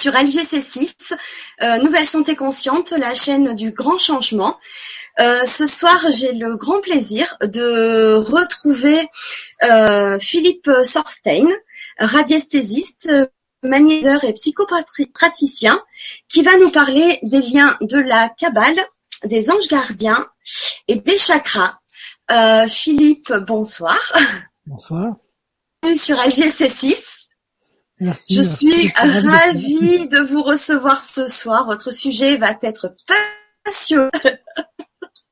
sur LGC6, euh, Nouvelle Santé Consciente, la chaîne du grand changement. Euh, ce soir, j'ai le grand plaisir de retrouver euh, Philippe Sorstein, radiesthésiste, magnétiseur et psychopraticien, qui va nous parler des liens de la Kabbale, des anges gardiens et des chakras. Philippe, bonsoir. Bonsoir. Bienvenue sur LGC6 je suis ravie de vous recevoir ce soir. Votre sujet va être passionnant.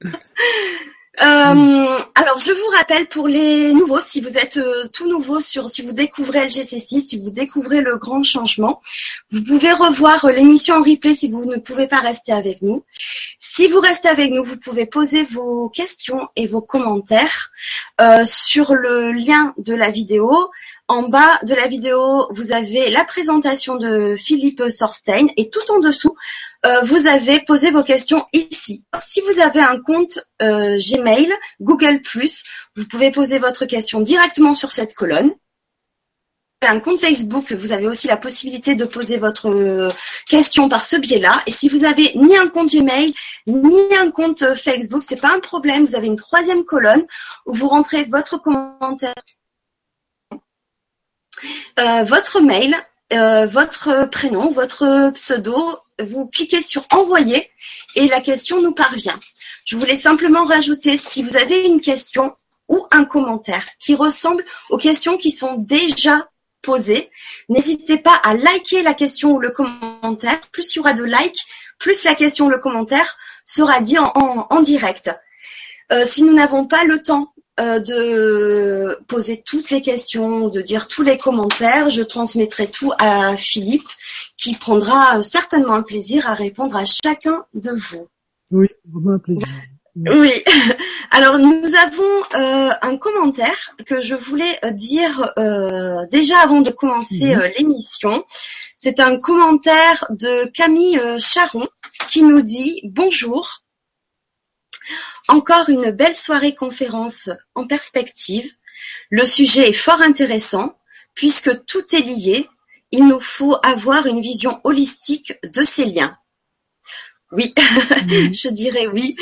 Euh, alors, je vous rappelle pour les nouveaux, si vous êtes euh, tout nouveau sur, si vous découvrez LGC6, si vous découvrez le grand changement, vous pouvez revoir euh, l'émission en replay si vous ne pouvez pas rester avec nous. Si vous restez avec nous, vous pouvez poser vos questions et vos commentaires sur le lien de la vidéo. En bas de la vidéo, vous avez la présentation de Philippe Sorstein et tout en dessous, vous avez posé vos questions ici. Si vous avez un compte euh, Gmail, Google+, vous pouvez poser votre question directement sur cette colonne. Un compte Facebook, vous avez aussi la possibilité de poser votre euh, question par ce biais-là. Et si vous avez ni un compte Gmail, ni un compte Facebook, c'est pas un problème. Vous avez une troisième colonne où vous rentrez votre commentaire euh, votre mail, euh, votre prénom, votre pseudo, vous cliquez sur envoyer et la question nous parvient. Je voulais simplement rajouter, si vous avez une question ou un commentaire qui ressemble aux questions qui sont déjà posées, n'hésitez pas à liker la question ou le commentaire. Plus il y aura de likes, plus la question ou le commentaire sera dit en, direct. Euh, si nous n'avons pas le temps euh, de poser toutes les questions, de dire tous les commentaires. Je transmettrai tout à Philippe qui prendra certainement un plaisir à répondre à chacun de vous. Oui, vraiment un plaisir. Oui. Alors nous avons euh, un commentaire que je voulais dire euh, déjà avant de commencer mhm. l'émission. C'est un commentaire de Camille Charon qui nous dit bonjour. Encore une belle soirée conférence en perspective. Le sujet est fort intéressant puisque tout est lié. Il nous faut avoir une vision holistique de ces liens. Oui, je dirais oui.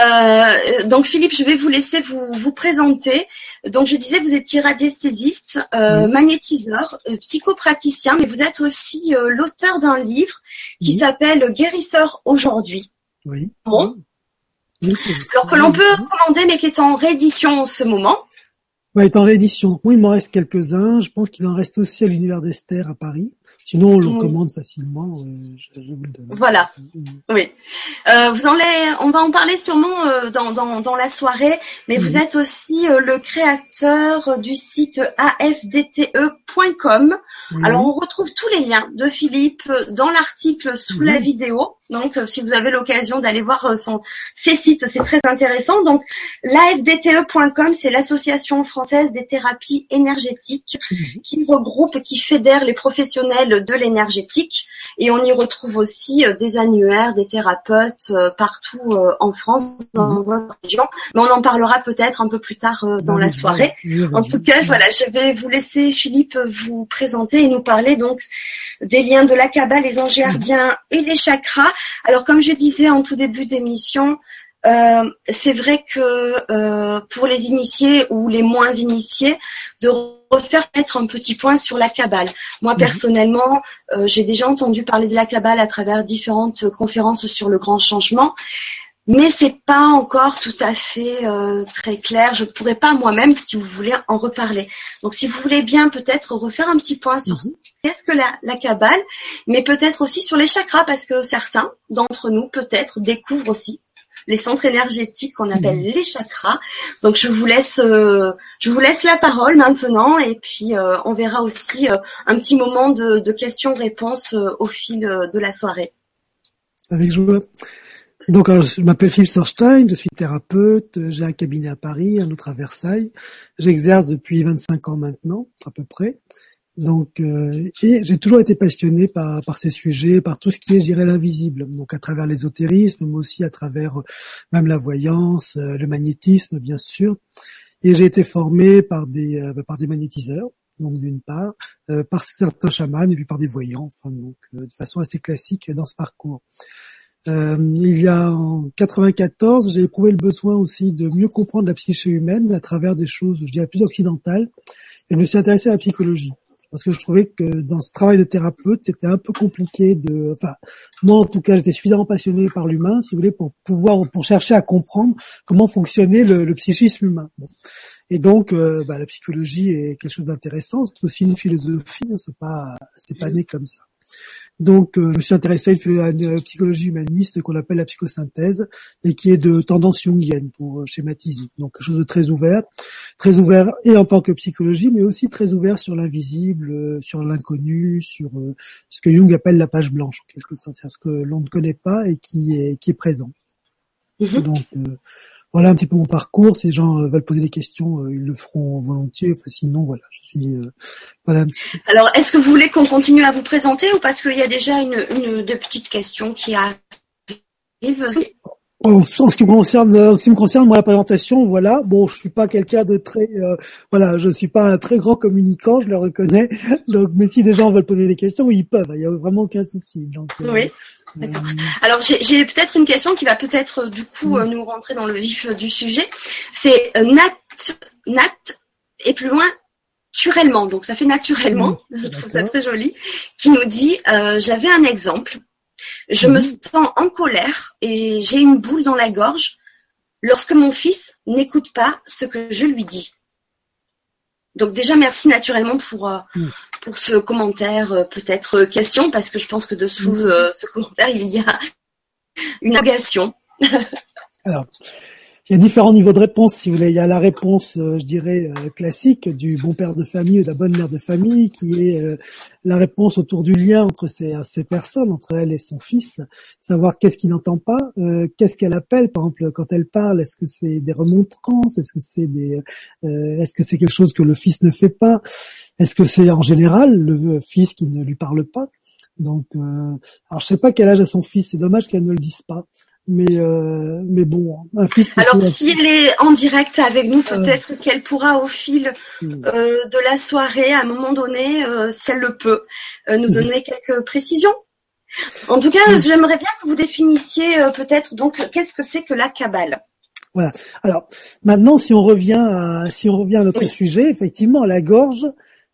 Euh, donc Philippe, je vais vous laisser vous, vous présenter. Donc je disais, vous êtes radiesthésiste, euh, magnétiseur, euh, psychopraticien, mais vous êtes aussi l'auteur d'un livre qui s'appelle Guérisseur aujourd'hui. Oui. Bon, alors que l'on peut commander, mais qui est en réédition en ce moment. Ouais, est en réédition. Oui, il m'en reste quelques-uns. Je pense qu'il en reste aussi à l'univers d'Esther à Paris. Sinon, on le commande facilement. Je, vous le donne. Voilà. Oui. Euh, vous en on va en parler sûrement euh, dans, dans, dans, la soirée, mais vous êtes aussi euh, le créateur du site afdte.com. Alors, on retrouve tous les liens de Philippe dans l'article sous la vidéo. Donc, si vous avez l'occasion d'aller voir son, ses sites, c'est très intéressant. Donc, l'AFDTE.com, c'est l'association française des thérapies énergétiques mhm. qui regroupe, qui fédère les professionnels de l'énergétique. Et on y retrouve aussi des annuaires, des thérapeutes partout euh, en France, dans mhm. votre région. Mais on en parlera peut-être un peu plus tard euh, dans la soirée. En tout cas, voilà, je vais vous laisser Philippe vous présenter et nous parler donc des liens de la Kabbale, les anges gardiens et les chakras. Alors comme je disais en tout début d'émission, euh, c'est vrai que pour les initiés ou les moins initiés, de refaire mettre un petit point sur la Kabbale. Moi mhm. personnellement, euh, j'ai déjà entendu parler de la Kabbale à travers différentes conférences sur le grand changement, mais c'est pas encore tout à fait euh, très clair. Je ne pourrais pas moi-même, si vous voulez, en reparler. Donc, si vous voulez bien peut-être refaire un petit point sur mhm. qu'est-ce que la, la Kabbale, mais peut-être aussi sur les chakras, parce que certains d'entre nous peut-être découvrent aussi les centres énergétiques qu'on appelle mhm. les chakras. Donc je vous laisse, euh, je vous laisse la parole maintenant et puis euh, on verra aussi euh, un petit moment de, de questions-réponses au fil de la soirée. Avec joie. Donc je m'appelle Philippe Sorstein, je suis thérapeute, j'ai un cabinet à Paris, un autre à Versailles. J'exerce depuis 25 ans maintenant, à peu près. Donc, euh, et j'ai toujours été passionné par, par ces sujets, par tout ce qui est, je dirais, l'invisible. Donc, à travers l'ésotérisme, mais aussi à travers euh, même la voyance, euh, le magnétisme, bien sûr. Et j'ai été formé par des par des magnétiseurs. donc d'une part, par certains chamans et puis par des voyants, enfin donc de façon assez classique dans ce parcours. Euh, il y a en 94, j'ai éprouvé le besoin aussi de mieux comprendre la psyché humaine à travers des choses, je dirais, plus occidentales. Et je me suis intéressé à la psychologie parce que je trouvais que dans ce travail de thérapeute, c'était un peu compliqué de, enfin, moi en tout cas, j'étais suffisamment passionné par l'humain, si vous voulez, pour pouvoir, pour chercher à comprendre comment fonctionnait le, psychisme humain. Et donc, euh, bah, la psychologie est quelque chose d'intéressant, c'est aussi une philosophie, hein, c'est pas, c'est pas né comme ça. Donc, euh, je me suis intéressé à une psychologie humaniste qu'on appelle la psychosynthèse et qui est de tendance jungienne pour euh, schématiser. Donc, quelque chose de très ouvert, très ouvert et en tant que psychologie, mais aussi très ouvert sur l'invisible, euh, sur l'inconnu, sur ce que Jung appelle la page blanche, en quelque sorte, ce que l'on ne connaît pas et qui est qui est présent. Mm-hmm. Donc, voilà un petit peu mon parcours. Si les gens euh, veulent poser des questions, euh, ils le feront volontiers. Enfin, sinon, voilà, je suis euh, voilà. Alors, est-ce que vous voulez qu'on continue à vous présenter ou parce qu'il y a déjà une, une de petites questions qui arrivent? En ce qui me concerne, en ce qui me concerne, moi la présentation, voilà. Bon, je suis pas quelqu'un de très, voilà, je suis pas un très grand communicant, je le reconnais. Donc, mais si des gens veulent poser des questions, ils peuvent. Il y a vraiment aucun souci. Donc, oui. D'accord. Alors j'ai peut-être une question qui va peut-être euh, du coup euh, nous rentrer dans le vif euh, du sujet. C'est Nat, Nat et plus loin naturellement. Donc ça fait naturellement. Je trouve ça très joli. Qui nous dit j'avais un exemple. Je me sens en colère et j'ai une boule dans la gorge lorsque mon fils n'écoute pas ce que je lui dis. Donc déjà merci naturellement pour euh, mm. pour ce commentaire, euh, peut-être euh, question parce que je pense que dessous mm. ce commentaire il y a une. Alors il y a différents niveaux de réponse, si vous voulez. Il y a la réponse, euh, je dirais, euh, classique du bon père de famille ou de la bonne mère de famille, qui est euh, la réponse autour du lien entre ces, ces personnes, entre elle et son fils, savoir qu'est-ce qu'il n'entend pas, qu'est-ce qu'elle appelle, par exemple, quand elle parle, est-ce que c'est des remontrances, est-ce que c'est des, est-ce que c'est quelque chose que le fils ne fait pas, est-ce que c'est en général le fils qui ne lui parle pas? Donc, alors je sais pas quel âge a son fils, c'est dommage qu'elle ne le dise pas mais euh, mais bon un fils alors si elle est en direct avec nous peut-être qu'elle pourra au fil euh, de la soirée à un moment donné euh, si elle le peut euh, nous donner quelques précisions. En tout cas j'aimerais bien que vous définissiez euh, peut-être donc qu'est-ce que c'est que la cabale? Voilà. Alors maintenant si on revient à si on revient à notre sujet effectivement la gorge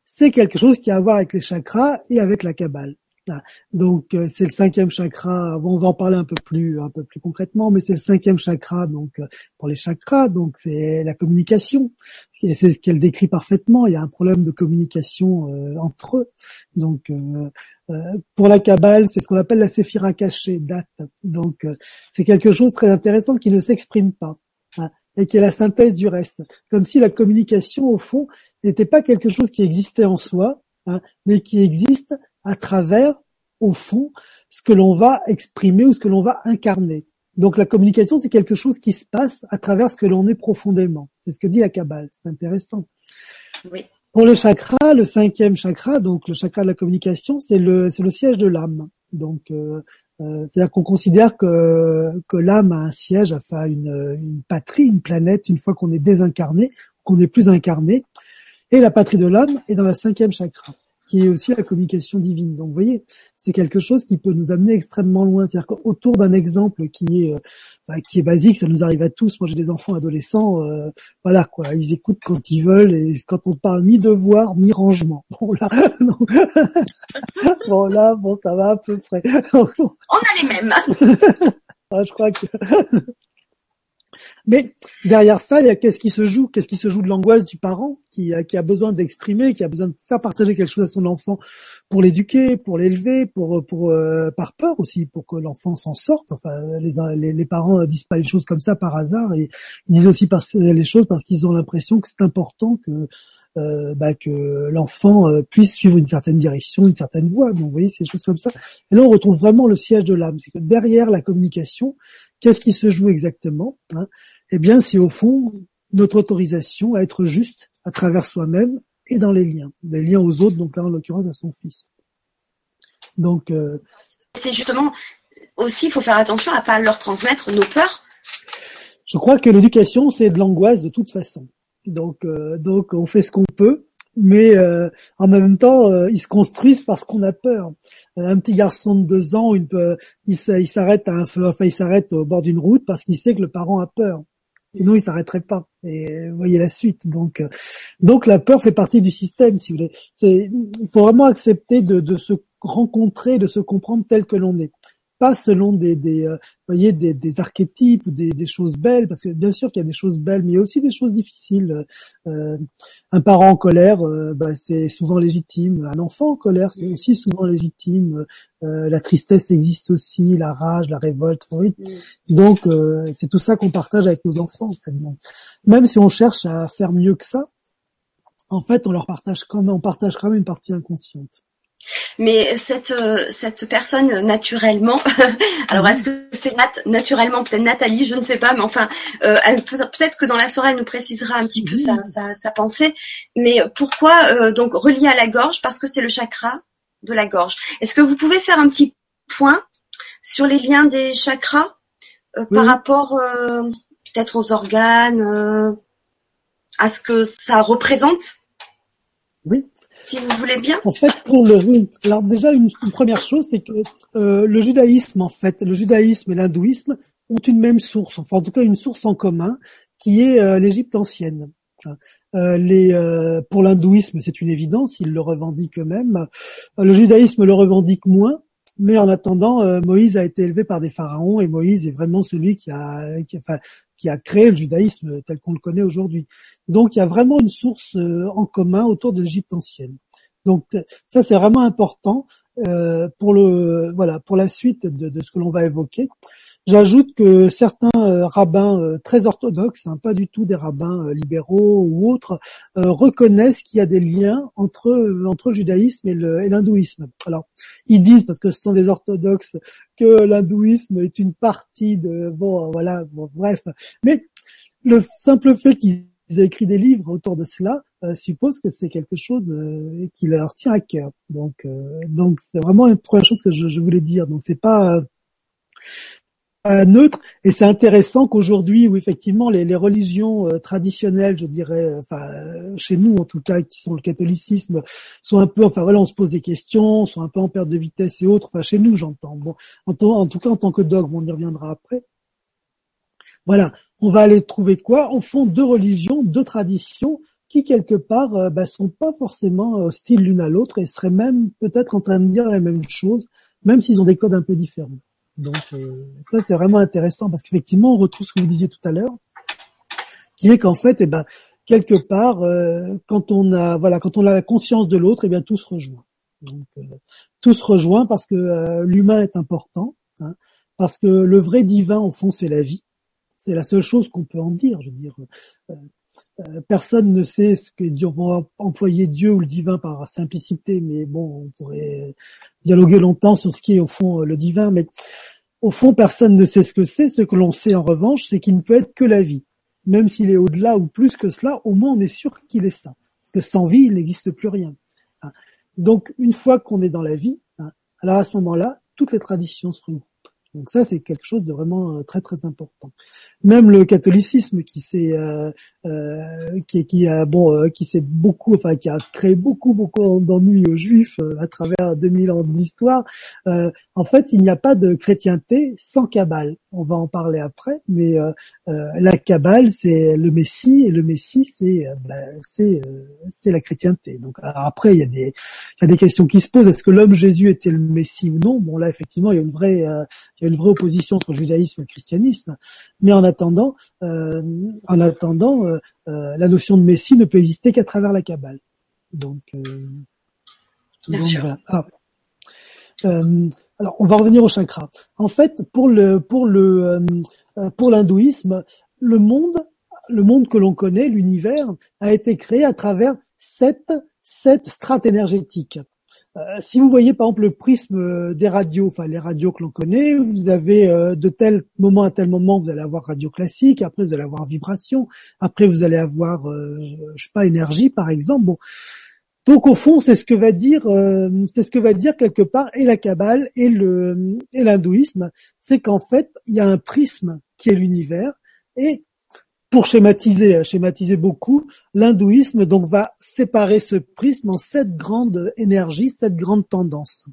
c'est quelque chose qui a à voir avec les chakras et avec la cabale donc euh, c'est le cinquième chakra. On va en parler un peu plus un peu plus concrètement, mais c'est le cinquième chakra. Donc euh, pour les chakras, donc c'est la communication. C'est ce qu'elle décrit parfaitement. Il y a un problème de communication euh, entre eux. Donc pour la Kabbale, c'est ce qu'on appelle la séphira cachée, date. Donc c'est quelque chose de très intéressant qui ne s'exprime pas. Hein, et qui est la synthèse du reste. Comme si la communication, au fond, n'était pas quelque chose qui existait en soi, hein, mais qui existe à travers, au fond, ce que l'on va exprimer ou ce que l'on va incarner. Donc la communication, c'est quelque chose qui se passe à travers ce que l'on est profondément. C'est ce que dit la Kabbale. C'est intéressant. Oui. Pour le chakra, le cinquième chakra, donc le chakra de la communication, c'est le c'est le siège de l'âme. Donc euh, euh, c'est-à-dire qu'on considère que que l'âme a un siège, enfin une, une patrie, une planète, une fois qu'on est désincarné, qu'on n'est plus incarné. Et la patrie de l'âme est dans la cinquième chakra qui est aussi la communication divine. Donc vous voyez, c'est quelque chose qui peut nous amener extrêmement loin. C'est-à-dire qu'autour d'un exemple qui est, euh, qui est basique, ça nous arrive à tous. Moi, j'ai des enfants adolescents, euh, voilà quoi, ils écoutent quand ils veulent et quand on parle ni devoir ni rangement. Bon là, bon là, bon ça va à peu près. on a les mêmes. ah, je crois que mais derrière ça, il y a qu'est-ce qui se joue Qu'est-ce qui se joue de l'angoisse du parent qui, qui a besoin d'exprimer, qui a besoin de faire partager quelque chose à son enfant pour l'éduquer, pour l'élever, pour pour euh, par peur aussi, pour que l'enfant s'en sorte. Enfin, les, les, parents disent pas les choses comme ça par hasard, et ils disent aussi les choses parce qu'ils ont l'impression que c'est important que euh, bah, que l'enfant euh, puisse suivre une certaine direction, une certaine voie. Donc, vous voyez, c'est des choses comme ça. Et là, on retrouve vraiment le siège de l'âme. C'est que derrière la communication, qu'est-ce qui se joue exactement hein? Eh bien, c'est au fond notre autorisation à être juste à travers soi-même et dans les liens, les liens aux autres, donc là, en l'occurrence, à son fils. Donc, euh, c'est justement aussi, il faut faire attention à pas leur transmettre nos peurs. Je crois que l'éducation, c'est de l'angoisse de toute façon. Donc, euh, donc on fait ce qu'on peut. Mais euh, en même temps, euh, ils se construisent parce qu'on a peur. Un petit garçon de deux ans, il, s'arrête à un feu, enfin il s'arrête au bord d'une route parce qu'il sait que le parent a peur. Sinon, il s'arrêterait pas. Et vous voyez la suite. Donc, donc la peur fait partie du système, si vous voulez. il faut vraiment accepter de, de se rencontrer, de se comprendre tel que l'on est pas selon des, des euh, voyez, des, des, archétypes ou des, des, choses belles, parce que bien sûr qu'il y a des choses belles, mais il y a aussi des choses difficiles. Euh, un parent en colère, euh, bah, c'est souvent légitime. Un enfant en colère, c'est aussi souvent légitime. Euh, la tristesse existe aussi, la rage, la révolte. Oui. Donc c'est tout ça qu'on partage avec nos enfants. En fait. Même si on cherche à faire mieux que ça, en fait, on leur partage quand même, on partage quand même une partie inconsciente. Mais cette euh, cette personne naturellement, alors est-ce que c'est nat naturellement peut-être Nathalie, je ne sais pas, mais enfin, euh, peut-être que dans la soirée elle nous précisera un petit peu sa, sa, sa, pensée. Mais pourquoi euh, donc relié à la gorge? Parce que c'est le chakra de la gorge. Est-ce que vous pouvez faire un petit point sur les liens des chakras par rapport peut-être aux organes, à ce que ça représente? Oui si vous voulez bien. En fait, pour le alors déjà une, première chose, c'est que euh, le judaïsme, en fait, le judaïsme et l'hindouisme ont une même source, enfin en tout cas une source en commun, qui est euh, l'Égypte ancienne. Euh, les, euh, pour l'hindouisme, c'est une évidence, ils le revendiquent eux-mêmes. le judaïsme le revendique moins, mais en attendant, Moïse a été élevé par des pharaons et Moïse est vraiment celui qui a, créé le judaïsme tel qu'on le connaît aujourd'hui. Donc il y a vraiment une source euh, en commun autour de l'Égypte ancienne. Donc ça c'est vraiment important euh, pour la suite de ce que l'on va évoquer. J'ajoute que certains euh, rabbins euh, très orthodoxes, hein, pas du tout des rabbins euh, libéraux ou autres, reconnaissent qu'il y a des liens entre entre le judaïsme et l'hindouisme. Alors, ils disent parce que ce sont des orthodoxes que l'hindouisme est une partie de bon voilà bref, mais le simple fait qu'ils aient écrit des livres autour de cela suppose que c'est quelque chose qui leur tient à cœur. Donc donc c'est vraiment une première chose que je, je voulais dire. Donc c'est pas neutre. Et c'est intéressant qu'aujourd'hui où effectivement les, religions euh, traditionnelles je dirais euh, enfin euh, chez nous en tout cas qui sont le catholicisme sont un peu enfin voilà on se pose des questions sont un peu en perte de vitesse et autres. Enfin chez nous j'entends. Bon en, tout cas en tant que dogme on y reviendra après. Voilà. On va aller trouver quoi? Au fond deux religions deux traditions qui quelque part bah, sont pas forcément hostiles l'une à l'autre et seraient même peut-être en train de dire la même chose même s'ils ont des codes un peu différents donc euh, ça c'est vraiment intéressant parce qu'effectivement on retrouve ce que vous disiez tout à l'heure, qui est qu'en fait, eh ben quelque part, euh, quand on a voilà, quand on a la conscience de l'autre, eh bien tout se rejoint. Donc euh, tout se rejoint parce que l'humain est important, hein, parce que le vrai divin au fond c'est la vie. C'est la seule chose qu'on peut en dire. Je veux dire, personne ne sait ce que Dieu va employer Dieu ou le divin par simplicité, mais bon, on pourrait dialoguer longtemps sur ce qui est au fond le divin, mais au fond, personne ne sait ce que c'est. Ce que l'on sait en revanche, c'est qu'il ne peut être que la vie. Même s'il est au-delà ou plus que cela, au moins on est sûr qu'il est ça. Parce que sans vie, il n'existe plus rien. Hein. Donc, une fois qu'on est dans la vie, hein, alors à ce moment-là, toutes les traditions se. Donc ça, c'est quelque chose de vraiment euh, très très important. Même le catholicisme qui s'est euh, euh, qui, qui a bon euh, qui s'est beaucoup enfin qui a créé beaucoup beaucoup d'ennuis aux juifs à travers 2000 ans d'histoire. en fait, il n'y a pas de chrétienté sans cabale. On va en parler après, mais la cabale c'est le Messie et le Messie c'est ben, c'est c'est la chrétienté. Donc après, il y a des il y a des questions qui se posent. Est-ce que l'homme Jésus était le Messie ou non? Bon là, effectivement, il y a une vraie il y a une vraie opposition entre le judaïsme et le christianisme, mais en attendant, euh, en attendant, euh, euh, la notion de Messie ne peut exister qu'à travers la Kabbale. Donc, Bien sûr. Ah. alors, on va revenir au chakra. En fait, pour le pour le pour l'hindouisme, le monde, le monde que l'on connaît, l'univers, a été créé à travers sept sept strates énergétiques. Euh, si vous voyez par exemple le prisme euh, des radios, enfin les radios que l'on connaît, vous avez euh, de tel moment à tel moment, vous allez avoir radio classique, après vous allez avoir vibration, après vous allez avoir, je sais pas, énergie par exemple. Bon, donc au fond, c'est ce que va dire, c'est ce que va dire quelque part et la cabale et le et l'hindouisme, c'est qu'en fait il y a un prisme qui est l'univers et pour schématiser, schématiser beaucoup, l'hindouisme donc va séparer ce prisme en sept grandes énergies, sept grandes tendances.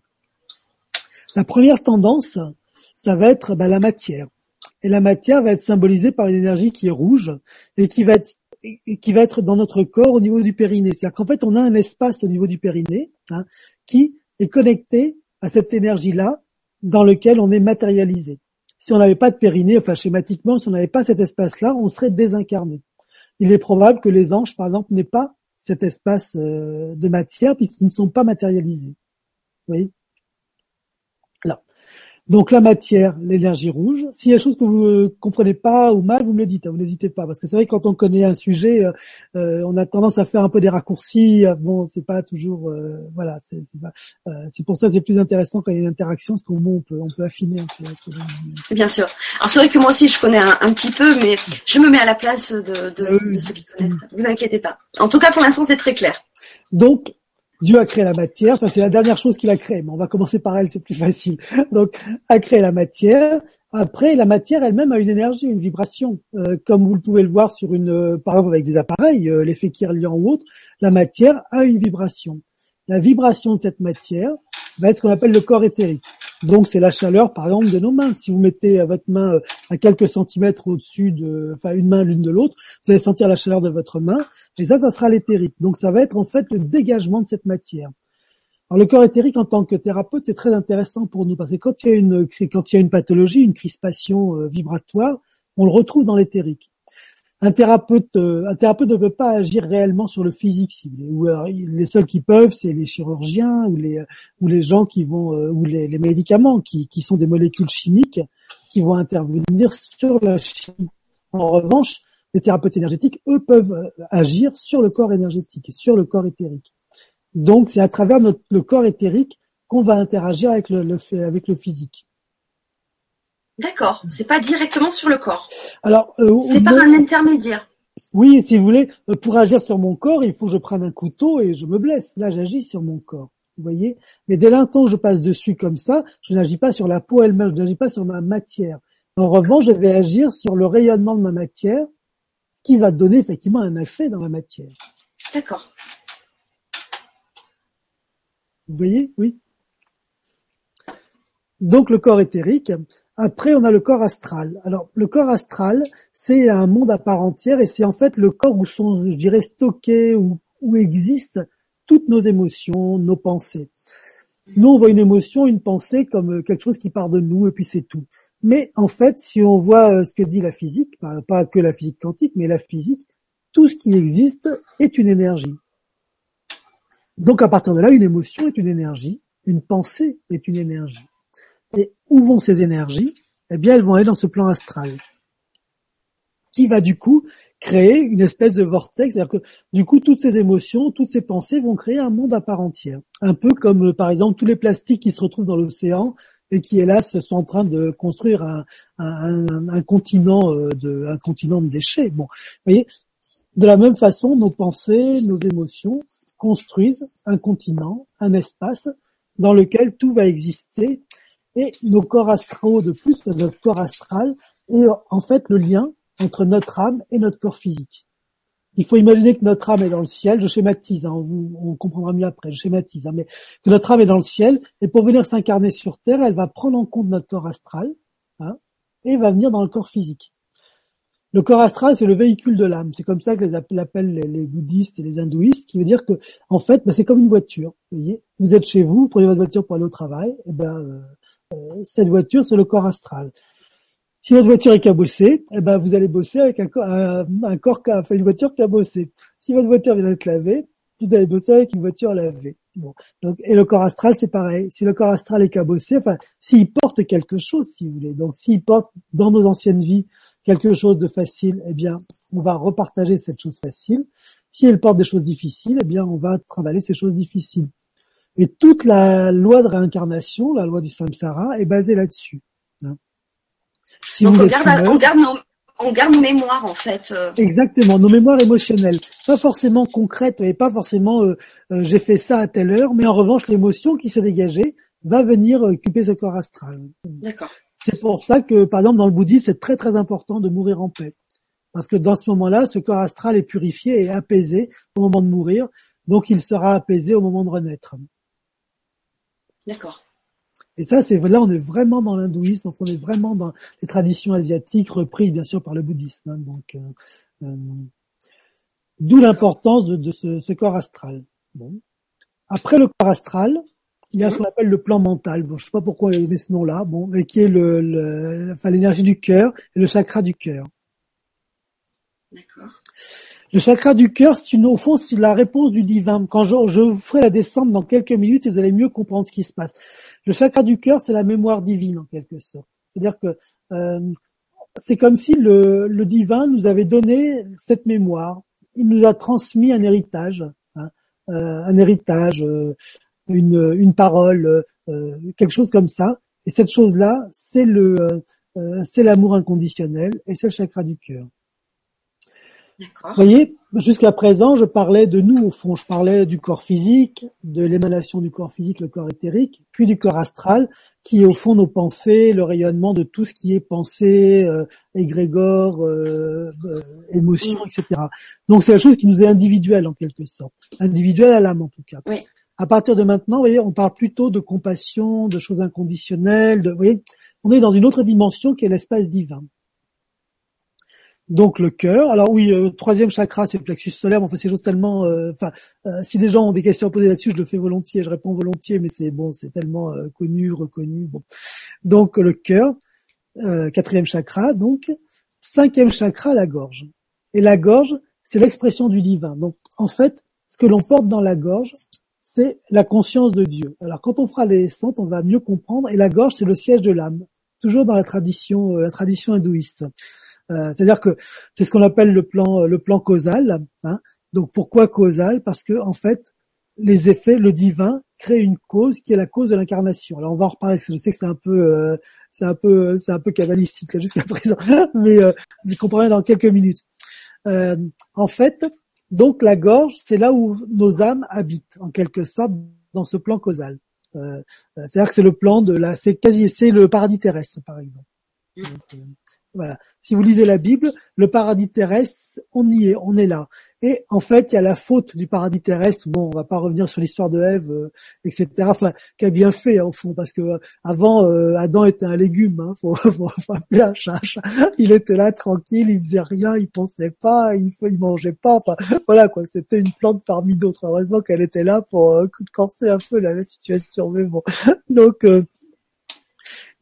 La première tendance, ça va être bah, la matière. Et la matière va être symbolisée par une énergie qui est rouge et qui va être qui va être dans notre corps au niveau du périnée. C'est-à-dire qu'en fait, on a un espace au niveau du périnée hein, qui est connecté à cette énergie-là dans lequel on est matérialisé. Si on n'avait pas de périnée, enfin schématiquement, si on n'avait pas cet espace-là, on serait désincarné. Il est probable que les anges, par exemple, n'aient pas cet espace euh, de matière puisqu'ils ne sont pas matérialisés. Oui. Donc la matière, l'énergie rouge. S'il y a des choses que vous ne comprenez pas ou mal, vous me le dites, hein, vous n'hésitez pas. Parce que c'est vrai que quand on connaît un sujet, euh, euh, on a tendance à faire un peu des raccourcis. Bon, c'est pas toujours... Euh, voilà, c'est, c'est, pour ça que c'est plus intéressant quand il y a une interaction, parce qu'au moins on peut, on peut affiner un peu. Bien sûr. Alors c'est vrai que moi aussi je connais un, petit peu, mais je me mets à la place de, de, de ceux qui connaissent. Vous inquiétez pas. En tout cas, pour l'instant, c'est très clair. Donc, Dieu a créé la matière, enfin, c'est la dernière chose qu'il a créée, mais on va commencer par elle, c'est plus facile. Donc, a créé la matière. Après, la matière elle-même a une énergie, une vibration, euh, comme vous pouvez le voir sur une, euh, par exemple avec des appareils, euh, l'effet Kirlian ou autre, la matière a une vibration. La vibration de cette matière va être ce qu'on appelle le corps éthérique. Donc c'est la chaleur, par exemple, de nos mains. Si vous mettez votre main euh, à quelques centimètres au-dessus de, enfin une main l'une de l'autre, vous allez sentir la chaleur de votre main. Et ça, ça sera l'éthérique. Donc ça va être en fait le dégagement de cette matière. Alors le corps éthérique en tant que thérapeute, c'est très intéressant pour nous parce que quand il y a une quand il y a une pathologie, une crispation euh, vibratoire, on le retrouve dans l'éthérique un thérapeute, euh, un thérapeute ne peut pas agir réellement sur le physique. Si ou les seuls qui peuvent, c'est les chirurgiens ou les ou les gens qui vont euh, ou les, médicaments qui, sont des molécules chimiques qui vont intervenir sur la chimie. En revanche, les thérapeutes énergétiques, eux, peuvent euh, agir sur le corps énergétique, sur le corps éthérique. Donc, c'est à travers le corps éthérique qu'on va interagir avec le physique. D'accord, c'est pas directement sur le corps. Alors, euh, c'est par un intermédiaire. Oui, si vous voulez, euh, pour agir sur mon corps, il faut que je prenne un couteau et je me blesse. Là, j'agis sur mon corps. Vous voyez Mais dès l'instant où je passe dessus comme ça, je n'agis pas sur la peau elle-même, je n'agis pas sur ma matière. En revanche, je vais agir sur le rayonnement de ma matière, ce qui va donner effectivement un effet dans ma matière. D'accord. Vous voyez Oui. Donc le corps éthérique, après, on a le corps astral. Alors, le corps astral, c'est un monde à part entière et c'est en fait le corps où sont, je dirais, stockés, où, existent toutes nos émotions, nos pensées. Nous, on voit une émotion, une pensée comme quelque chose qui part de nous et puis c'est tout. Mais en fait, si on voit euh, ce que dit la physique, pas que la physique quantique, mais la physique, tout ce qui existe est une énergie. Donc à partir de là, une émotion est une énergie, une pensée est une énergie. Et où vont ces énergies? Eh bien, elles vont aller dans ce plan astral, qui va du coup créer une espèce de vortex, c'est-à-dire que du coup, toutes ces émotions, toutes ces pensées vont créer un monde à part entière. Un peu comme, euh, par exemple, tous les plastiques qui se retrouvent dans l'océan et qui, hélas, sont en train de construire un, continent euh, de, un continent de déchets. Bon, voyez, de la même façon, nos pensées, nos émotions construisent un continent, un espace dans lequel tout va exister et nos corps astraux de plus, notre corps astral est en fait le lien entre notre âme et notre corps physique. Il faut imaginer que notre âme est dans le ciel, je schématise, hein, on, comprendra mieux après, je schématise, hein, mais que notre âme est dans le ciel, et pour venir s'incarner sur Terre, elle va prendre en compte notre corps astral, hein, et va venir dans le corps physique. Le corps astral, c'est le véhicule de l'âme. C'est comme ça que les appellent les, bouddhistes et les hindouistes, qui veut dire que, en fait, bah, c'est comme une voiture. Vous voyez, vous êtes chez vous, vous prenez votre voiture pour aller au travail, et ben, euh, cette voiture, c'est le corps astral. Si votre voiture est cabossée, eh ben vous allez bosser avec un, un, corps, enfin une voiture cabossée. Si votre voiture vient d'être lavée, vous allez bosser avec une voiture lavée. Et le corps astral c'est pareil. Si le corps astral est cabossé, enfin s'il porte quelque chose, si vous voulez, donc s'il porte dans nos anciennes vies quelque chose de facile, eh bien on va repartager cette chose facile. Si elle porte des choses difficiles, eh bien on va travailler ces choses difficiles. Et toute la loi de réincarnation, la loi du samsara, est basée là-dessus. Hein. Si on, garde, on, garde nos, on garde nos mémoires en fait. Euh. Exactement, nos mémoires émotionnelles, pas forcément concrètes et pas forcément euh, euh, j'ai fait ça à telle heure, mais en revanche l'émotion qui s'est dégagée va venir occuper ce corps astral. D'accord. C'est pour ça que par exemple dans le bouddhisme c'est très très important de mourir en paix parce que dans ce moment-là, ce corps astral est purifié et apaisé au moment de mourir, donc il sera apaisé au moment de renaître. D'accord. Et ça, c'est là, on est vraiment dans l'hindouisme, on est vraiment dans les traditions asiatiques, reprises bien sûr par le bouddhisme. Hein, donc, euh, euh, d'où l'importance de, ce, corps astral. Bon. Après le corps astral, il y a ce qu'on appelle le plan mental. Bon, je sais pas pourquoi il y a ce nom-là, bon, mais qui est le, enfin, l'énergie du cœur et le chakra du cœur. D'accord. Le chakra du cœur, c'est au fond, c'est la réponse du divin. Quand je, vous ferai la descente dans quelques minutes, et vous allez mieux comprendre ce qui se passe. Le chakra du cœur, c'est la mémoire divine en quelque sorte. C'est-à-dire que euh, c'est comme si le, divin nous avait donné cette mémoire. Il nous a transmis un héritage, hein, euh, un héritage, euh, une, parole, quelque chose comme ça. Et cette chose-là, c'est c'est l'amour inconditionnel et c'est le chakra du cœur. Vous voyez, jusqu'à présent, je parlais de nous au fond. Je parlais du corps physique, de l'émanation du corps physique, le corps éthérique, puis du corps astral, qui est au fond nos pensées, le rayonnement de tout ce qui est pensée, euh, égrégore, euh, euh, émotion, etc. Donc c'est la chose qui nous est individuelle en quelque sorte, individuelle à l'âme en tout cas. Oui. À partir de maintenant, vous voyez, on parle plutôt de compassion, de choses inconditionnelles. De, vous voyez, on est dans une autre dimension qui est l'espace divin. Donc le cœur. Alors oui, euh, troisième chakra, c'est le plexus solaire. Mais enfin, c'est juste tellement. Euh, enfin, euh, si des gens ont des questions à poser là-dessus, je le fais volontiers, je réponds volontiers, mais c'est bon, c'est tellement connu, reconnu. Bon. Donc le cœur, quatrième chakra. Donc cinquième chakra, la gorge. Et la gorge, c'est l'expression du divin. Donc en fait, ce que l'on porte dans la gorge, c'est la conscience de Dieu. Alors quand on fera les descentes, on va mieux comprendre. Et la gorge, c'est le siège de l'âme. Toujours dans la tradition, la tradition hindouiste. Euh, c'est-à-dire que c'est ce qu'on appelle le plan, le plan causal. Hein. Donc pourquoi causal? Parce que en fait, les effets, le divin crée une cause qui est la cause de l'incarnation. Alors on va en reparler. je sais que c'est un peu, euh, c'est un peu, c'est un peu cabalistique jusqu'à présent, mais euh, vous comprendrez dans quelques minutes. Euh, en fait, donc la gorge, c'est là où nos âmes habitent, en quelque sorte, dans ce plan causal. Euh, c'est-à-dire que c'est le plan de la, c'est quasi, c'est le paradis terrestre, par exemple. Voilà. Si vous lisez la Bible, le paradis terrestre, on y est, on est là. Et en fait, il y a la faute du paradis terrestre. Bon, on va pas revenir sur l'histoire de Ève, euh, etc. Enfin, qui a bien fait hein, au fond, parce que euh, avant, euh, Adam était un légume. Hein, faut, faut, appeler un Il était là tranquille, il faisait rien, il pensait pas, il, il mangeait pas. Enfin, voilà quoi. C'était une plante parmi d'autres. Heureusement qu'elle était là pour euh, corser un peu la, situation. Mais bon, donc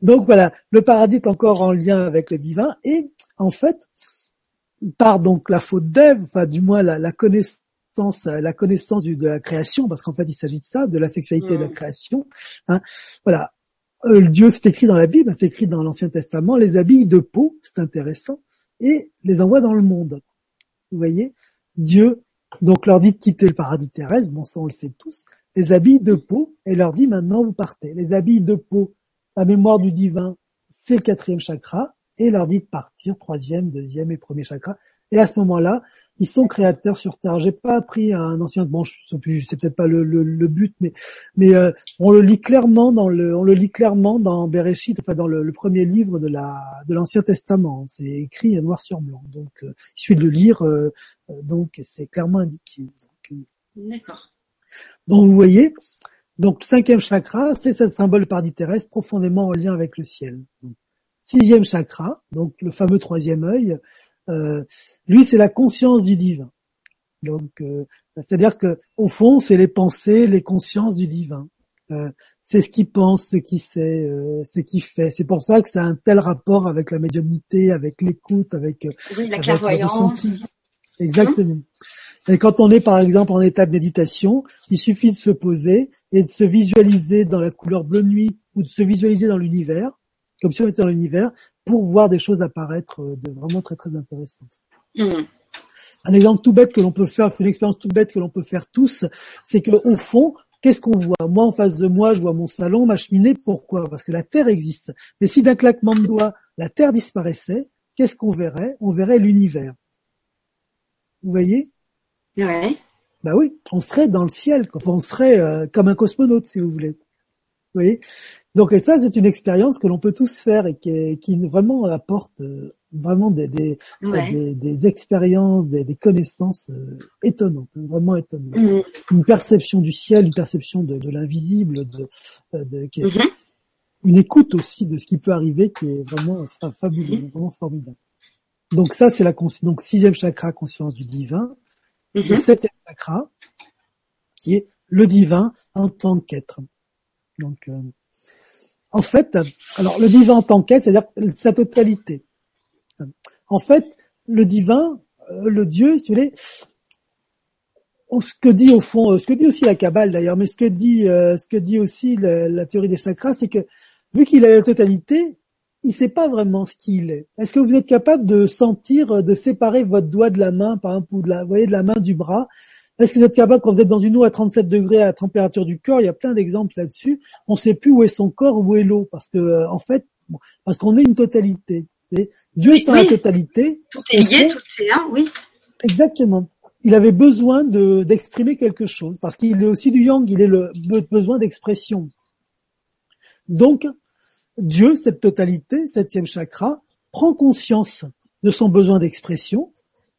donc voilà, le paradis est encore en lien avec le divin et en fait, par donc la faute d'Ève, enfin du moins la, connaissance la connaissance de la création, parce qu'en fait il s'agit de ça, de la sexualité de la mm. création. Hein, voilà, euh, Dieu c'est écrit dans la Bible, c'est écrit dans l'Ancien Testament, les habille de peau, c'est intéressant, et les envoie dans le monde. Vous voyez, Dieu donc leur dit de quitter le paradis terrestre, bon ça on le sait tous, les habille de peau et leur dit maintenant vous partez. Les habille de peau la mémoire du divin, c'est le quatrième chakra, et leur dit de partir, troisième, deuxième et premier chakra. Et à ce moment-là, ils sont créateurs sur Terre. J'ai pas appris un ancien, bon, c'est peut-être pas le, le, but, mais mais euh, on le lit clairement dans le, on le lit clairement dans Bereshit, enfin dans le, premier livre de la de l'Ancien Testament. C'est écrit noir sur blanc, donc euh, il suffit de le lire, euh, donc c'est clairement indiqué. D'accord. Donc vous voyez, donc cinquième chakra, c'est ce symbole paradis terrestre profondément en lien avec le ciel. Sixième chakra, donc le fameux troisième œil, euh, lui c'est la conscience du divin. Donc euh, c'est-à-dire que au fond c'est les pensées, les consciences du divin. Euh, c'est ce qu'il pense, ce qu'il sait, ce qu'il fait. C'est pour ça que ça a un tel rapport avec la médiumnité, avec l'écoute, avec, oui, la clairvoyance. Exactement. Et quand on est par exemple en état de méditation, il suffit de se poser et de se visualiser dans la couleur bleu nuit ou de se visualiser dans l'univers, comme si on était dans l'univers, pour voir des choses apparaître euh, de vraiment très très intéressantes. Hmm. Un exemple tout bête que l'on peut faire, une expérience tout bête que l'on peut faire tous, c'est que au fond, qu'est-ce qu'on voit? Moi, en face de moi, je vois mon salon, ma cheminée. Pourquoi? Parce que la Terre existe. Mais si d'un claquement de doigts, la Terre disparaissait, qu'est-ce qu'on verrait? On verrait l'univers. Vous voyez? Ouais. Bah oui, on serait dans le ciel, on serait euh, comme un cosmonaute, si vous voulez. Vous voyez? Donc et ça, c'est une expérience que l'on peut tous faire et qui, qui vraiment apporte euh, vraiment des, des, des, expériences, des, des connaissances euh, étonnantes, vraiment étonnantes. Mm. Une perception du ciel, une perception de, de l'invisible, de, de mm-hmm. une écoute aussi de ce qui peut arriver qui est vraiment fabuleux, mm-hmm. vraiment formidable. Donc ça, c'est la donc sixième chakra, conscience du divin. Le septième chakra, qui est le divin en tant qu'être. Donc, euh, en fait, alors le divin en tant qu'être, c'est-à-dire sa totalité. En fait, le divin, euh, le Dieu, si vous voulez, ce que dit au fond, euh, ce que dit aussi la Kabbale d'ailleurs, mais ce que dit, euh, ce que dit aussi la, théorie des chakras, c'est que vu qu'il a la totalité, il sait pas vraiment ce qu'il est. Est-ce que vous êtes capable de sentir, de séparer votre doigt de la main, par exemple, ou de la, vous voyez, de la main du bras? Est-ce que vous êtes capable, quand vous êtes dans une eau à 37 degrés à la température du corps, il y a plein d'exemples là-dessus, on ne sait plus où est son corps, où est l'eau, parce que en fait, parce qu'on est une totalité. Dieu est en la totalité. Tout est lié, tout est un, oui. Exactement. Il avait besoin de d'exprimer quelque chose parce qu'il est aussi du yang, il est le besoin d'expression. Donc Dieu, cette totalité, septième chakra, prend conscience de son besoin d'expression.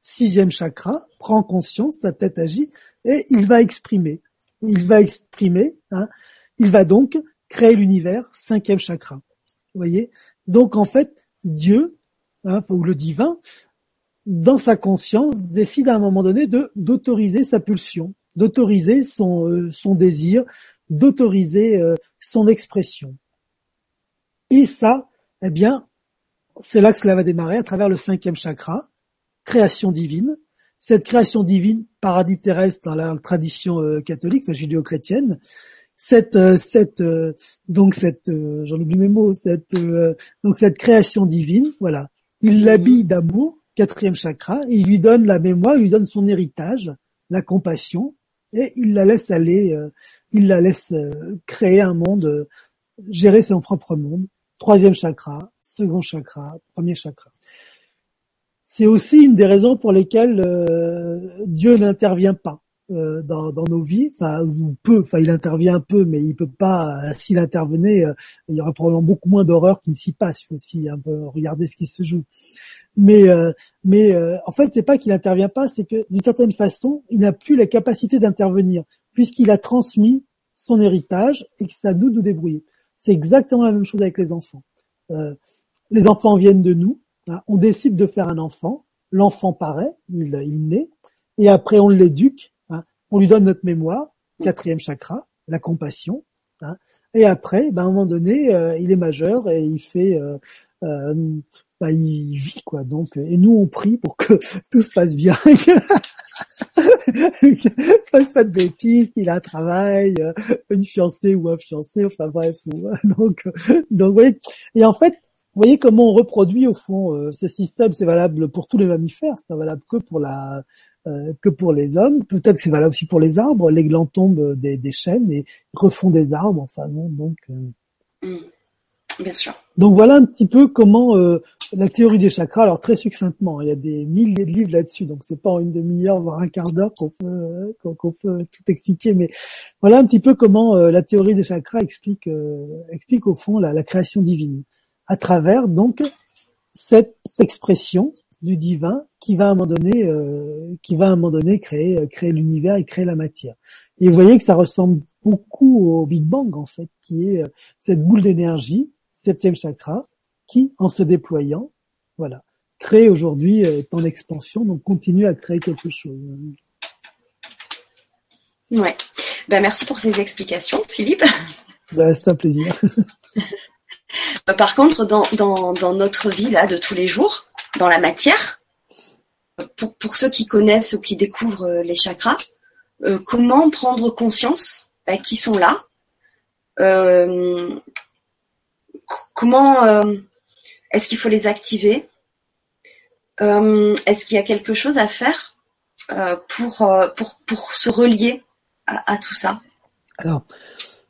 Sixième chakra prend conscience, sa tête agit et il va exprimer. Il va exprimer. Hein, il va donc créer l'univers. Cinquième chakra. Vous voyez? Donc en fait, Dieu, hein, ou le divin, dans sa conscience, décide à un moment donné d'autoriser sa pulsion, d'autoriser son, euh, désir, d'autoriser euh, son expression. Et ça, eh bien, c'est là que cela va démarrer à travers le cinquième chakra, création divine. Cette création divine, paradis terrestre dans la tradition euh, catholique, enfin, judéo-chrétienne, cette euh, cette euh, donc cette euh, j'en oublie mes mots cette donc cette création divine voilà. Il l'habille d'amour quatrième chakra et il lui donne la mémoire il lui donne son héritage la compassion et il la laisse aller il la laisse créer un monde gérer son propre monde troisième chakra second chakra premier chakra c'est aussi une des raisons pour lesquelles Dieu n'intervient pas euh, dans, nos vies, enfin ou peu, enfin il intervient un peu, mais il peut pas. Euh, s'il intervenait, euh, il y aurait probablement beaucoup moins d'horreur qui ne s'y passe. Il faut aussi un peu regarder ce qui se joue. Mais mais en fait, c'est pas qu'il intervient pas, c'est que d'une certaine façon, il n'a plus la capacité d'intervenir puisqu'il a transmis son héritage et que c'est à nous de nous débrouiller. C'est exactement la même chose avec les enfants. les enfants viennent de nous. Hein, on décide de faire un enfant. L'enfant paraît, il, il naît, et après on l'éduque on lui donne notre mémoire, quatrième chakra, la compassion. Hein, et après, ben, à un moment donné, euh, il est majeur et il fait, euh, euh, ben, il vit quoi. Donc, et nous on prie pour que tout se passe bien, qu'il fasse pas de bêtises, qu'il a un travail, une fiancée ou un fiancé, enfin bref. Donc, donc, voyez, et en fait, vous voyez comment on reproduit au fond ce système. C'est valable pour tous les mammifères, c'est valable que pour la euh, que pour les hommes. Peut-être que c'est valable aussi pour les arbres. Les glands tombent des, des chênes et refont des arbres. Enfin bon, donc. Euh. Mm. Bien sûr. Donc voilà un petit peu comment euh, la théorie des chakras. Alors très succinctement, il y a des milliers de livres là-dessus, donc c'est pas en une demi-heure voire un quart d'heure qu'on peut qu'on peut tout expliquer. Mais voilà un petit peu comment la théorie des chakras explique explique au fond la, la création divine à travers donc cette expression du divin qui va à un moment donné, euh, qui va à un moment donné créer, euh, créer l'univers et créer la matière. Et vous voyez que ça ressemble beaucoup au Big Bang en fait, qui est euh, cette boule d'énergie, septième chakra, qui en se déployant, voilà, crée aujourd'hui est en expansion, donc continue à créer quelque chose. Ouais. Ben merci pour ces explications, Philippe. Ben, c'est un plaisir. Par contre, dans, dans, dans notre vie là de tous les jours, dans la matière, pour, ceux qui connaissent ou qui découvrent euh, les chakras, euh, comment prendre conscience bah, qu'ils sont là, euh, comment est-ce qu'il faut les activer, est-ce qu'il y a quelque chose à faire pour, pour, pour se relier à, tout ça? Alors,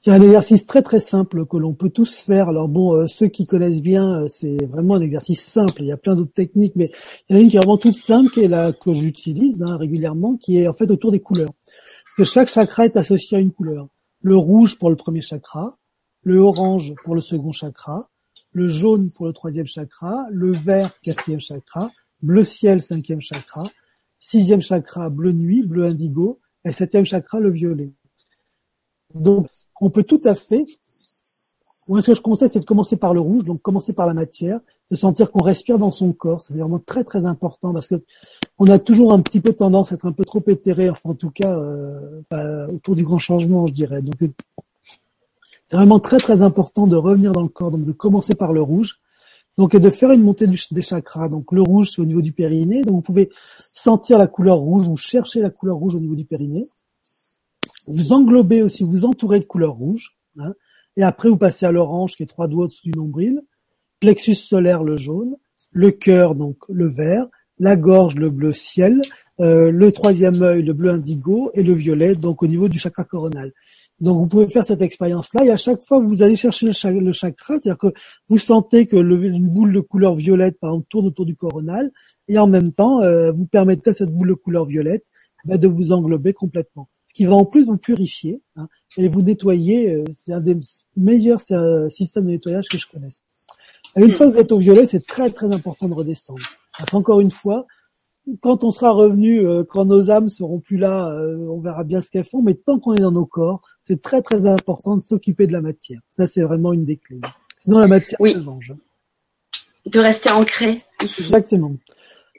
c'est un exercice très très simple que l'on peut tous faire. Alors bon, euh, ceux qui connaissent bien, euh, c'est vraiment un exercice simple. Il y a plein d'autres techniques, mais il y en a une qui est vraiment toute simple, qui est la que j'utilise hein, régulièrement, qui est en fait autour des couleurs. Parce que chaque chakra est associé à une couleur. Le rouge pour le premier chakra, le orange pour le second chakra, le jaune pour le troisième chakra, le vert quatrième chakra, bleu ciel cinquième chakra, sixième chakra bleu nuit, bleu indigo, et septième chakra le violet. Donc on peut tout à fait moi, ce que je conseille, c'est de commencer par le rouge, donc commencer par la matière, de sentir qu'on respire dans son corps. C'est vraiment très très important parce que on a toujours un petit peu tendance à être un peu trop éthéré, enfin en tout cas euh, autour du grand changement, je dirais. C'est vraiment très très important de revenir dans le corps, donc de commencer par le rouge, donc et de faire une montée des chakras. Donc le rouge c'est au niveau du périnée, donc vous pouvez sentir la couleur rouge ou chercher la couleur rouge au niveau du périnée. Vous englobez aussi, vous entourez de couleur rouge. Hein, et après, vous passez à l'orange, qui est trois doigts au-dessus du nombril, plexus solaire, le jaune, le cœur, donc le vert, la gorge, le bleu ciel, euh, le troisième œil, le bleu indigo, et le violet, donc au niveau du chakra coronal. Donc vous pouvez faire cette expérience-là, et à chaque fois vous allez chercher le, chakra, c'est-à-dire que vous sentez que le, une boule de couleur violette, par exemple, tourne autour du coronal, et en même temps, euh, vous permettez à cette boule de couleur violette bah, de vous englober complètement qui va en plus vous purifier hein, et vous nettoyer. Euh, c'est un des meilleurs systèmes de nettoyage que je connaisse. Et une fois que vous êtes au violet, c'est très très important de redescendre. Parce qu'encore une fois, quand on sera revenu, euh, quand nos âmes seront plus là, euh, on verra bien ce qu'elles font. Mais tant qu'on est dans nos corps, c'est très très important de s'occuper de la matière. Ça, c'est vraiment une des clés. Sinon, la matière oui. se venge. De rester ancré ici. Exactement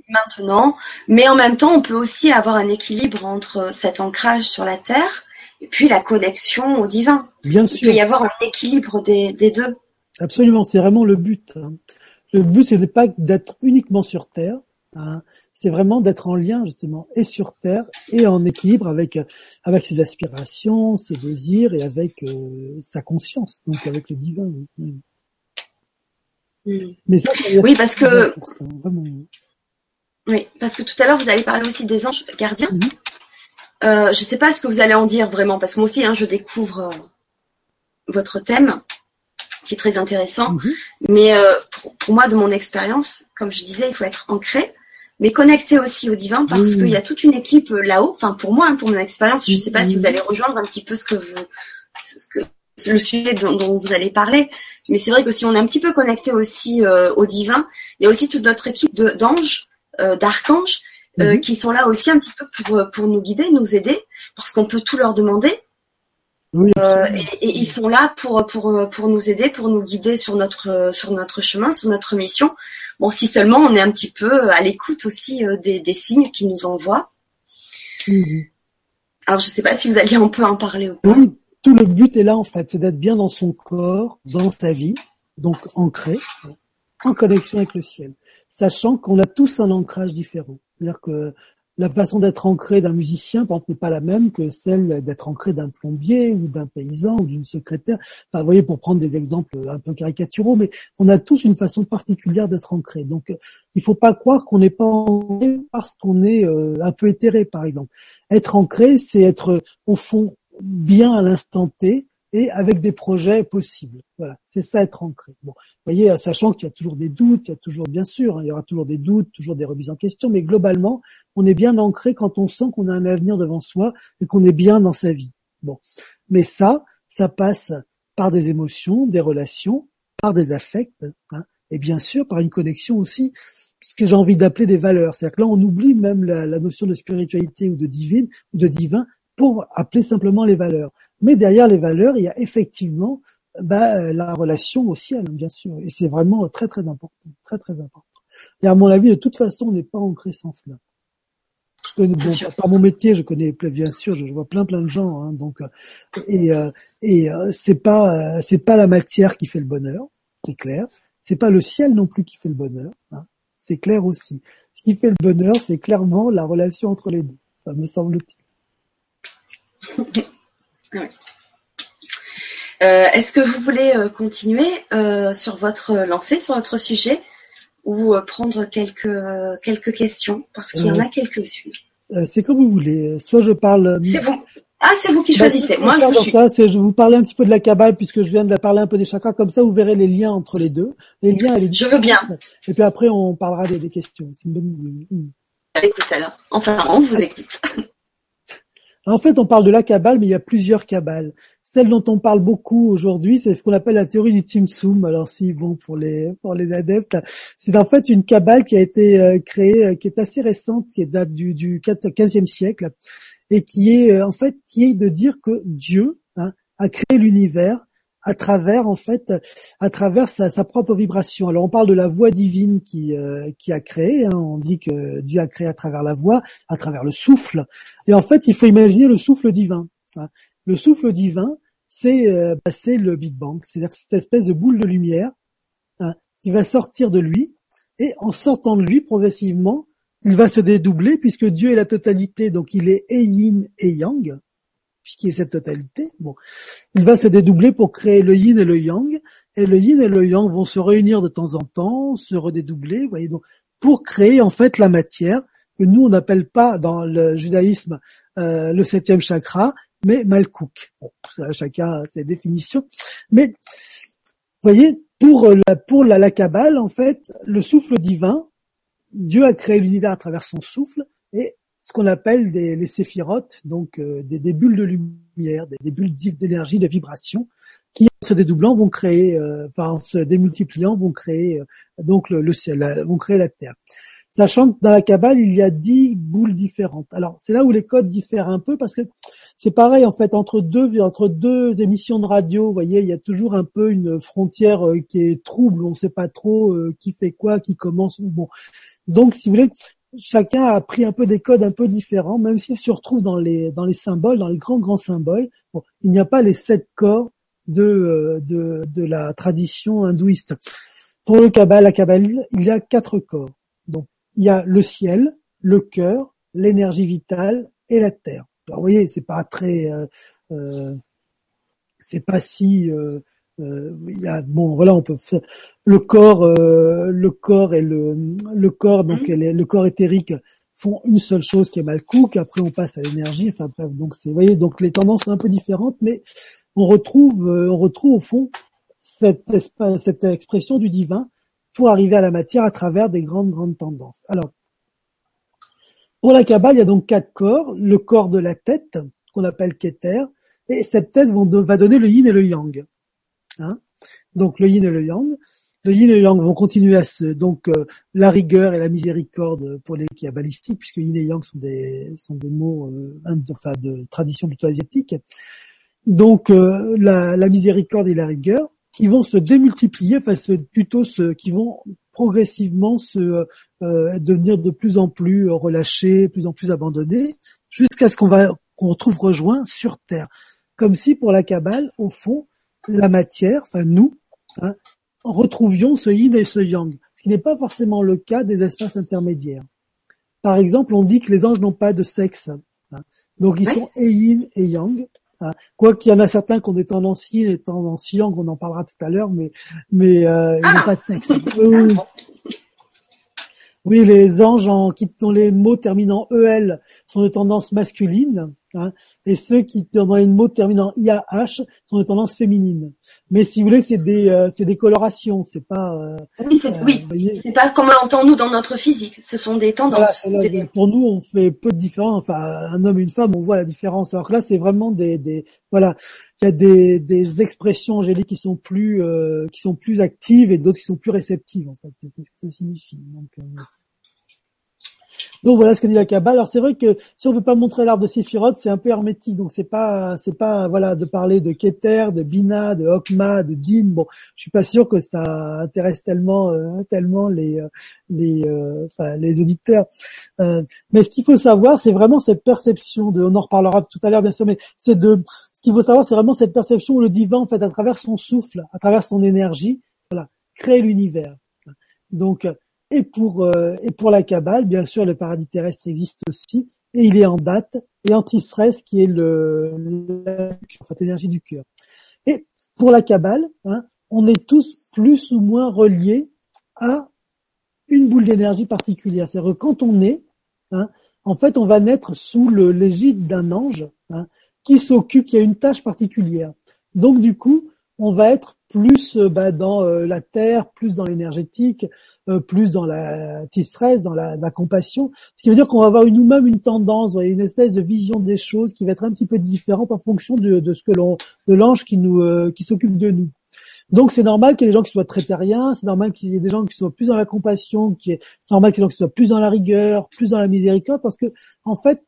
maintenant, mais en même temps, on peut aussi avoir un équilibre entre cet ancrage sur la terre et puis la connexion au divin. Bien sûr. Il peut y avoir un équilibre des, deux. Absolument, c'est vraiment le but. Hein. Le but, ce n'est pas d'être uniquement sur terre, hein. C'est vraiment d'être en lien justement et sur terre et en équilibre avec avec ses aspirations, ses désirs et avec euh, sa conscience, donc avec le divin. Oui. Mais ça, oui, parce que oui, parce que tout à l'heure, vous allez parler aussi des anges gardiens. Mhm. Euh, je ne sais pas ce que vous allez en dire vraiment, parce que moi aussi, hein, je découvre euh, votre thème, qui est très intéressant. Mhm. Mais euh, pour, moi, de mon expérience, comme je disais, il faut être ancré, mais connecté aussi au divin, parce qu'il y a toute une équipe là-haut. Enfin, pour moi, hein, pour mon expérience, je ne sais pas si vous allez rejoindre un petit peu ce que vous, ce que, le sujet dont, vous allez parler. Mais c'est vrai que si on est un petit peu connecté aussi au divin, il y a aussi toute notre équipe d'anges euh, d'archanges euh, mhm. qui sont là aussi un petit peu pour, euh, pour nous guider, nous aider, parce qu'on peut tout leur demander. et, ils sont là pour, pour, pour nous aider, pour nous guider sur notre, sur notre chemin, sur notre mission. Bon, si seulement on est un petit peu à l'écoute aussi des, des signes qu'ils nous envoient. Mhm. Alors, je ne sais pas si vous alliez un peu en parler ou pas. Oui, tout le but est là, en fait, c'est d'être bien dans son corps, dans sa vie, donc ancré, en connexion avec le ciel sachant qu'on a tous un ancrage différent. C'est-à-dire que la façon d'être ancré d'un musicien, par exemple, n'est pas la même que celle d'être ancré d'un plombier ou d'un paysan ou d'une secrétaire. Enfin, vous voyez, pour prendre des exemples un peu caricaturaux, mais on a tous une façon particulière d'être ancré. Donc, il faut pas croire qu'on n'est pas ancré parce qu'on est euh, un peu éthéré, par exemple. Être ancré, c'est être au fond bien à l'instant T, et avec des projets possibles. Voilà, c'est ça être ancré. Bon, vous voyez, sachant qu'il y a toujours des doutes, il y a toujours, bien sûr, hein, il y aura toujours des doutes, toujours des remises en question, mais globalement, on est bien ancré quand on sent qu'on a un avenir devant soi et qu'on est bien dans sa vie. Bon, mais ça, ça passe par des émotions, des relations, par des affects, hein, et bien sûr par une connexion aussi, ce que j'ai envie d'appeler des valeurs. C'est-à-dire que là, on oublie même la, la notion de spiritualité ou de divine ou de divin pour appeler simplement les valeurs. Mais derrière les valeurs, il y a effectivement bah, la relation au ciel, bien sûr. Et c'est vraiment très très important, très très important. Et à mon avis, de toute façon, on n'est pas ancré sans cela. par mon métier, je connais bien sûr, je vois plein plein de gens, hein, donc et euh, et euh, c'est pas euh, c'est pas la matière qui fait le bonheur, c'est clair. C'est pas le ciel non plus qui fait le bonheur, hein, c'est clair aussi. Ce qui fait le bonheur, c'est clairement la relation entre les deux, ça me semble-t-il. Euh, est-ce que vous voulez euh, continuer euh, sur votre lancée, sur votre sujet, ou prendre quelques quelques questions? Parce qu'il y en a quelques-unes. c'est comme vous voulez. Soit je parle. C'est vous. Ah, c'est vous qui bah, choisissez. Moi, je, suis... ça, je vous parler un petit peu de la cabale puisque je viens de parler un peu des chakras. Comme ça, vous verrez les liens entre les deux. Les liens. Et les... Je veux bien. Et puis après, on parlera des, questions. C'est une bonne idée. Écoute alors. Enfin, on vous écoute. En fait, on parle de la cabale, mais il y a plusieurs cabales. celle dont on parle beaucoup aujourd'hui, c'est ce qu'on appelle la théorie du Tzimtzum. Alors si bon pour les pour les adeptes, c'est en fait une cabale qui a été euh, créée, euh, qui est assez récente, qui date du, du 15e siècle, et qui est euh, en fait qui est de dire que Dieu hein, a créé l'univers à travers en fait à travers sa, propre vibration. Alors on parle de la voix divine qui qui a créé. Hein, on dit que Dieu a créé à travers la voix, à travers le souffle. Et en fait, il faut imaginer le souffle divin. Hein. Le souffle divin, c'est euh, bah, le Big Bang, c'est-à-dire cette espèce de boule de lumière hein, qui va sortir de lui, et en sortant de lui, progressivement, il va se dédoubler, puisque Dieu est la totalité, donc il est et yin et yang, puisqu'il cette totalité. Il va se dédoubler pour créer le yin et le yang, et le yin et le yang vont se réunir de temps en temps, se redédoubler, vous voyez, donc pour créer en fait la matière que nous on n'appelle pas dans le judaïsme euh, le septième chakra, mais Malkouk. Bon, chacun a ses définitions. Mais, vous voyez, pour la, pour la, la Kabbale, en fait, le souffle divin, Dieu a créé l'univers à travers son souffle, et ce qu'on appelle des, les séphirotes, donc euh, des, des, bulles de lumière, des, des bulles d'énergie, de vibration, qui en se dédoublant vont créer, euh, enfin en se démultipliant vont créer euh, donc le, le ciel, vont créer la terre sachant que dans la cabale, il y a dix boules différentes. Alors, c'est là où les codes diffèrent un peu parce que c'est pareil, en fait, entre deux, entre deux émissions de radio, vous voyez, il y a toujours un peu une frontière euh, qui est trouble, on ne sait pas trop euh, qui fait quoi, qui commence. Bon. Donc, si vous voulez, chacun a pris un peu des codes un peu différents, même s'ils se retrouvent dans les, dans les symboles, dans les grands, grands symboles. Bon, il n'y a pas les sept corps de, euh, de, de la tradition hindouiste. Pour le Kabbal, la Kabbale, il y a quatre corps. Donc, il y a le ciel, le cœur, l'énergie vitale et la terre. Alors, vous voyez, c'est pas très, euh, euh, c'est pas si, euh, il y a, bon, voilà, on peut faire le corps, le corps et le, le corps, donc mmh. le corps éthérique font une seule chose qui est mal cook. Après, on passe à l'énergie. Enfin bref, donc c'est, vous voyez, donc les tendances sont un peu différentes, mais on retrouve, on retrouve au fond cette, cette expression du divin pour arriver à la matière à travers des grandes, grandes tendances. Alors, pour la Kabbale, il y a donc quatre corps. Le corps de la tête, qu'on appelle Keter, et cette tête va donner le yin et le yang. Donc le yin et le yang. Le yin et le yang vont continuer à se donc euh, la rigueur et la miséricorde pour les kabbalistiques, puisque yin et yang sont des sont des mots euh, enfin de tradition plutôt asiatique. Donc euh, la, la miséricorde et la rigueur qui vont se démultiplier, enfin plutôt ce, qui vont progressivement se euh, devenir de plus en plus relâchés, de plus en plus abandonnés, jusqu'à ce qu'on va qu'on retrouve rejoint sur Terre. Comme si pour la Kabbale, au fond, la matière, enfin nous, hein, retrouvions ce yin et ce yang, ce qui n'est pas forcément le cas des espaces intermédiaires. Par exemple, on dit que les anges n'ont pas de sexe. Hein. Donc ils sont et yin et yang, Hein. Quoi qu'il y en a certains qui ont des tendances yin et tendances yang, on en parlera tout à l'heure, mais mais euh, ils n'ont pas de sexe. Oui, les anges en, qui, dont les mots terminant EL sont de tendance masculine, hein, et ceux qui ont les mots terminant IAH sont de tendance féminine. Mais si vous voulez, c'est des, euh, c'est des colorations, c'est pas. Euh, oui, c'est, oui, c'est pas comme l'entend nous dans notre physique. Ce sont des tendances. Pour nous, on fait peu de différence. Enfin, un homme et une femme, on voit la différence. Alors que là, c'est vraiment des, des, voilà, il y a des, des expressions angéliques qui sont plus, euh, qui sont plus actives et d'autres qui sont plus réceptives. En fait, c'est ce que ça signifie. Donc, donc voilà ce que dit la Kabbale. Alors c'est vrai que si on ne peut pas montrer l'arbre de Séphiroth, c'est un peu hermétique. Donc c'est pas c'est pas voilà de parler de Keter, de Bina, de Hokma, de Din. Bon, je suis pas sûr que ça intéresse tellement euh, tellement les euh, les euh, enfin, les auditeurs. mais ce qu'il faut savoir, c'est vraiment cette perception de. On en reparlera tout à l'heure bien sûr, mais c'est de ce qu'il faut savoir, c'est vraiment cette perception où le divin en fait à travers son souffle, à travers son énergie, voilà, crée l'univers. Donc et pour, euh, et pour la Kabbale, bien sûr, le paradis terrestre existe aussi, et il est en date, et anti-stress qui est le, l'énergie du cœur. Et pour la Kabbale, hein, on est tous plus ou moins reliés à une boule d'énergie particulière. C'est-à-dire que quand on est, hein, en fait, on va naître sous l'égide d'un ange hein, qui s'occupe, qui a une tâche particulière. Donc du coup, on va être plus euh, bah, dans euh, la terre, plus dans l'énergétique, euh, plus dans la stress, dans la, compassion. Ce qui veut dire qu'on va avoir nous-mêmes une tendance, une espèce de vision des choses qui va être un petit peu différente en fonction de, de ce que l'on, de l'ange qui nous, qui s'occupe de nous. Donc c'est normal qu'il y ait des gens qui soient très terriens, c'est normal qu'il y ait des gens qui soient plus dans la compassion, qui est, c'est normal qu'il y ait des gens qui soient plus dans la rigueur, plus dans la miséricorde, parce que en fait,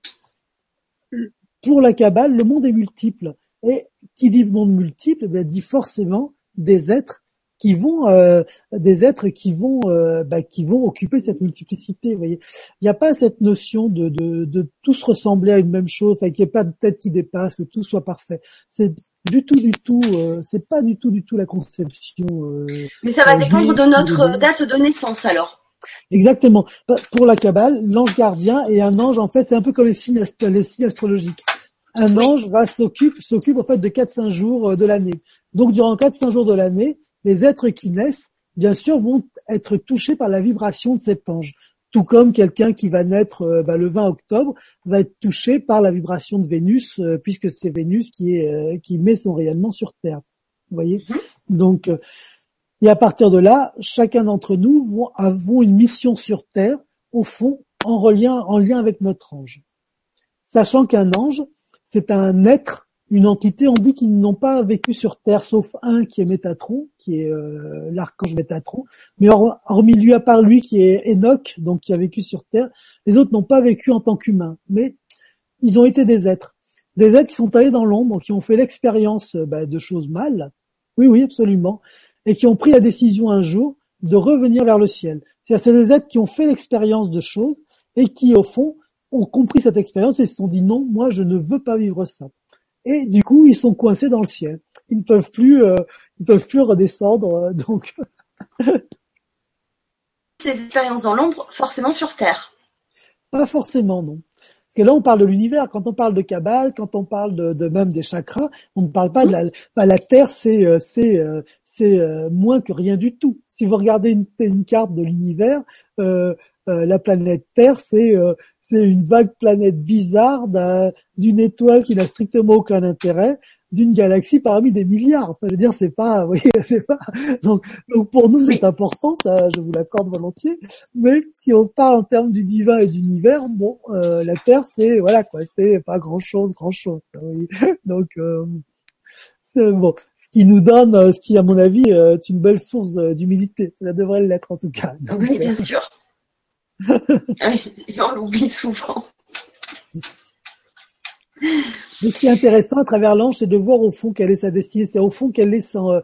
pour la Kabbale, le monde est multiple. Et qui dit monde multiple, eh dit forcément des êtres qui vont euh, des êtres qui vont euh, bah, qui vont occuper cette multiplicité. Vous voyez, il n'y a pas cette notion de, de, de tous ressembler à une même chose, qu'il n'y ait pas de tête qui dépasse, que tout soit parfait. C'est du tout, du tout. Euh, c'est pas du tout, du tout la conception. Mais ça va dépendre de notre date de naissance alors. Exactement. Pour la Kabbale, l'ange gardien est un ange. En fait, c'est un peu comme les signes, les signes astrologiques un ange va s'occupe s'occupe en fait de 4-5 jours euh, de l'année. Donc durant 4-5 jours de l'année, les êtres qui naissent, bien sûr, vont être touchés par la vibration de cet ange. Tout comme quelqu'un qui va naître euh, bah, le 20 octobre va être touché par la vibration de Vénus, euh, puisque c'est Vénus qui est qui met son rayonnement sur Terre. Vous voyez? Mhm. Donc et à partir de là, chacun d'entre nous vont, avons une mission sur Terre, au fond, en, relien, en lien avec notre ange. Sachant qu'un ange, c'est un être, une entité. On dit qu'ils n'ont pas vécu sur Terre, sauf un qui est Métatron, qui est euh, l'archange Métatron. Mais hormis lui, à part lui, qui est Enoch, donc qui a vécu sur Terre, les autres n'ont pas vécu en tant qu'humains. Mais ils ont été des êtres, des êtres qui sont allés dans l'ombre, qui ont fait l'expérience euh, bah, de choses mal. Oui, oui, absolument, et qui ont pris la décision un jour de revenir vers le ciel. C'est-à-dire, c'est des êtres qui ont fait l'expérience de choses et qui, au fond, ont compris cette expérience et se sont dit non, moi je ne veux pas vivre ça. Et du coup, ils sont coincés dans le ciel. Ils ne peuvent plus, euh, ils peuvent plus redescendre. Euh, donc, ces expériences dans l'ombre, forcément sur Terre. Pas forcément, non. Parce que là, on parle de l'univers. Quand on parle de Kabbale, quand on parle de, même des chakras, on ne parle pas de la, bah, la Terre. C'est, euh, c'est, c'est moins que rien du tout. Si vous regardez une, une carte de l'univers, la planète Terre, c'est c'est une vague planète bizarre d'une étoile qui n'a strictement aucun intérêt, d'une galaxie parmi des milliards. Enfin, je veux dire, c'est pas, oui, c'est pas. Donc, donc pour nous, c'est important, ça, je vous l'accorde volontiers. Mais si on parle en termes du divin et d'univers, bon, euh, la Terre, c'est voilà quoi, c'est pas grand chose, grand chose. Oui. Donc, euh, c'est bon. Ce qui nous donne, euh, ce qui, à mon avis, est une belle source d'humilité. Ça devrait l'être en tout cas. oui, bien sûr. Et on l'oublie souvent. ce qui est intéressant à travers l'ange, c'est de voir au fond quelle est sa destinée, c'est au fond quelle est son,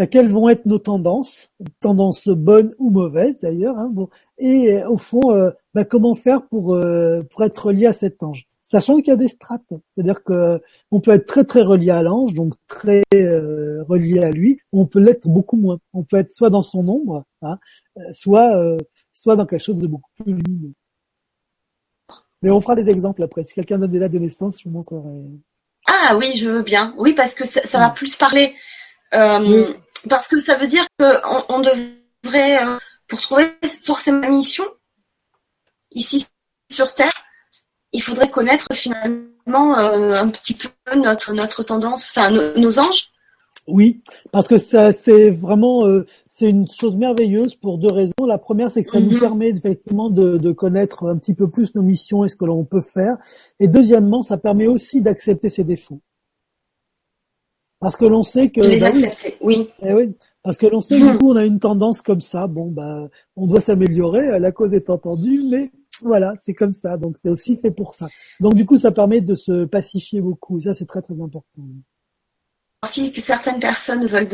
euh, quelles vont être nos tendances, tendances bonnes ou mauvaises d'ailleurs, hein, bon, et euh, au fond, euh, bah, comment faire pour pour être relié à cet ange, sachant qu'il y a des strates, c'est-à-dire que on peut être très très relié à l'ange, donc très relié à lui, on peut l'être beaucoup moins, on peut être soit dans son ombre, hein, soit soit dans quelque chose de beaucoup plus lumineux. Mais on fera des exemples après. Si quelqu'un donne des dates de naissance, je vous montrerai. Ah oui, je veux bien. Oui, parce que ça, va plus parler. Euh, parce que ça veut dire qu'on on devrait, euh, pour trouver forcément la mission, ici sur Terre, il faudrait connaître finalement euh, un petit peu notre, notre tendance, enfin nos anges. Oui, parce que ça c'est vraiment c'est une chose merveilleuse pour deux raisons. La première, c'est que ça nous mhm. permet effectivement de, de, connaître un petit peu plus nos missions et ce que l'on peut faire. Et deuxièmement, ça permet aussi d'accepter ses défauts. Parce que l'on sait que... Les bah accepter, oui. Eh oui. Parce que l'on sait que du coup, on a une tendance comme ça. Bon, bah, on doit s'améliorer, la cause est entendue, mais voilà, c'est comme ça. Donc, c'est aussi fait pour ça. Donc, du coup, ça permet de se pacifier beaucoup. Ça, c'est très, très important. Si certaines personnes veulent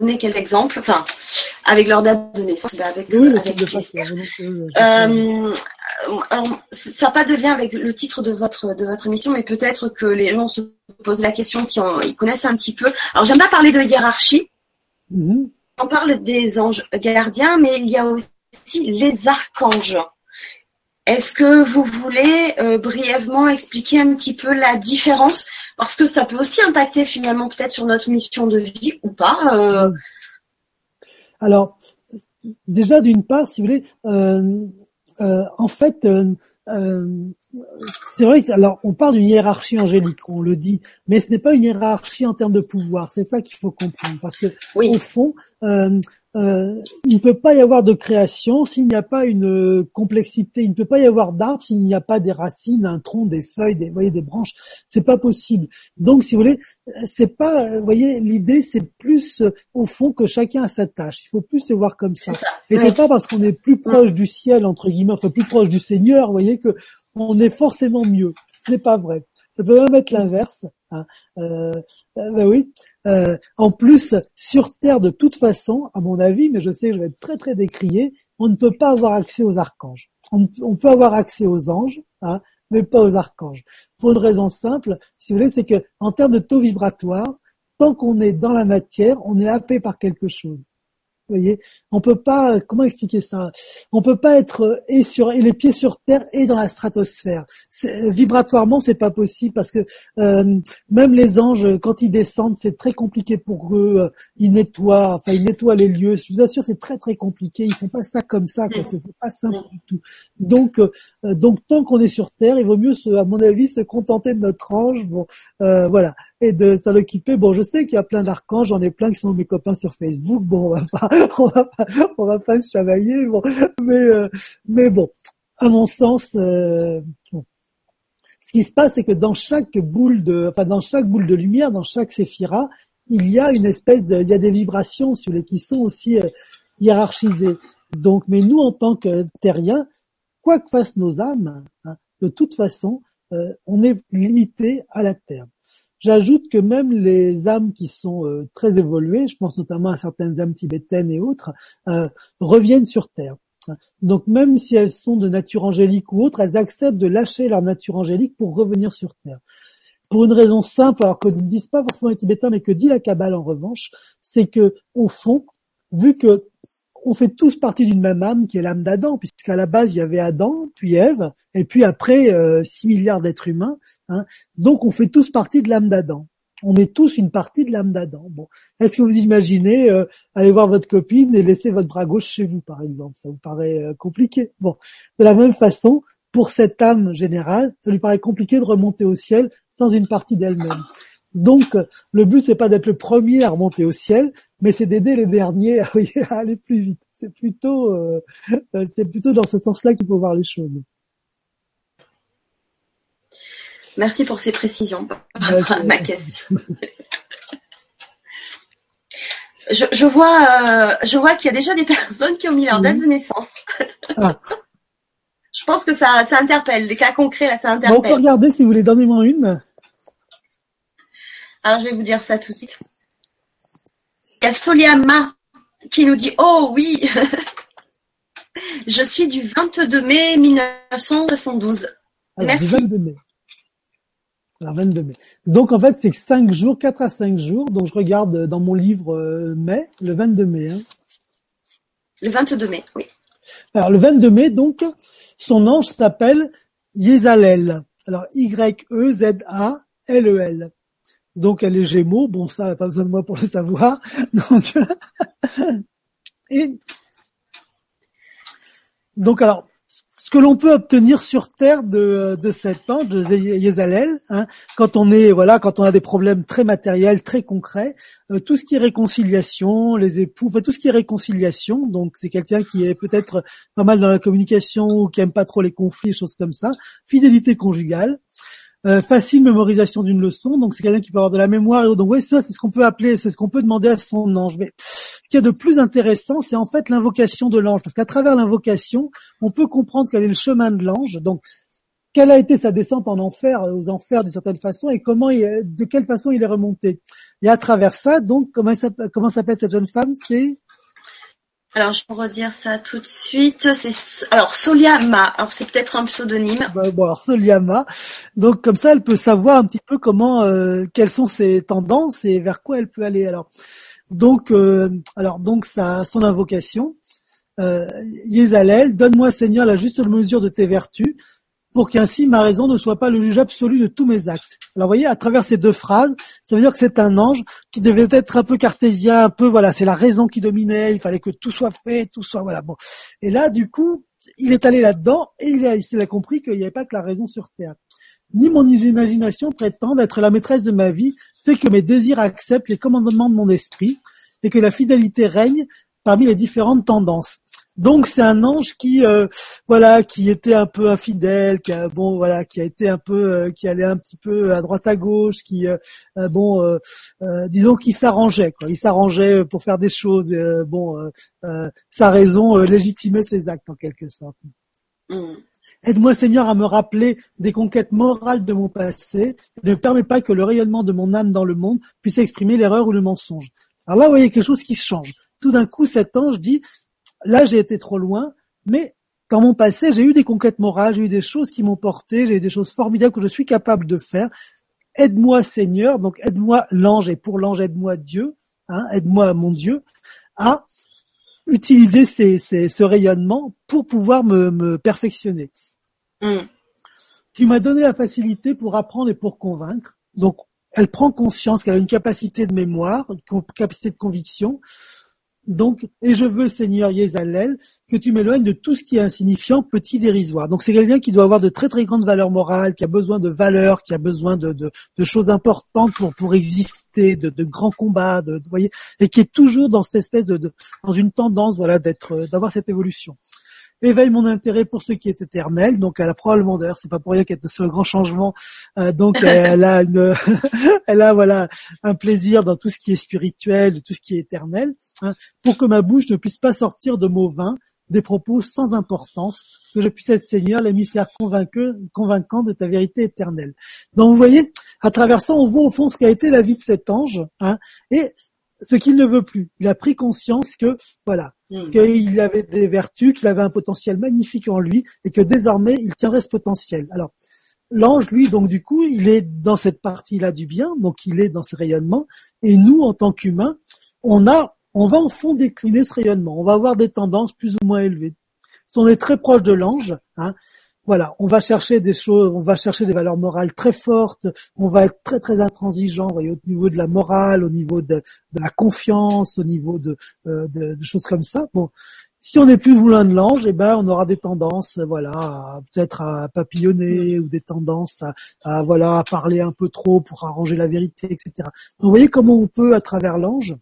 donner quel exemple, enfin, avec leur date de naissance, avec, oui, avec euh, alors, ça n'a pas de lien avec le titre de votre de votre émission, mais peut-être que les gens se posent la question si on, ils connaissent un petit peu. Alors, j'aime pas parler de hiérarchie. Mm-hmm. On parle des anges gardiens, mais il y a aussi les archanges. Est-ce que vous voulez euh, brièvement expliquer un petit peu la différence Parce que ça peut aussi impacter finalement peut-être sur notre mission de vie ou pas. Euh. Alors, déjà d'une part, si vous voulez, euh, euh, en fait, c'est vrai que alors on parle d'une hiérarchie angélique, on le dit, mais ce n'est pas une hiérarchie en termes de pouvoir. C'est ça qu'il faut comprendre, parce que au fond, euh, euh, il ne peut pas y avoir de création s'il n'y a pas une complexité. Il ne peut pas y avoir d'arbre s'il n'y a pas des racines, un tronc, des feuilles, des, voyez, des branches. C'est pas possible. Donc, si vous voulez, c'est pas, vous voyez, l'idée c'est plus au fond que chacun a sa tâche. Il faut plus se voir comme ça. Et c'est pas parce qu'on est plus proche du ciel entre guillemets, enfin plus proche du Seigneur, vous voyez que on est forcément mieux. Ce n'est pas vrai. Ça peut même être l'inverse. Hein. Euh, euh, ben oui. Euh, en plus, sur Terre, de toute façon, à mon avis, mais je sais que je vais être très très décrié, on ne peut pas avoir accès aux archanges. On, peut avoir accès aux anges, hein, mais pas aux archanges. Pour une raison simple, si vous voulez, c'est que en termes de taux vibratoire, tant qu'on est dans la matière, on est happé par quelque chose. Vous voyez, on peut pas. Comment expliquer ça? On peut pas être euh, et sur et les pieds sur terre et dans la stratosphère. Euh, vibratoirement, c'est pas possible parce que euh, même les anges, quand ils descendent, c'est très compliqué pour eux. Ils nettoient, enfin ils nettoient les lieux. Je vous assure, c'est très très compliqué. Ils font pas ça comme ça. Quoi. C'est pas simple du tout. Donc donc tant qu'on est sur terre, il vaut mieux, à mon avis, se contenter de notre ange. Bon, voilà et de s'en occuper. Bon, je sais qu'il y a plein d'archanges, j'en ai plein qui sont mes copains sur Facebook. Bon, on va pas, on va on va pas se chamailler. Mais euh, mais bon, à mon sens, euh, ce qui se passe, c'est que dans chaque boule de, enfin dans chaque boule de lumière, dans chaque séphira, il y a une espèce de, il y a des vibrations sur les qui sont aussi euh, hiérarchisées. Donc, mais nous en tant que terriens, quoi que fassent nos âmes, hein, de toute façon, on est limité à la terre. J'ajoute que même les âmes qui sont euh, très évoluées, je pense notamment à certaines âmes tibétaines et autres, euh, reviennent sur Terre. Donc même si elles sont de nature angélique ou autre, elles acceptent de lâcher leur nature angélique pour revenir sur Terre. Pour une raison simple, alors que ne disent pas forcément les Tibétains, mais que dit la Kabbale en revanche, c'est que au fond, vu que on fait tous partie d'une même âme qui est l'âme d'Adam, puisqu'à la base il y avait Adam, puis Ève, et puis après euh, 6 milliards d'êtres humains. Hein. Donc on fait tous partie de l'âme d'Adam. On est tous une partie de l'âme d'Adam. Bon, est-ce que vous imaginez euh, aller voir votre copine et laisser votre bras gauche chez vous, par exemple? Ça vous paraît euh, compliqué? Bon, de la même façon, pour cette âme générale, ça lui paraît compliqué de remonter au ciel sans une partie d'elle-même. Donc, le but c'est pas d'être le premier à remonter au ciel, mais c'est d'aider les derniers à, aller plus vite. C'est plutôt, euh, euh, c'est plutôt dans ce sens-là qu'il faut voir les choses. Merci pour ces précisions par ma question. je, vois, euh, je vois qu'il y a déjà des personnes qui ont mis leur date de naissance. Ah. je pense que ça, ça interpelle. Les cas concrets, là, ça interpelle. on peut regarder si vous voulez. Donnez-moi une. Alors, je vais vous dire ça tout de suite. Il y a Soliama qui nous dit Oh oui Je suis du 22 mai 1972. Merci. 22 mai. Alors 22 mai. Donc en fait c'est 5 jours, 4 à 5 jours. Donc je regarde dans mon livre euh, mai, le 22 mai. Hein. Le 22 mai, oui. Alors le 22 mai, donc, son ange s'appelle Yezalel. Alors Y-E-Z-A-L-E-L. Donc elle est Gémeaux, bon ça, elle n'a pas besoin de moi pour le savoir. Donc, et donc alors, ce que l'on peut obtenir sur Terre de, de cet ange, de Yezalel, hein, quand on est voilà, quand on a des problèmes très matériels, très concrets, euh, tout ce qui est réconciliation, les époux, enfin, tout ce qui est réconciliation, donc c'est quelqu'un qui est peut-être pas mal dans la communication ou qui aime pas trop les conflits, choses comme ça, fidélité conjugale. Euh, facile mémorisation d'une leçon, donc c'est quelqu'un qui peut avoir de la mémoire et donc oui ça c'est ce qu'on peut appeler, c'est ce qu'on peut demander à son ange. Mais ce qu'il y a de plus intéressant, c'est en fait l'invocation de l'ange, parce qu'à travers l'invocation, on peut comprendre quel est le chemin de l'ange, donc quelle a été sa descente en enfer, aux enfers d'une certaine façon, et comment, de quelle façon il est remonté. Et à travers ça, donc comment, comment s'appelle cette jeune femme? C'est alors, je vais redire ça tout de suite. C'est alors Soliama. Alors, c'est peut-être un pseudonyme. Bon, alors Soliama. Donc, comme ça, elle peut savoir un petit peu comment, euh, quelles sont ses tendances et vers quoi elle peut aller. Alors, donc, euh, alors donc, ça, son invocation. Euh, Yezalel, donne-moi Seigneur la juste mesure de tes vertus pour qu'ainsi ma raison ne soit pas le juge absolu de tous mes actes. Alors vous voyez, à travers ces deux phrases, ça veut dire que c'est un ange qui devait être un peu cartésien, un peu voilà, c'est la raison qui dominait, il fallait que tout soit fait, tout soit voilà bon. Et là, du coup, il est allé là-dedans et il a, il compris qu'il n'y avait pas que la raison sur Terre. Ni mon imagination prétend être la maîtresse de ma vie, fait que mes désirs acceptent les commandements de mon esprit et que la fidélité règne parmi les différentes tendances. Donc c'est un ange qui euh, voilà qui était un peu infidèle, qui a bon voilà qui a été un peu euh, qui allait un petit peu à droite à gauche, qui euh, bon disons qu'il s'arrangeait quoi, il s'arrangeait pour faire des choses bon sa raison légitimait ses actes en quelque sorte. Mm. Aide-moi Seigneur à me rappeler des conquêtes morales de mon passé. Ne permets pas que le rayonnement de mon âme dans le monde puisse exprimer l'erreur ou le mensonge. Alors là, vous voyez quelque chose qui change. Tout d'un coup, cet ange dit, là, j'ai été trop loin, mais dans mon passé, j'ai eu des conquêtes morales, j'ai eu des choses qui m'ont porté, j'ai eu des choses formidables que je suis capable de faire. Aide-moi Seigneur, donc aide-moi l'ange, et pour l'ange, aide-moi Dieu, hein, aide-moi mon Dieu, à utiliser ces, ce rayonnement pour pouvoir me, perfectionner. Mm. Tu m'as donné la facilité pour apprendre et pour convaincre. Donc, elle prend conscience qu'elle a une capacité de mémoire, une capacité de conviction. Donc, et je veux, Seigneur Yézalel, que tu m'éloignes de tout ce qui est insignifiant, petit, dérisoire. Donc, c'est quelqu'un qui doit avoir de très très grandes valeurs morales, qui a besoin de valeurs, qui a besoin de, choses importantes pour pour exister, de, de grands combats, de, voyez, et qui est toujours dans cette espèce de, de dans une tendance, voilà, d'être, d'avoir cette évolution éveille mon intérêt pour ce qui est éternel. Donc elle a probablement d'ailleurs, c'est pas pour rien qu'elle est sur le grand changement. Euh, donc elle a une, elle a voilà un plaisir dans tout ce qui est spirituel, tout ce qui est éternel, hein, pour que ma bouche ne puisse pas sortir de mots vains, des propos sans importance, que je puisse être Seigneur, l'émissaire convaincant de ta vérité éternelle. Donc vous voyez, à travers ça, on voit au fond ce qu'a été la vie de cet ange, hein, et ce qu'il ne veut plus. Il a pris conscience que, voilà, hmm. qu'il avait des vertus, qu'il avait un potentiel magnifique en lui, et que désormais il tiendrait ce potentiel. Alors, l'ange, lui, donc du coup, il est dans cette partie-là du bien, donc il est dans ce rayonnement, et nous, en tant qu'humains, on a, on va en fond décliner ce rayonnement. On va avoir des tendances plus ou moins élevées. Si on est très proche de l'ange, hein, voilà, on va chercher des choses, on va chercher des valeurs morales très fortes, on va être très très intransigeant, voyez, au niveau de la morale, au niveau de, la confiance, au niveau de, euh, choses comme ça. Si on est plus loin de l'ange, eh ben on aura des tendances, voilà, peut-être à papillonner ou des tendances à, voilà à parler un peu trop pour arranger la vérité, etc. Donc, vous voyez comment on peut à travers l'ange,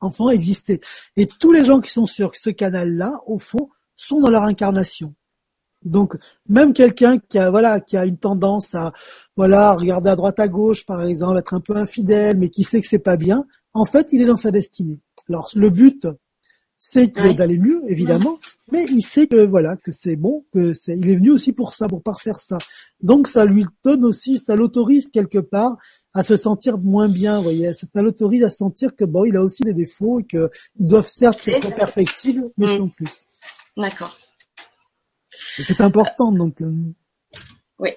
enfin exister. Et tous les gens qui sont sur ce canal-là, au fond, sont dans leur incarnation. Donc même quelqu'un qui a voilà qui a une tendance à voilà regarder à droite à gauche par exemple, être un peu infidèle, mais qui sait que c'est pas bien, en fait il est dans sa destinée. Alors le but c'est d'aller mieux évidemment, mais il sait que voilà que c'est bon, que c'est il est venu aussi pour ça, pour parfaire ça. Donc ça lui donne aussi, ça l'autorise quelque part à se sentir moins bien, vous voyez, ça, l'autorise à sentir que bon il a aussi des défauts et qu'ils doivent certes être perfectibles, mais mm. sans plus. D'accord. C'est important donc. Euh. Oui,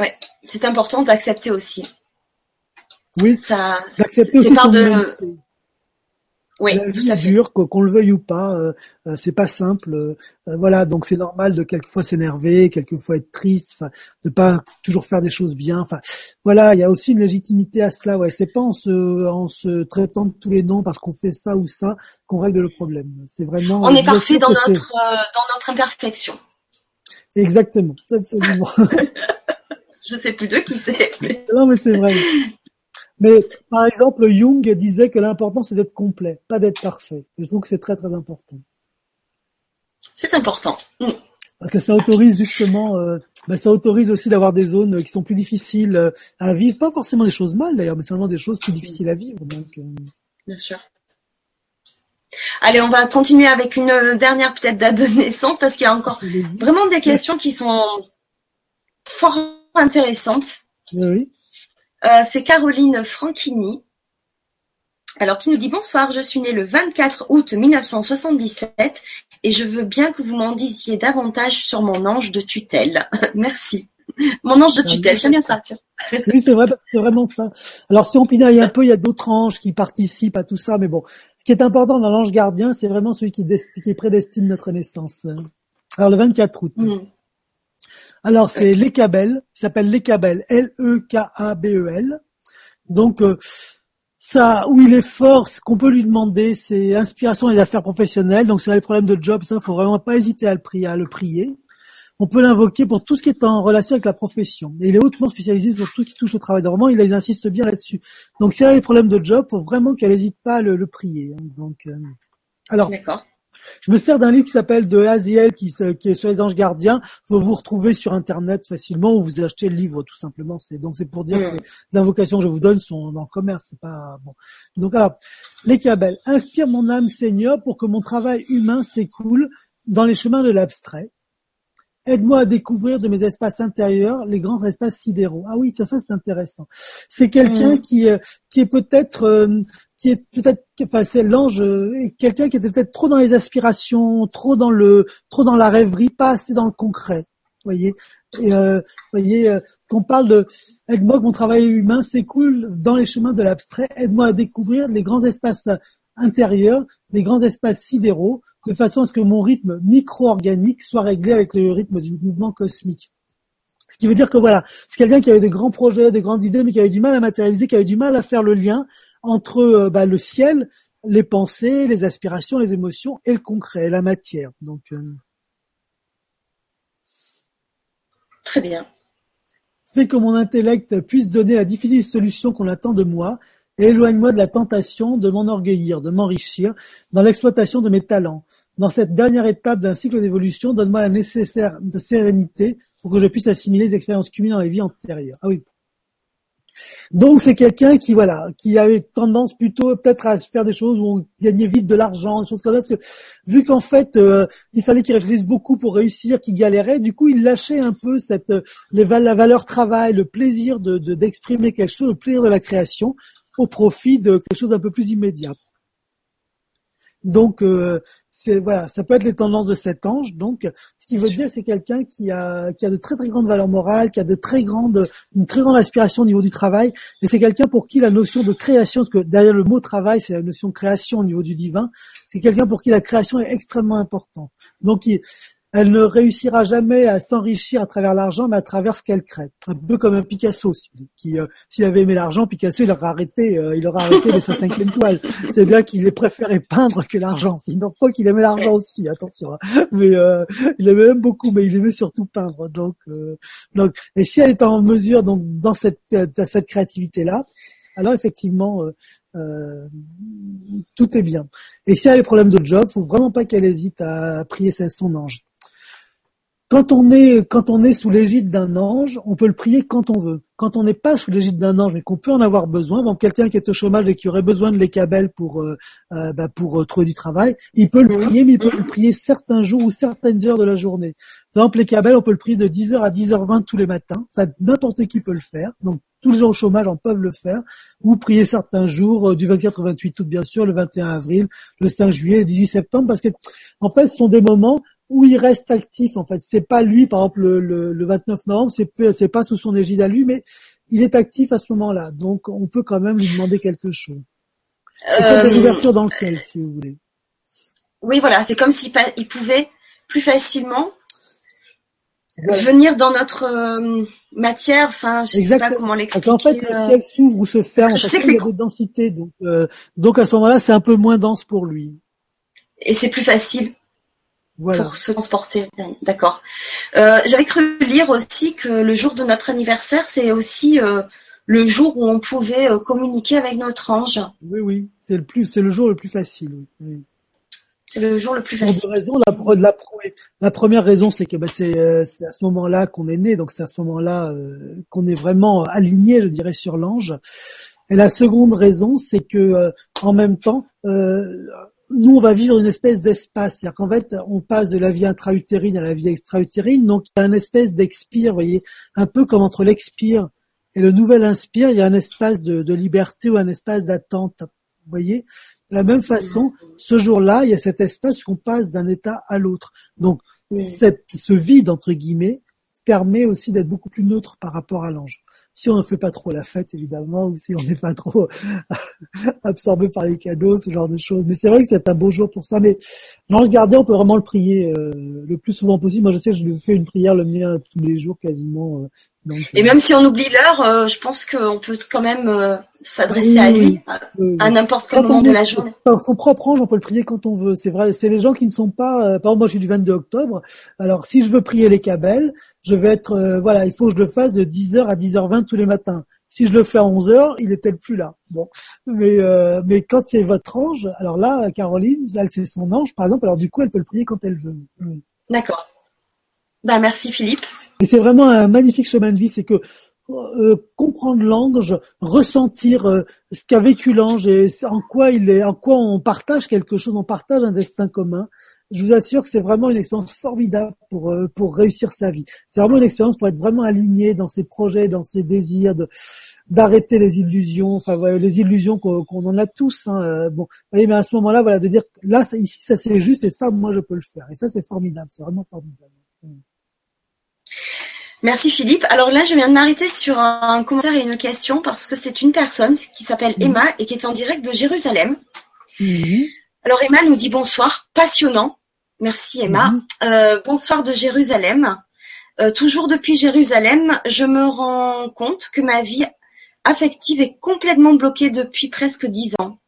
oui, c'est important d'accepter aussi. Oui. Ça, d'accepter aussi son de... Oui, la vie est dure, qu'on le veuille ou pas, euh, euh, c'est pas simple. voilà, donc c'est normal de quelquefois s'énerver, quelquefois être triste, de pas toujours faire des choses bien. Enfin, voilà, il y a aussi une légitimité à cela. Ouais, c'est pas en se, en se traitant de tous les noms parce qu'on fait ça ou ça qu'on règle le problème. C'est vraiment. On est parfait dans notre dans notre imperfection. Exactement, absolument. je sais plus de qui c'est. Non, mais c'est vrai. Mais par exemple, Jung disait que l'important c'est d'être complet, pas d'être parfait. je trouve que c'est très très important. C'est important. Mm. Parce que ça autorise justement, euh, ben, ça autorise aussi d'avoir des zones qui sont plus difficiles euh, à vivre, pas forcément des choses mal d'ailleurs, mais seulement des choses plus difficiles à vivre. Donc, euh. Bien sûr. Allez, on va continuer avec une dernière peut-être date de naissance parce qu'il y a encore vraiment des questions qui sont fort intéressantes. Oui. Euh, c'est Caroline Franchini. Alors, qui nous dit bonsoir, je suis née le 24 août 1977 et je veux bien que vous m'en disiez davantage sur mon ange de tutelle. Merci. Mon ange de ah, tutelle, j'aime bien ça. oui, c'est vrai, c'est vraiment ça. Alors, si on pinaille un peu, il y a d'autres anges qui participent à tout ça, mais bon, ce qui est important dans l'ange gardien, c'est vraiment celui qui, qui, prédestine notre naissance. Alors le 24 août. Mm. Alors c'est l'Ekabel, qui s'appelle l'Ekabel, L-E-K-A-B-E-L. Donc euh, ça, où il est fort, ce qu'on peut lui demander, c'est inspiration et affaires professionnelles. Donc, c'est les problèmes de job, ça, faut vraiment pas hésiter à le prier. À le prier. On peut l'invoquer pour tout ce qui est en relation avec la profession. Et il est hautement spécialisé pour tout ce qui touche au travail. vraiment, il, insiste bien là-dessus. Donc, si elle a des problèmes de job, faut vraiment qu'elle n'hésite pas à le, prier. Donc, euh, alors. Je me sers d'un livre qui s'appelle De Aziel, qui, qui est sur les anges gardiens. Faut vous retrouver sur internet facilement ou vous achetez le livre tout simplement. C'est donc c'est pour dire que les invocations que je vous donne sont dans le commerce. C'est pas bon. Donc alors, les cabelles. Inspire mon âme Seigneur pour que mon travail humain s'écoule dans les chemins de l'abstrait. Aide-moi à découvrir de mes espaces intérieurs les grands espaces sidéraux. Ah oui, tiens, ça c'est intéressant. C'est quelqu'un qui euh, qui est peut-être euh, qui est peut-être, enfin c'est l'ange, euh, quelqu'un qui était peut-être trop dans les aspirations, trop dans le, trop dans la rêverie, pas assez dans le concret. Voyez, et, euh, voyez, euh, qu'on parle de aide-moi que mon travail humain s'écoule dans les chemins de l'abstrait, aide-moi à découvrir les grands espaces intérieurs, les grands espaces sidéraux, de façon à ce que mon rythme micro-organique soit réglé avec le rythme du mouvement cosmique. Ce qui veut dire que voilà, c'est quelqu'un qui avait des grands projets, des grandes idées, mais qui avait du mal à matérialiser, qui avait du mal à faire le lien entre euh, bah, le ciel, les pensées, les aspirations, les émotions et le concret, la matière. Donc euh, très bien. Fais que mon intellect puisse donner la difficile solution qu'on attend de moi éloigne-moi de la tentation de m'enorgueillir, de m'enrichir dans l'exploitation de mes talents. Dans cette dernière étape d'un cycle d'évolution, donne-moi la nécessaire sérénité pour que je puisse assimiler les expériences cumulées dans les vies antérieures. Ah oui, donc c'est quelqu'un qui voilà, qui avait tendance plutôt peut-être à faire des choses où on gagnait vite de l'argent, des choses comme ça, parce que vu qu'en fait euh, il fallait qu'il réfléchisse beaucoup pour réussir, qu'il galérait, du coup il lâchait un peu cette euh, la valeur travail, le plaisir de d'exprimer quelque chose, le plaisir de la création au profit de quelque chose d'un peu plus immédiat. Donc euh, voilà, ça peut être les tendances de cet ange. Donc, ce qui veut dire, c'est quelqu'un qui a qui a de très très grandes valeurs morales, qui a de très grandes une très grande aspiration au niveau du travail, et c'est quelqu'un pour qui la notion de création, parce que derrière le mot travail, c'est la notion de création au niveau du divin, c'est quelqu'un pour qui la création est extrêmement importante. Donc, il, elle ne réussira jamais à s'enrichir à travers l'argent, mais à travers ce qu'elle crée. Un peu comme un Picasso, qui, euh, s'il avait aimé l'argent, Picasso, il aurait arrêté, euh, il aurait arrêté les sa cinquième toile. C'est bien qu'il ait préféré peindre que l'argent. Sinon, pas qu'il aimait l'argent aussi, attention. Hein. Mais euh, il aimait même beaucoup, mais il aimait surtout peindre. Donc, donc, et si elle est en mesure, donc, dans cette, cette créativité-là, alors effectivement, euh, tout est bien. Et si elle a des problèmes de job, faut vraiment pas qu'elle hésite à prier son ange. Quand on est quand on est sous l'égide d'un ange, on peut le prier quand on veut. Quand on n'est pas sous l'égide d'un ange, mais qu'on peut en avoir besoin, bon, quelqu'un qui est au chômage et qui aurait besoin de l'écabelle pour euh, euh, bah, pour euh, trouver du travail, il peut le prier, mais il peut le prier certains jours ou certaines heures de la journée. Par exemple, l'écabelle, on peut le prier de 10h à 10h20 tous les matins. Ça, n'importe qui peut le faire. Donc tous les gens au chômage en peuvent le faire, ou prier certains jours, du 24 au 28 août bien sûr, le 21 avril, le 5 juillet, le 18 septembre, parce que en fait ce sont des moments où il reste actif en fait. C'est pas lui, par exemple le, le, 29 novembre, c'est c'est pas sous son égide à lui, mais il est actif à ce moment-là. Donc on peut quand même lui demander quelque chose. Euh... Une ouverture dans le ciel, si vous voulez. Oui, voilà, c'est comme s'il il pouvait plus facilement venir dans notre euh, matière. Enfin, je sais pas comment l'expliquer. En fait, le euh. ciel s'ouvre ou se ferme. Je sais que c'est de densité, donc euh, donc à ce moment-là, c'est un peu moins dense pour lui. Et c'est plus facile pour se transporter. D'accord. Euh, J'avais cru lire aussi que le jour de notre anniversaire, c'est aussi euh, le jour où on pouvait euh, communiquer avec notre ange. Oui, oui, c'est le plus, c'est le jour le plus facile. C'est le jour le plus facile. la, la, première raison, c'est que bah, euh, c'est à ce moment-là qu'on est né, donc c'est à ce moment-là qu'on est vraiment aligné, je dirais, sur l'ange. Et la seconde raison, c'est que en même temps, nous, on va vivre une espèce d'espace. C'est-à-dire qu'en fait, on passe de la vie intra-utérine à la vie extra-utérine. Donc, il y a une espèce d'expire, vous voyez, un peu comme entre l'expire et le nouvel inspire, il y a un espace de, liberté ou un espace d'attente. Vous voyez De la même façon, ce jour-là, il y a cet espace qu'on passe d'un état à l'autre. Donc, cette, ce vide, entre guillemets, permet aussi d'être beaucoup plus neutre par rapport à l'ange si on ne fait pas trop la fête évidemment, ou si on n'est pas trop absorbé par les cadeaux, ce genre de choses. Mais c'est vrai que c'est un beau jour pour ça. Mais l'ange gardien, on peut vraiment le prier euh, le plus souvent possible. Moi, je sais que je fais une prière le mien tous les jours quasiment. Euh, et même si on oublie l'heure, je pense qu'on peut quand même s'adresser à lui à, n'importe quel moment de la journée. Son propre ange, on peut le prier quand on veut. C'est vrai. C'est les gens qui ne sont pas. par exemple, moi, je suis du 22 octobre. Alors, si je veux prier les Cabelles, je vais être. voilà, il faut que je le fasse de 10h à 10h20 tous les matins. Si je le fais à 11 heures, il est peut-être plus là. Bon, mais euh, mais quand c'est votre ange, alors là, Caroline, elle c'est son ange, par exemple. Alors du coup, elle peut le prier quand elle veut. D'accord. Ben merci Philippe. Et c'est vraiment un magnifique chemin de vie, c'est que euh, comprendre l'ange, ressentir euh, ce qu'a vécu l'ange et en quoi il est, en quoi on partage quelque chose, on partage un destin commun je vous assure que c'est vraiment une expérience formidable pour euh, pour réussir sa vie. C'est vraiment une expérience pour être vraiment aligné dans ses projets, dans ses désirs, de d'arrêter les illusions, enfin les illusions qu'on en a tous. Hein, euh, bon, mais à ce moment-là, voilà, de dire là ici ça c'est juste et ça moi je peux le faire. Et ça c'est formidable, c'est vraiment formidable. Merci Philippe. Alors là, je viens de m'arrêter sur un commentaire et une question parce que c'est une personne qui s'appelle. Emma et qui est en direct de Jérusalem. Alors Emma nous dit bonsoir, passionnant. Merci Emma. Euh, bonsoir de Jérusalem. Euh, toujours depuis Jérusalem, je me rends compte que ma vie affective est complètement bloquée depuis presque dix ans.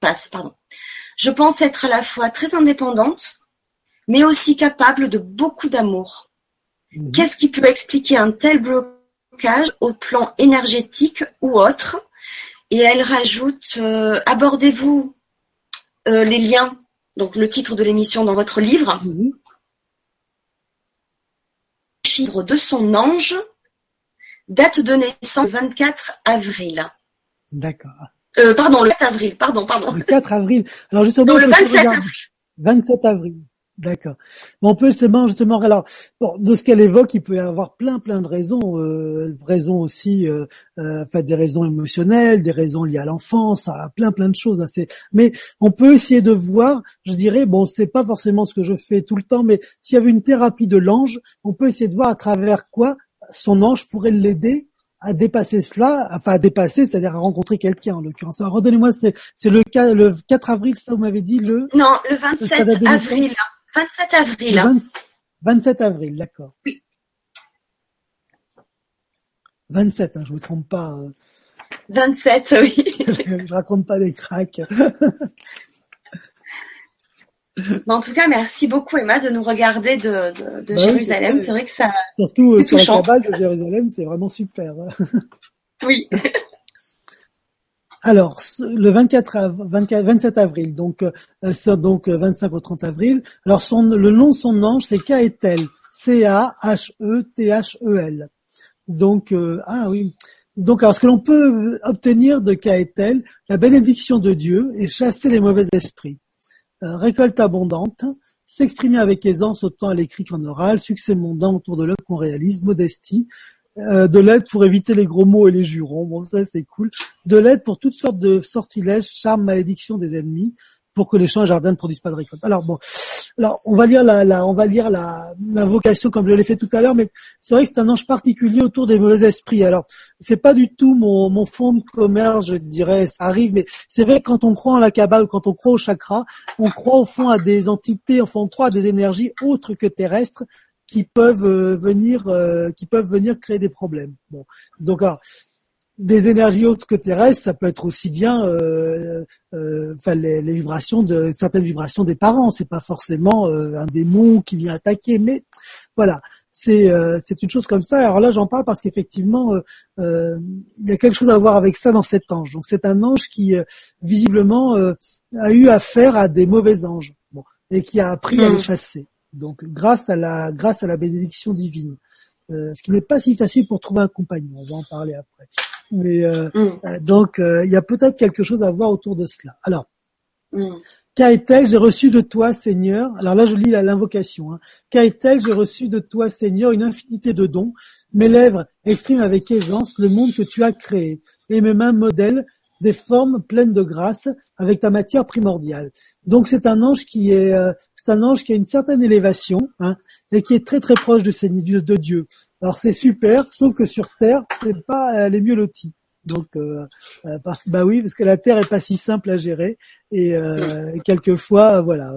Passe, pardon. Je pense être à la fois très indépendante, mais aussi capable de beaucoup d'amour. Mhm. Qu'est-ce qui peut expliquer un tel blocage au plan énergétique ou autre? Et elle rajoute, euh, abordez-vous les liens donc le titre de l'émission dans votre livre. Chiffre de son ange, date de naissance 24 avril. D'accord. Euh, pardon, le 4 avril, pardon, pardon. Le 4 avril. Alors justement, non, le 27 avril. 27 avril. D'accord. on peut justement, justement, alors, bon, de ce qu'elle évoque, il peut y avoir plein, plein de raisons, euh, raisons aussi, euh, euh, enfin, des raisons émotionnelles, des raisons liées à l'enfance, à plein, plein de choses. Assez. Mais on peut essayer de voir, je dirais, bon, c'est pas forcément ce que je fais tout le temps, mais s'il y avait une thérapie de l'ange, on peut essayer de voir à travers quoi son ange pourrait l'aider à dépasser cela, enfin à dépasser, c'est-à-dire à rencontrer quelqu'un en l'occurrence. Alors redonnez-moi, c'est, c'est le, le 4 avril, ça vous m'avez dit le Non, le 27 avril. 27 avril. 27 avril, d'accord. Oui. 27, hein, je me trompe pas. 27, euh. oui. je raconte pas des cracks. en tout cas, merci beaucoup Emma de nous regarder de, de, bah Jérusalem. c'est vrai que ça. Surtout euh, sur la cabane de Jérusalem, c'est vraiment super. oui. Alors, le 24, 24 27 avril, donc euh, donc 25 euh, au 30 avril. Alors, son, le nom de son ange, c'est Kaetel, C-A-H-E-T-H-E-L. Donc, euh, ah oui. Donc, alors, ce que l'on peut obtenir de Kaetel, la bénédiction de Dieu et chasser les mauvais esprits. récolte abondante, s'exprimer avec aisance autant à l'écrit qu'en oral, succès mondain autour de l'œuvre qu'on réalise, modestie, euh, de l'aide pour éviter les gros mots et les jurons, bon ça c'est cool, de l'aide pour toutes sortes de sortilèges, charmes, malédictions des ennemis, pour que les champs et jardins ne produisent pas de récolte. Alors bon, alors on va lire la, on va lire la l'invocation comme je l'ai fait tout à l'heure, mais c'est vrai que c'est un ange particulier autour des mauvais esprits. Alors c'est pas du tout mon, mon fond de commerce, je dirais, ça arrive, mais c'est vrai que quand on croit en la cabale, quand on croit au chakra, on croit au fond à des entités, enfin on croit à des énergies autres que terrestres qui peuvent euh, venir euh, qui peuvent venir créer des problèmes. Bon, donc alors, des énergies autres que terrestres, ça peut être aussi bien, euh, euh, enfin les, les, vibrations de certaines vibrations des parents. C'est pas forcément euh, un démon qui vient attaquer, mais voilà, c'est c'est une chose comme ça. Alors là, j'en parle parce qu'effectivement, il y a quelque chose à voir avec ça dans cet ange. Donc c'est un ange qui visiblement a eu affaire à des mauvais anges, bon, et qui a appris à les hmm. chasser. Donc grâce à la grâce à la bénédiction divine, euh, ce qui n'est pas si facile pour trouver un compagnon. On va en parler après. Mais euh, mm. euh donc euh, il y a peut-être quelque chose à voir autour de cela. Alors mm. Qu'a-t-elle J'ai reçu de toi, Seigneur? Alors là, je lis l'invocation. Hein. Qu'a-t-elle J'ai reçu de toi, Seigneur, une infinité de dons? Mes lèvres expriment avec aisance le monde que tu as créé, et mes mains modèlent des formes pleines de grâce avec ta matière primordiale. Donc c'est un ange qui est c'est un ange qui a une certaine élévation hein, et qui est très très proche de, de Dieu. Alors c'est super, sauf que sur Terre, c'est pas euh, les mieux lotis. Donc, euh, euh, parce, bah oui, parce que la Terre est pas si simple à gérer et euh, quelquefois, voilà,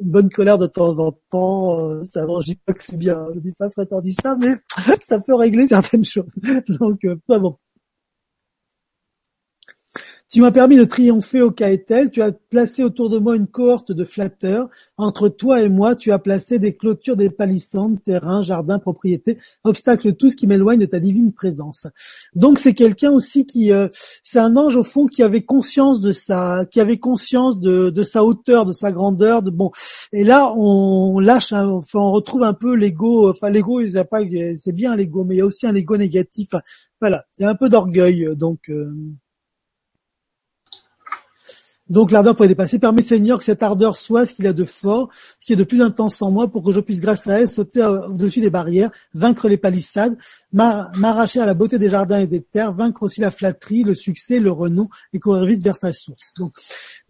une bonne colère de temps en temps, ça, je dis pas que c'est bien, je dis pas dit ça, mais ça peut régler certaines choses. Donc, pas bon. Tu m'as permis de triompher au Caetel, tu as placé autour de moi une cohorte de flatteurs. Entre toi et moi, tu as placé des clôtures, des palissandres, terrains, jardins, propriétés, obstacles, tout ce qui m'éloigne de ta divine présence. Donc c'est quelqu'un aussi qui, euh, c'est un ange au fond qui avait conscience de sa, qui avait conscience de, de sa hauteur, de sa grandeur, de bon. Et là, on lâche, on retrouve un peu l'ego. Enfin, l'ego, c'est bien l'ego, mais il y a aussi un ego négatif. voilà, il y a un peu d'orgueil, donc. Euh, donc l'ardeur pourrait dépasser. Permets Seigneur que cette ardeur soit ce qu'il y a de fort, ce qui est de plus intense en moi, pour que je puisse grâce à elle sauter au-dessus des barrières, vaincre les palissades, m'arracher à la beauté des jardins et des terres, vaincre aussi la flatterie, le succès, le renom et courir vite vers ta source.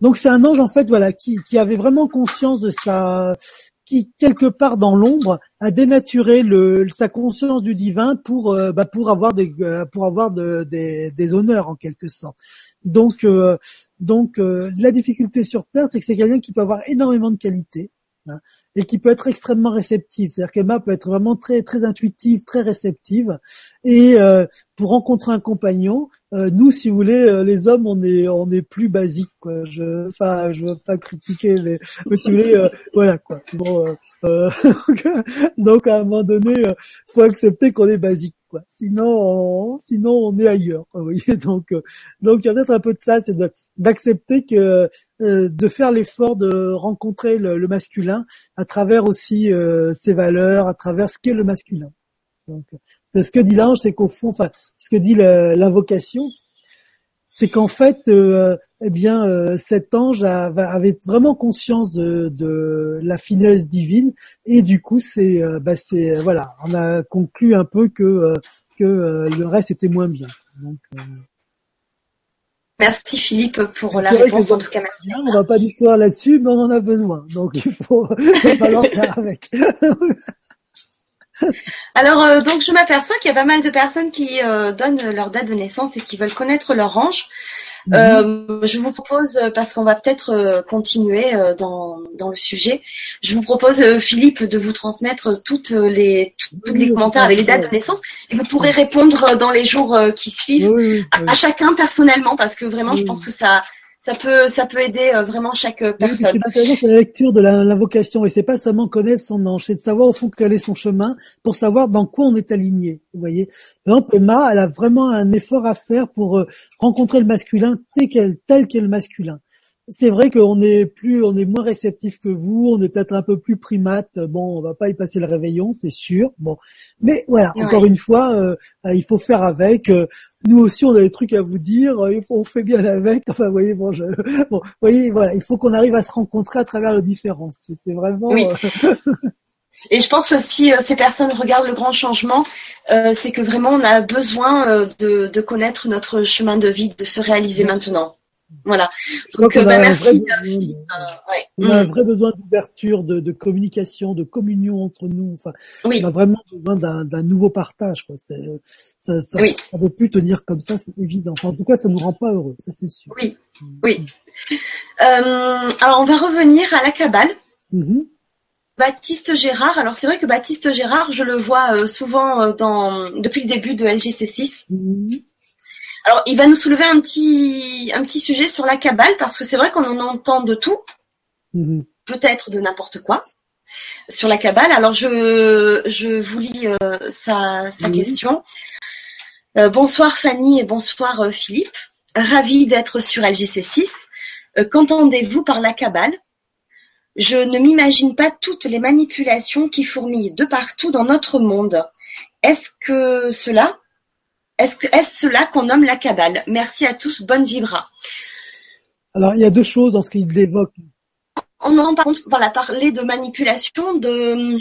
Donc c'est un ange en fait voilà qui, avait vraiment conscience de sa qui quelque part dans l'ombre a dénaturé sa conscience du divin pour euh, bah, pour avoir des euh, pour avoir de, des, des honneurs en quelque sorte. Donc euh, donc euh, la difficulté sur Terre, c'est que c'est quelqu'un qui peut avoir énormément de qualités hein, et qui peut être extrêmement réceptive. C'est-à-dire qu'Emma peut être vraiment très très intuitive, très réceptive. Et euh, pour rencontrer un compagnon, nous, si vous voulez, les hommes, on est on est plus basique. Quoi. Je, enfin, je veux pas critiquer, mais, mais si vous voulez, voilà quoi. Bon, donc à un moment donné, faut accepter qu'on est basique. Sinon, on, sinon on est ailleurs. Vous donc, euh, donc il y a peut-être un peu de ça, c'est d'accepter que euh, de faire l'effort de rencontrer le, masculin à travers aussi euh, ses valeurs, à travers ce qu'est le masculin. Donc, ce que dit l'ange, c'est qu'au fond, enfin, ce que dit l'invocation, c'est qu'en fait, eh bien, cet ange avait vraiment conscience de, de, la finesse divine, et du coup, c'est, bah, c'est, voilà, on a conclu un peu que que euh, le reste était moins bien. Donc, euh, Merci Philippe pour la réponse. En tout cas, merci. On va pas d'histoire là-dessus, mais on en a besoin. Donc il faut, falloir faire avec. Alors euh, donc je m'aperçois qu'il y a pas mal de personnes qui donnent leur date de naissance et qui veulent connaître leur ange. Mhm. Euh, je vous propose, parce qu'on va peut-être euh, continuer euh, dans, dans le sujet, je vous propose, Philippe, de vous transmettre toutes les, tous les commentaires avec les dates de naissance et vous pourrez répondre dans les jours qui suivent à, chacun personnellement parce que vraiment, je pense que ça, ça peut ça peut aider euh, vraiment chaque euh, personne. c'est la lecture de l'invocation et c'est pas seulement connaître son ange, c'est de savoir au fond quel est son chemin pour savoir dans quoi on est aligné. Vous voyez. Par exemple, Emma, elle a vraiment un effort à faire pour euh, rencontrer le masculin tel qu'elle tel qu'est le masculin c'est vrai qu'on est plus, on est moins réceptif que vous, on est peut-être un peu plus primate. Bon, on va pas y passer le réveillon, c'est sûr. Bon, mais voilà, encore une fois, euh, euh, il faut faire avec. Euh, nous aussi, on a des trucs à vous dire. On fait bien avec. Enfin, vous voyez, bon, je, bon, voyez, voilà, il faut qu'on arrive à se rencontrer à travers les différences. C'est vraiment. Oui. Et je pense aussi, ces personnes regardent le grand changement, c'est que vraiment on a besoin de, de, connaître notre chemin de vie, de se réaliser maintenant. Voilà. Donc, bah, merci. On a un vrai besoin d'ouverture, de, de, communication, de communion entre nous. Enfin, on a vraiment besoin d'un nouveau partage. Quoi. Ça, ça, oui. ça peut plus tenir comme ça, c'est évident. Enfin, en tout cas, ça nous rend pas heureux, ça c'est sûr. Oui, oui. Euh, alors, on va revenir à la cabale. Mm-hmm. Baptiste Gérard. Alors c'est vrai que Baptiste Gérard, je le vois euh, souvent euh, dans depuis le début de LGC6. Alors, il va nous soulever un petit, un petit sujet sur la cabale, parce que c'est vrai qu'on en entend de tout, mhm. peut-être de n'importe quoi, sur la cabale. Alors, je, je vous lis euh, sa, sa question. Euh, bonsoir Fanny et bonsoir euh, Philippe. Ravi d'être sur LGC6. Qu'entendez-vous par la cabale? Je ne m'imagine pas toutes les manipulations qui fourmillent de partout dans notre monde. Est-ce que cela est-ce que est-ce cela qu'on nomme la cabale? Merci à tous, bonne vibra. Alors il y a deux choses dans ce qu'il évoque. On en par contre, voilà, parler de manipulation, de,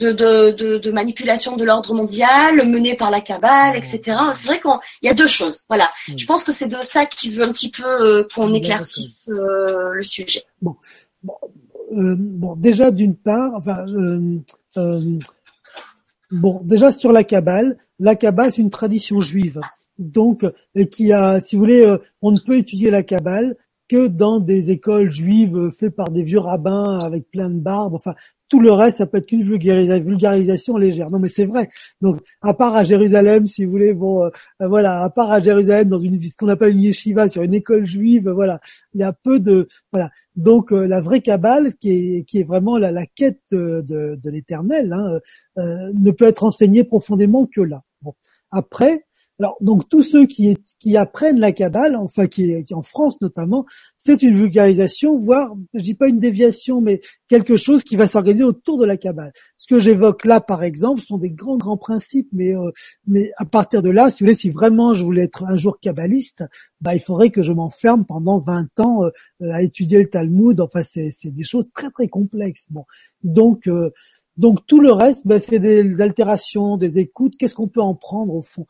de, de, de, manipulation de l'ordre mondial menée par la cabale, etc. C'est vrai qu'il y a deux choses. Voilà. Je pense que c'est de ça qui veut un petit peu euh, qu'on éclaircisse euh, le sujet. Bon, bon, euh, bon déjà d'une part, enfin, Bon, déjà sur la Kabbale, la Kabbale c'est une tradition juive. donc qui a, si vous voulez, on ne peut étudier la Kabbale que dans des écoles juives faites par des vieux rabbins avec plein de barbes. Enfin, tout le reste, ça peut être qu'une vulgarisation légère. Non, mais c'est vrai. Donc, à part à Jérusalem, si vous voulez, bon, euh, voilà, à part à Jérusalem, dans une ce qu'on appelle une yeshiva, sur une école juive, voilà, il y a peu de, voilà. Donc, euh, la vraie Kabbale, qui est, qui est vraiment la, quête de, l'éternel, hein, euh, ne peut être enseignée profondément que là. Bon. Après, alors donc tous ceux qui, qui apprennent la Kabbale, enfin qui, qui en France notamment, c'est une vulgarisation, voire je dis pas une déviation, mais quelque chose qui va s'organiser autour de la Kabbale. Ce que j'évoque là, par exemple, sont des grands grands principes, mais euh, mais à partir de là, si vous voulez, si vraiment je voulais être un jour kabbaliste, bah il faudrait que je m'enferme pendant 20 ans euh, à étudier le Talmud. Enfin c'est c'est des choses très très complexes. Bon donc euh, donc tout le reste, bah, c'est des altérations, des écoutes. Qu'est-ce qu'on peut en prendre au fond?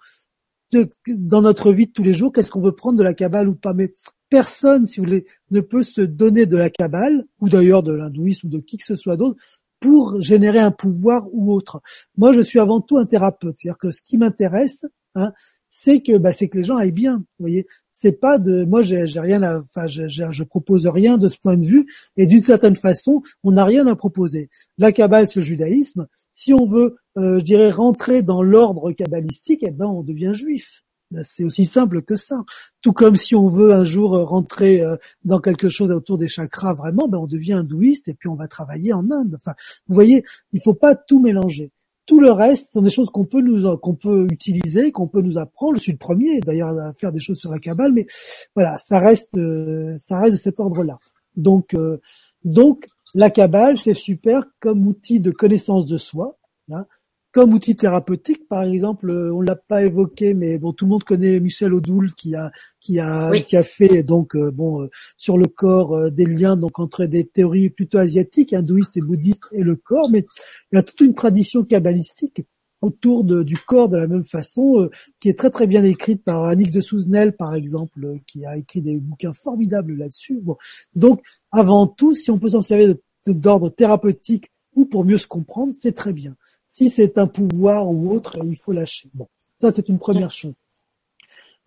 Dans notre vie de tous les jours, qu'est-ce qu'on veut prendre de la Kabbale ou pas? Mais personne, si vous voulez, ne peut se donner de la Kabbale, ou d'ailleurs de l'hindouisme ou de qui que ce soit d'autre, pour générer un pouvoir ou autre. Moi, je suis avant tout un thérapeute. C'est-à-dire que ce qui m'intéresse, hein, c'est que bah, c'est que les gens aillent bien. Vous voyez, c'est pas de moi j'ai rien à enfin je, je, propose rien de ce point de vue. Et d'une certaine façon on n'a rien à proposer. La Kabbale c'est le judaïsme. Si on veut euh, je dirais rentrer dans l'ordre kabbalistique eh ben on devient juif. Ben, c'est aussi simple que ça. Tout comme si on veut un jour rentrer euh, dans quelque chose autour des chakras vraiment ben on devient hindouiste et puis on va travailler en Inde. Enfin vous voyez il faut pas tout mélanger tout le reste sont des choses qu'on peut utiliser, qu'on peut nous apprendre. Je suis le premier d'ailleurs à faire des choses sur la cabale, mais voilà, ça reste euh, ça reste de cet ordre-là. Donc euh, donc la cabale c'est super comme outil de connaissance de soi. Hein, comme outil thérapeutique, par exemple, euh, on l'a pas évoqué, mais bon, tout le monde connaît Michel Odoul qui a qui a qui a fait donc euh, bon euh, sur le corps des liens donc entre des théories plutôt asiatiques, hindouistes et bouddhistes et le corps, mais il y a toute une tradition kabbalistique autour de, du corps de la même façon, qui est très très bien écrite par Annick de Souzenel, par exemple, qui a écrit des bouquins formidables là-dessus. Bon. Donc, avant tout, si on peut s'en servir d'ordre thérapeutique ou pour mieux se comprendre, c'est très bien. Si c'est un pouvoir ou autre, il faut lâcher. Bon, ça c'est une première chose.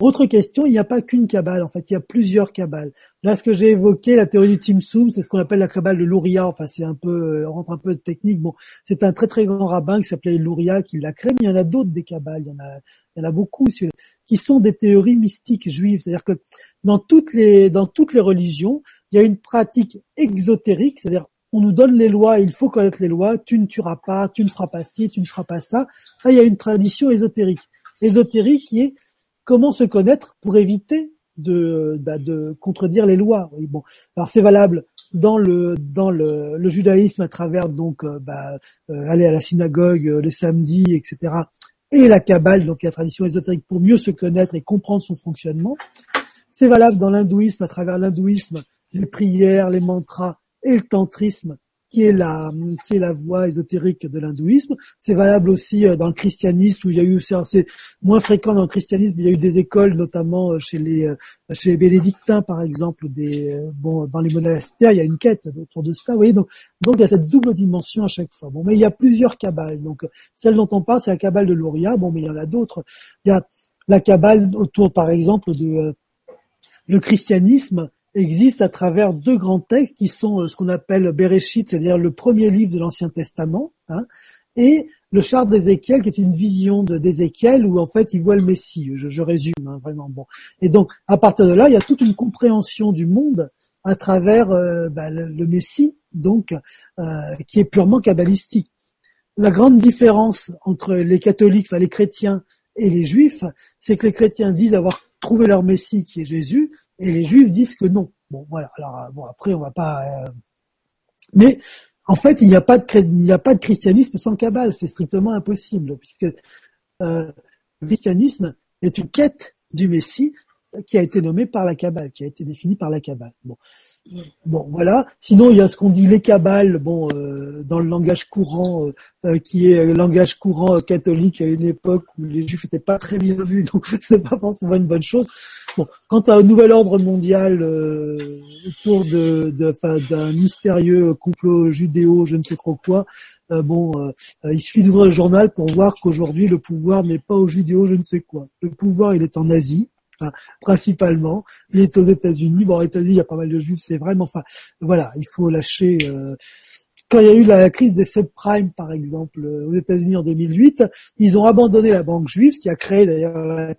Autre question, il n'y a pas qu'une cabale, en fait, il y a plusieurs cabales. Là, ce que j'ai évoqué, la théorie du Timsum, c'est ce qu'on appelle la cabale de Luria. Enfin, c'est un peu, on rentre un peu de technique. Bon, c'est un très très grand rabbin qui s'appelait Luria qui l'a créé, mais il y en a d'autres des cabales. Il y en a, il y en a beaucoup qui sont des théories mystiques juives. C'est-à-dire que dans toutes les dans toutes les religions, il y a une pratique exotérique, c'est-à-dire on nous donne les lois, il faut connaître les lois, tu ne tueras pas, tu ne feras pas ci, tu ne feras pas ça. Là, il y a une tradition ésotérique. Ésotérique qui est comment se connaître pour éviter de, bah, de contredire les lois. bon, alors c'est valable dans le dans le, le, judaïsme à travers donc euh, bah, euh, aller à la synagogue euh, le samedi, etc. Et la Kabbale, donc la tradition ésotérique pour mieux se connaître et comprendre son fonctionnement. C'est valable dans l'hindouisme à travers l'hindouisme, les prières, les mantras et le tantrisme qui est la qui est la voie ésotérique de l'hindouisme. C'est valable aussi euh, dans le christianisme où il y a eu c'est moins fréquent dans le christianisme, il y a eu des écoles notamment euh, chez les euh, chez les bénédictins par exemple des bon dans les monastères, il y a une quête autour de ça, vous voyez donc donc il y a cette double dimension à chaque fois. Bon mais il y a plusieurs cabales. Donc celle dont on parle c'est la cabale de Louria, bon mais il y en a d'autres. Il y a la cabale autour par exemple de le christianisme existe à travers deux grands textes qui sont euh, ce qu'on appelle Bereshit, c'est-à-dire le premier livre de l'Ancien Testament, hein, et le char d'Ézéchiel, qui est une vision d'Ézéchiel où en fait il voit le Messie. Je, résume hein, vraiment. Bon, et donc à partir de là, il y a toute une compréhension du monde à travers euh, bah, le, Messie, donc euh, qui est purement kabbalistique. La grande différence entre les catholiques, enfin les chrétiens et les juifs, c'est que les chrétiens disent avoir trouvé leur Messie qui est Jésus, et les juifs disent que non. Bon, voilà. Alors euh, bon, après, on va pas. Euh, mais en fait, il n'y a pas de il n'y a pas de christianisme sans cabale. C'est strictement impossible, puisque euh, le christianisme est une quête du Messie qui a été nommé par la Kabbale, qui a été défini par la Kabbale. Bon, bon, voilà. Sinon, il y a ce qu'on dit les Kabbales, bon, euh, dans le langage courant, euh, euh, qui est le langage courant catholique à une époque où les Juifs n'étaient pas très bien vus, donc c'est pas forcément une bonne chose. Bon, quant à un nouvel ordre mondial autour de, d'un mystérieux complot judéo, je ne sais trop quoi. bon, il suffit d'ouvrir le journal pour voir qu'aujourd'hui le pouvoir n'est pas au judéo, je ne sais quoi. Le pouvoir, il est en Asie principalement. Il est aux États-Unis. Bon, aux États-Unis, il y a pas mal de juifs, c'est vraiment. Enfin, voilà, il faut lâcher. Euh, quand il y a eu la crise des subprimes, par exemple, euh, aux États-Unis en 2008, ils ont abandonné la banque juive, qui a créé d'ailleurs la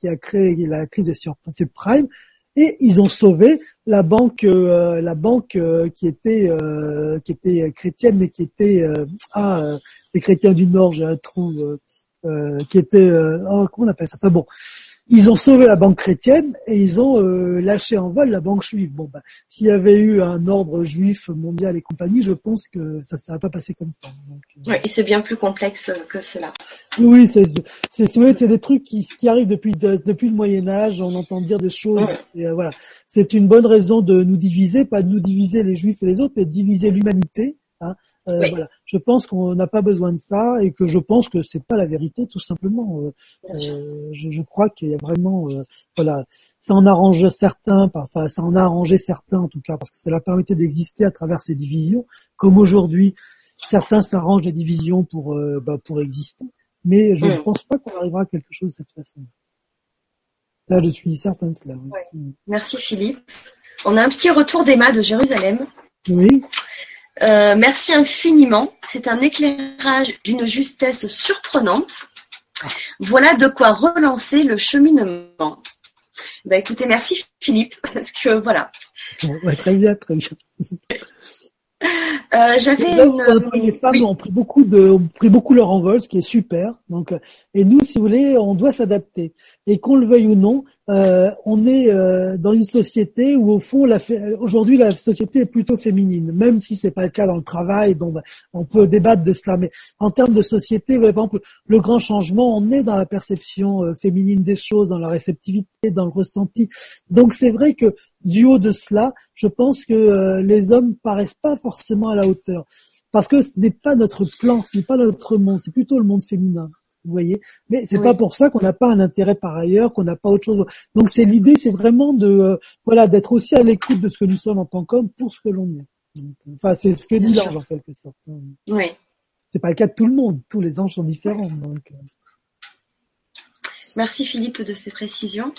qui a créé la crise des subprimes, et ils ont sauvé la banque, euh, la banque qui était qui était chrétienne, mais qui était ah des chrétiens du Nord, j'ai un trou, qui était oh, comment on appelle ça? Enfin bon, ils ont sauvé la banque chrétienne et ils ont euh, lâché en vol la banque juive. Bon, bah, s'il y avait eu un ordre juif mondial et compagnie, je pense que ça ne serait pas passé comme ça. Donc, euh, oui, et c'est bien plus complexe que cela. Oui, c'est c'est des trucs qui, qui arrivent depuis depuis le Moyen Âge. On entend dire des choses. Et, euh, voilà, c'est une bonne raison de nous diviser, pas de nous diviser les juifs et les autres, mais de diviser l'humanité. Hein, euh, voilà. Je pense qu'on n'a pas besoin de ça et que je pense que c'est pas la vérité tout simplement. Euh, euh je, je, crois qu'il y a vraiment, voilà, ça en arrange certains, enfin ça en a arrangé certains en tout cas parce que ça leur permettait d'exister à travers ces divisions. Comme aujourd'hui, certains s'arrangent des divisions pour bah, pour exister, mais je ne mm. pense pas qu'on arrivera à quelque chose de cette façon. Ça, je suis certain de cela. Merci Philippe. On a un petit retour d'Emma de Jérusalem. Oui. Euh, merci infiniment. C'est un éclairage d'une justesse surprenante. Voilà de quoi relancer le cheminement. Bah écoutez, merci Philippe, parce que voilà. très bien, très bien. Euh, j'avais Les femmes ont pris beaucoup de, ont pris beaucoup leur envol, ce qui est super. Donc, euh, et nous, si vous voulez, on doit s'adapter. Et qu'on le veuille ou non, euh, on est euh, dans une société où au fond, aujourd'hui, la société est plutôt féminine, même si c'est pas le cas dans le travail. Donc, bah, on peut débattre de cela, mais en termes de société, par exemple, le grand changement, on est dans la perception euh, féminine des choses, dans la réceptivité, dans le ressenti. Donc, c'est vrai que du haut de cela, je pense que les hommes paraissent pas forcément à la hauteur. Parce que ce n'est pas notre plan, ce n'est pas notre monde, c'est plutôt le monde féminin. Vous voyez, mais c'est pas pour ça qu'on n'a pas un intérêt par ailleurs, qu'on n'a pas autre chose. Donc c'est l'idée, c'est vraiment de euh, voilà d'être aussi à l'écoute de ce que nous sommes en tant qu'hommes pour ce que l'on est. enfin, c'est ce que dit l'ange en quelque sorte. Hein. Oui. C'est pas le cas de tout le monde. Tous les anges sont différents. Donc. Euh. Merci Philippe de ces précisions.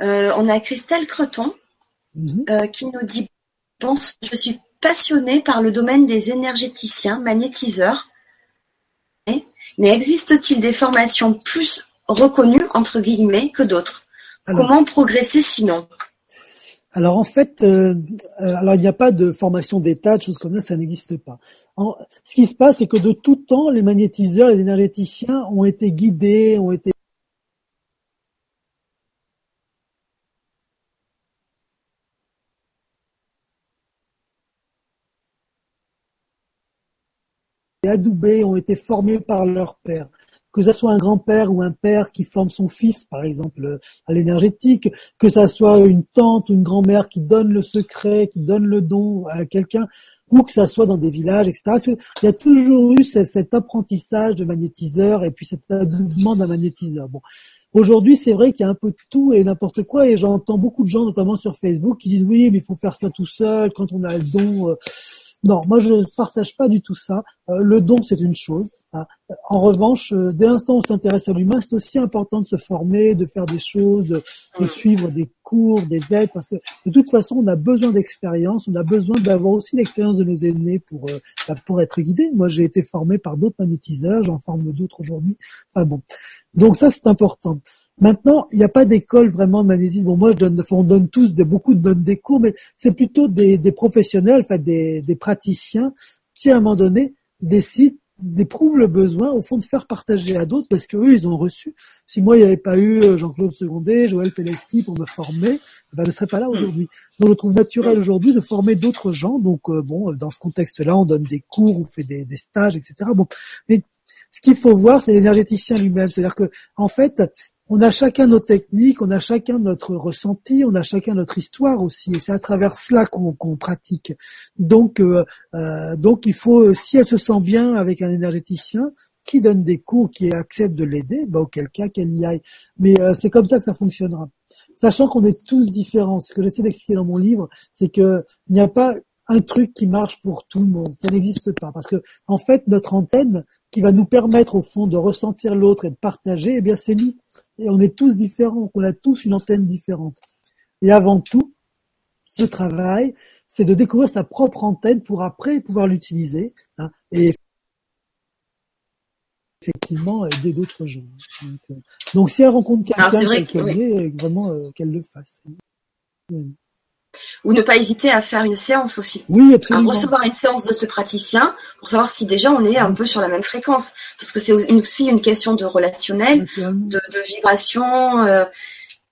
Euh, on a Christelle Creton mm-hmm. qui nous dit je suis passionnée par le domaine des énergéticiens, magnétiseurs. Mais existe-t-il des formations plus reconnues entre guillemets que d'autres? Comment progresser sinon? Alors en fait, euh, euh, alors il n'y a pas de formation d'état, de choses comme ça, ça n'existe pas. ce qui se passe, c'est que de tout temps, les magnétiseurs, les énergéticiens ont été guidés, ont été adoubés, ont été formés par leur père. Que ce soit un grand-père ou un père qui forme son fils, par exemple, à l'énergétique, que ce soit une tante ou une grand-mère qui donne le secret, qui donne le don à quelqu'un, ou que ça soit dans des villages, etc. Il y a toujours eu cet, apprentissage de magnétiseur et puis cet adoubement d'un magnétiseur. Bon. Aujourd'hui, c'est vrai qu'il y a un peu de tout et n'importe quoi, et j'entends beaucoup de gens, notamment sur Facebook, qui disent oui, mais il faut faire ça tout seul quand on a le don. Non, moi je ne partage pas du tout ça. Euh, le don, c'est une chose. Hein. En revanche, euh, dès l'instant où on s'intéresse à l'humain, c'est aussi important de se former, de faire des choses, de, suivre des cours, des aides, parce que de toute façon, on a besoin d'expérience, on a besoin d'avoir aussi l'expérience de nos aînés pour euh, bah, pour être guidé. Moi, j'ai été formé par d'autres magnétiseurs, j'en forme d'autres aujourd'hui. Enfin bon, donc ça c'est important. Maintenant, il n'y a pas d'école vraiment de magnétisme. Bon, moi, je donne, on donne tous des, beaucoup de donne des cours, mais c'est plutôt des, des professionnels, enfin des, des praticiens qui, à un moment donné, décident éprouvent le besoin au fond de faire partager à d'autres parce que eux ils ont reçu. Si moi il n'y avait pas eu euh, Jean-Claude Secondé, Joël Peleski pour me former, ben, je ne serais pas là aujourd'hui. Donc je trouve naturel aujourd'hui de former d'autres gens. Donc euh, bon, dans ce contexte-là, on donne des cours, on fait des, des stages, etc. Bon, mais ce qu'il faut voir, c'est l'énergéticien lui-même. C'est-à-dire que en fait, on a chacun nos techniques, on a chacun notre ressenti, on a chacun notre histoire aussi, et c'est à travers cela qu'on pratique. Donc, euh, euh, donc il faut, si elle se sent bien avec un énergéticien qui donne des cours, qui accepte de l'aider, bah, auquel cas qu'elle y aille. Mais euh, c'est comme ça que ça fonctionnera. Sachant qu'on est tous différents. Ce que j'essaie d'expliquer dans mon livre, c'est que il n'y a pas un truc qui marche pour tout le monde. Ça n'existe pas. Parce que, en fait, notre antenne qui va nous permettre, au fond, de ressentir l'autre et de partager, eh bien, c'est nous. Et on est tous différents. On a tous une antenne différente. Et avant tout, ce travail, c'est de découvrir sa propre antenne pour après pouvoir l'utiliser. Hein, et effectivement aider d'autres gens. Donc, euh, donc, si elle rencontre quelqu'un qu'elle connaît, vraiment euh, qu'elle le fasse. Ou ne pas hésiter à faire une séance aussi. Oui, absolument. À recevoir une séance de ce praticien pour savoir si déjà on est un peu sur la même fréquence. Parce que c'est aussi une question de relationnel, de, de, vibration. Euh,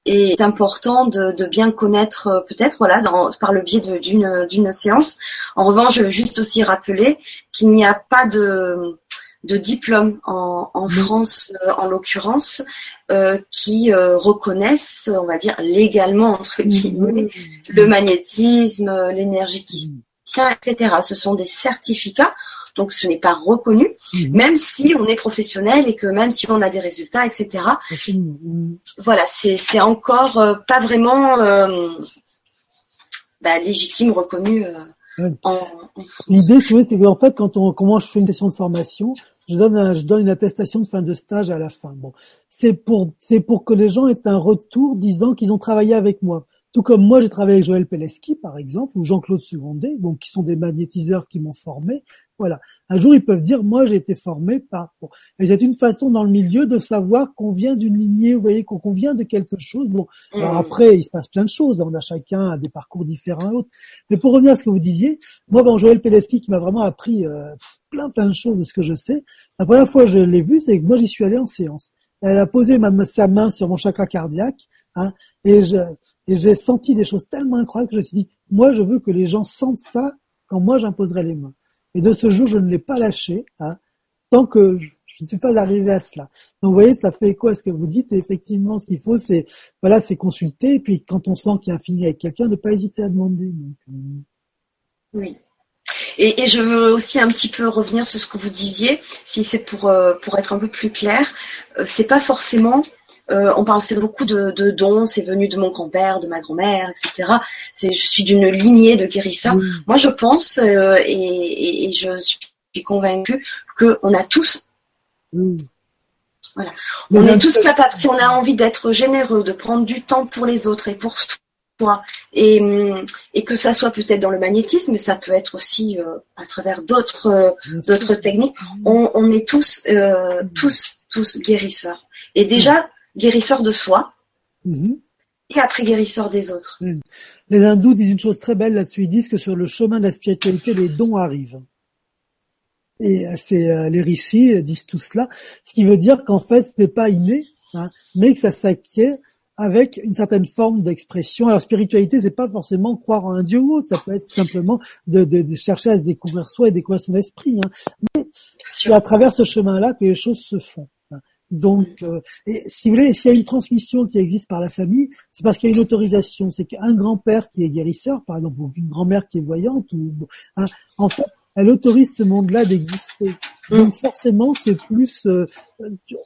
et c'est important de, de, bien connaître euh, peut-être voilà dans, par le biais d'une d'une séance. En revanche, je veux juste aussi rappeler qu'il n'y a pas de de diplômes en, en France, euh, en l'occurrence, euh, qui euh, reconnaissent, on va dire légalement entre guillemets, le magnétisme, l'énergéticien, etc. Ce sont des certificats, donc ce n'est pas reconnu, même si on est professionnel et que même si on a des résultats, etc. Voilà, c'est encore pas vraiment bah, légitime, reconnu. L'idée, c'est qu'en fait, quand on, comment je fais une session de formation, je donne, je donne une attestation de fin de stage à la fin. Bon, c'est pour, c'est pour que les gens aient un retour disant qu'ils ont travaillé avec moi. Tout comme moi, j'ai travaillé avec Joël Peleski, par exemple, ou Jean-Claude Sugondet, donc qui sont des magnétiseurs qui m'ont formé. Voilà. Un jour, ils peuvent dire, moi, j'ai été formé par. Bon. Et c'est une façon dans le milieu de savoir qu'on vient d'une lignée, vous voyez, qu'on vient de quelque chose. Bon. Alors mmh. après, il se passe plein de choses. On a chacun des parcours différents et autres. Mais pour revenir à ce que vous disiez, moi, bon, Joël Peleski, qui m'a vraiment appris euh, plein, plein de choses de ce que je sais. La première fois que je l'ai vu, c'est que moi, j'y suis allé en séance. Elle a posé ma, sa main sur mon chakra cardiaque, hein, et je, et j'ai senti des choses tellement incroyables que je me suis dit, moi, je veux que les gens sentent ça quand moi j'imposerai les mains. Et de ce jour, je ne l'ai pas lâché, hein, tant que je ne suis pas arrivé à cela. Donc, vous voyez, ça fait quoi ce que vous dites? Et effectivement, ce qu'il faut, c'est, voilà, c'est consulter. Et puis, quand on sent qu'il y a un fini avec quelqu'un, ne pas hésiter à demander. Euh. Oui. Et, et, je veux aussi un petit peu revenir sur ce que vous disiez, si c'est pour euh, pour être un peu plus clair. Euh, c'est pas forcément euh, on parle beaucoup de, dons, c'est venu de mon grand-père, de ma grand-mère, etc. C'est, je suis d'une lignée de guérisseurs. Moi, je pense euh, et, je suis convaincue qu'on a tous, voilà, on est tous capables. Si on a envie d'être généreux, de prendre du temps pour les autres et pour soi, et, et que ça soit peut-être dans le magnétisme, mais ça peut être aussi euh, à travers d'autres d'autres techniques. On, est tous tous tous guérisseurs. Et déjà, guérisseur de soi mhm. et après guérisseur des autres. Les hindous disent une chose très belle là-dessus. Ils disent que sur le chemin de la spiritualité, les dons arrivent. Et euh, c'est euh, les rishis disent tout cela, ce qui veut dire qu'en fait, ce n'est pas inné, hein, mais que ça s'acquiert avec une certaine forme d'expression. Alors spiritualité, c'est pas forcément croire en un dieu ou autre, ça peut être simplement de, de, chercher à se découvrir soi et découvrir son esprit. Hein. Mais c'est à travers ce chemin-là que les choses se font. Donc, euh, et si vous voulez, s'il y a une transmission qui existe par la famille, c'est parce qu'il y a une autorisation. C'est qu'un grand-père qui est guérisseur, par exemple, ou une grand-mère qui est voyante, ou hein, en fait, elle autorise ce monde-là d'exister. Donc forcément, c'est plus, euh,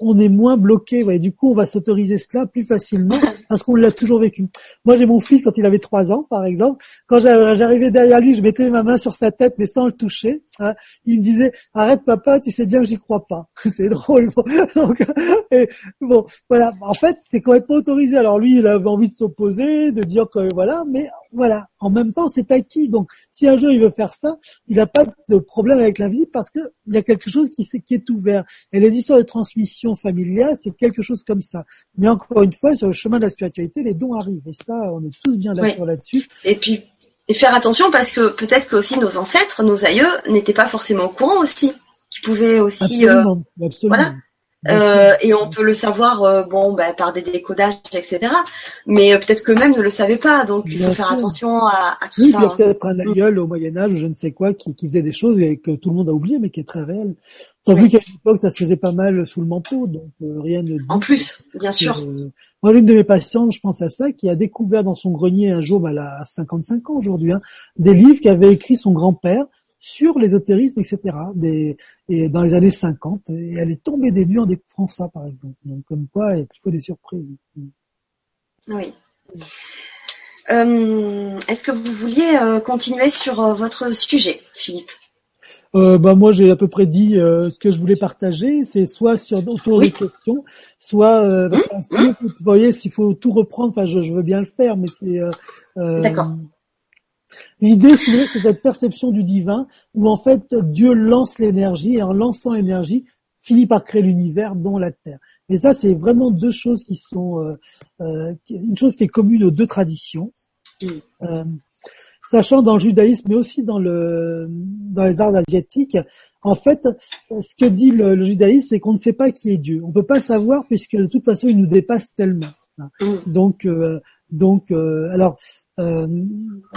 on est moins bloqué. Ouais. Du coup, on va s'autoriser cela plus facilement parce qu'on l'a toujours vécu. Moi, j'ai mon fils quand il avait trois ans, par exemple. Quand j'arrivais derrière lui, je mettais ma main sur sa tête, mais sans le toucher. Hein. Il me disait "Arrête, papa, tu sais bien que j'y crois pas." c'est drôle. Donc, et, bon, voilà. En fait, c'est complètement autorisé. Alors lui, il avait envie de s'opposer, de dire que voilà, mais voilà. En même temps, c'est acquis. Donc, si un jour il veut faire ça, il n'a pas de problème avec la vie parce que il y a quelque chose qui, qui est ouvert. Et les histoires de transmission familiale, c'est quelque chose comme ça. Mais encore une fois, sur le chemin de la spiritualité, les dons arrivent. Et ça, on est tous bien d'accord là-dessus. Et puis, et faire attention parce que peut-être que aussi nos ancêtres, nos aïeux, n'étaient pas forcément au courant aussi, qui pouvaient aussi. Absolument, euh, absolument. Voilà. Euh, et on peut le savoir, euh, bon, ben, par des décodages, etc. Mais euh, peut-être que même ne le savait pas, donc il faut faire attention à, à tout oui, ça. Il y a peut-être un aïeul au Moyen Âge, je ne sais quoi, qui, qui, faisait des choses et que tout le monde a oublié, mais qui est très réel. Tant oui. qu'à l'époque, ça se faisait pas mal sous le manteau, donc rien ne dit. En plus, bien sûr. moi, l'une de mes patientes, je pense à ça, qui a découvert dans son grenier un jour, elle a 55 ans aujourd'hui, hein, des livres qu'avait écrit son grand-père sur l'ésotérisme, etc. Des, et dans les années 50, et elle est tombée des nues en découvrant ça, par exemple. Donc, comme quoi, il y a plutôt des surprises. Oui. Euh, Est-ce que vous vouliez euh, continuer sur euh, votre sujet, Philippe? Euh, bah moi j'ai à peu près dit euh, ce que je voulais partager, c'est soit sur autour des questions, soit euh, vous voyez s'il faut tout reprendre, enfin je, je, veux bien le faire, mais c'est D'accord. L'idée, c'est cette perception du divin où en fait Dieu lance l'énergie et en lançant l'énergie, finit par créer l'univers, dont la Terre. Et ça, c'est vraiment deux choses qui sont euh, euh, une chose qui est commune aux deux traditions. Euh, sachant dans le judaïsme, mais aussi dans le dans les arts asiatiques, en fait, ce que dit le, le judaïsme, c'est qu'on ne sait pas qui est Dieu. On peut pas savoir puisque de toute façon, il nous dépasse tellement. Donc, euh, donc, euh, alors, euh,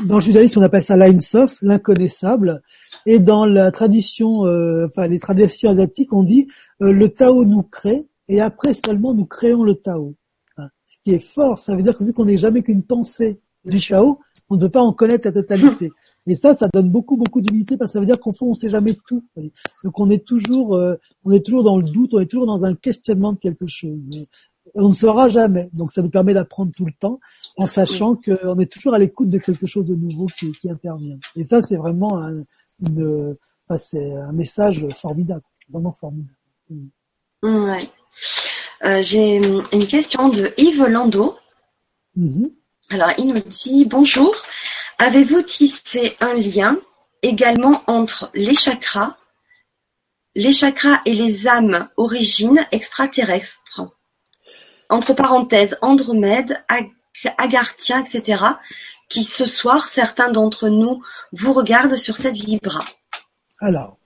dans le judaïsme, on appelle ça l'inconnaissable, et dans la tradition, euh, enfin les traditions asiatiques, on dit euh, le Tao nous crée, et après seulement nous créons le Tao. Hein. Ce qui est fort, ça veut dire que vu qu'on n'est jamais qu'une pensée du Tao, on ne peut pas en connaître la totalité. Et ça, ça donne beaucoup, beaucoup d'humilité parce que ça veut dire qu'au fond, on sait jamais tout. Donc on est toujours, euh, on est toujours dans le doute, on est toujours dans un questionnement de quelque chose on ne saura jamais. Donc ça nous permet d'apprendre tout le temps en sachant qu'on est toujours à l'écoute de quelque chose de nouveau qui, qui intervient. Et ça, c'est vraiment un, une, enfin, c'est un message formidable, vraiment formidable. Ouais. Euh, J'ai une question de Yves Landau. Mm -hmm. Alors, il nous dit bonjour. Avez-vous tissé un lien également entre les chakras, les chakras et les âmes origines extraterrestres? Entre parenthèses Andromède, Ag Agarthien, etc., qui ce soir, certains d'entre nous vous regardent sur cette vibra. Alors,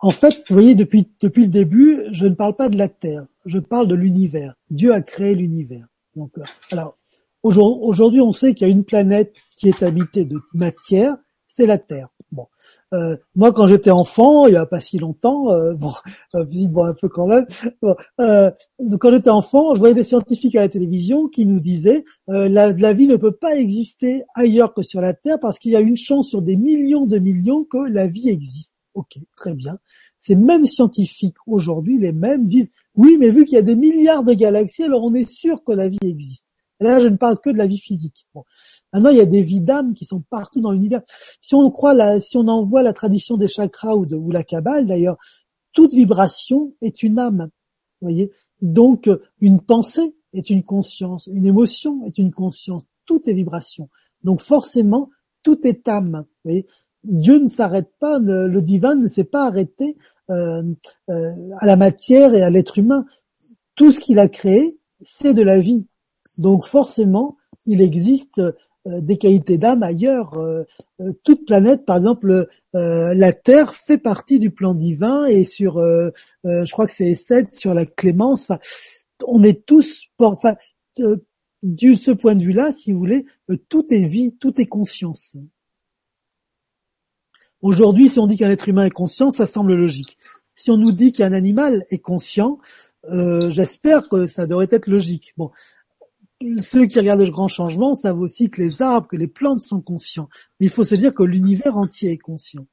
en fait, vous voyez, depuis, depuis le début, je ne parle pas de la Terre, je parle de l'univers. Dieu a créé l'univers. Donc, alors, aujourd'hui, on sait qu'il y a une planète qui est habitée de matière, c'est la Terre. Bon, euh, moi, quand j'étais enfant, il y a pas si longtemps, euh, bon, euh, bon, un peu quand même. Bon, euh, quand j'étais enfant, je voyais des scientifiques à la télévision qui nous disaient euh, la, la vie ne peut pas exister ailleurs que sur la Terre parce qu'il y a une chance sur des millions de millions que la vie existe. Ok, très bien. Ces mêmes scientifiques aujourd'hui, les mêmes disent oui, mais vu qu'il y a des milliards de galaxies, alors on est sûr que la vie existe. Là, je ne parle que de la vie physique. Bon. Maintenant, il y a des vies d'âmes qui sont partout dans l'univers. Si on croit la, si on envoie la tradition des chakras ou, de, ou la cabale d'ailleurs, toute vibration est une âme. Voyez. Donc, une pensée est une conscience, une émotion est une conscience. Tout est vibration. Donc, forcément, tout est âme. Voyez. Dieu ne s'arrête pas, le divin ne s'est pas arrêté euh, euh, à la matière et à l'être humain. Tout ce qu'il a créé, c'est de la vie. Donc forcément, il existe euh, des qualités d'âme ailleurs. Euh, euh, toute planète, par exemple, la Terre fait partie du plan divin et sur, je crois que c'est 7 sur la clémence. Enfin, on est tous, enfin, de ce point de vue-là, si vous voulez, tout est vie, tout est conscience. Aujourd'hui, si on dit qu'un être humain est conscient, ça semble logique. Si on nous dit qu'un animal est conscient, euh, j'espère que ça devrait être logique. Bon, ceux qui regardent le grand changement savent aussi que les arbres, que les plantes sont conscients. Mais il faut se dire que l'univers entier est conscient.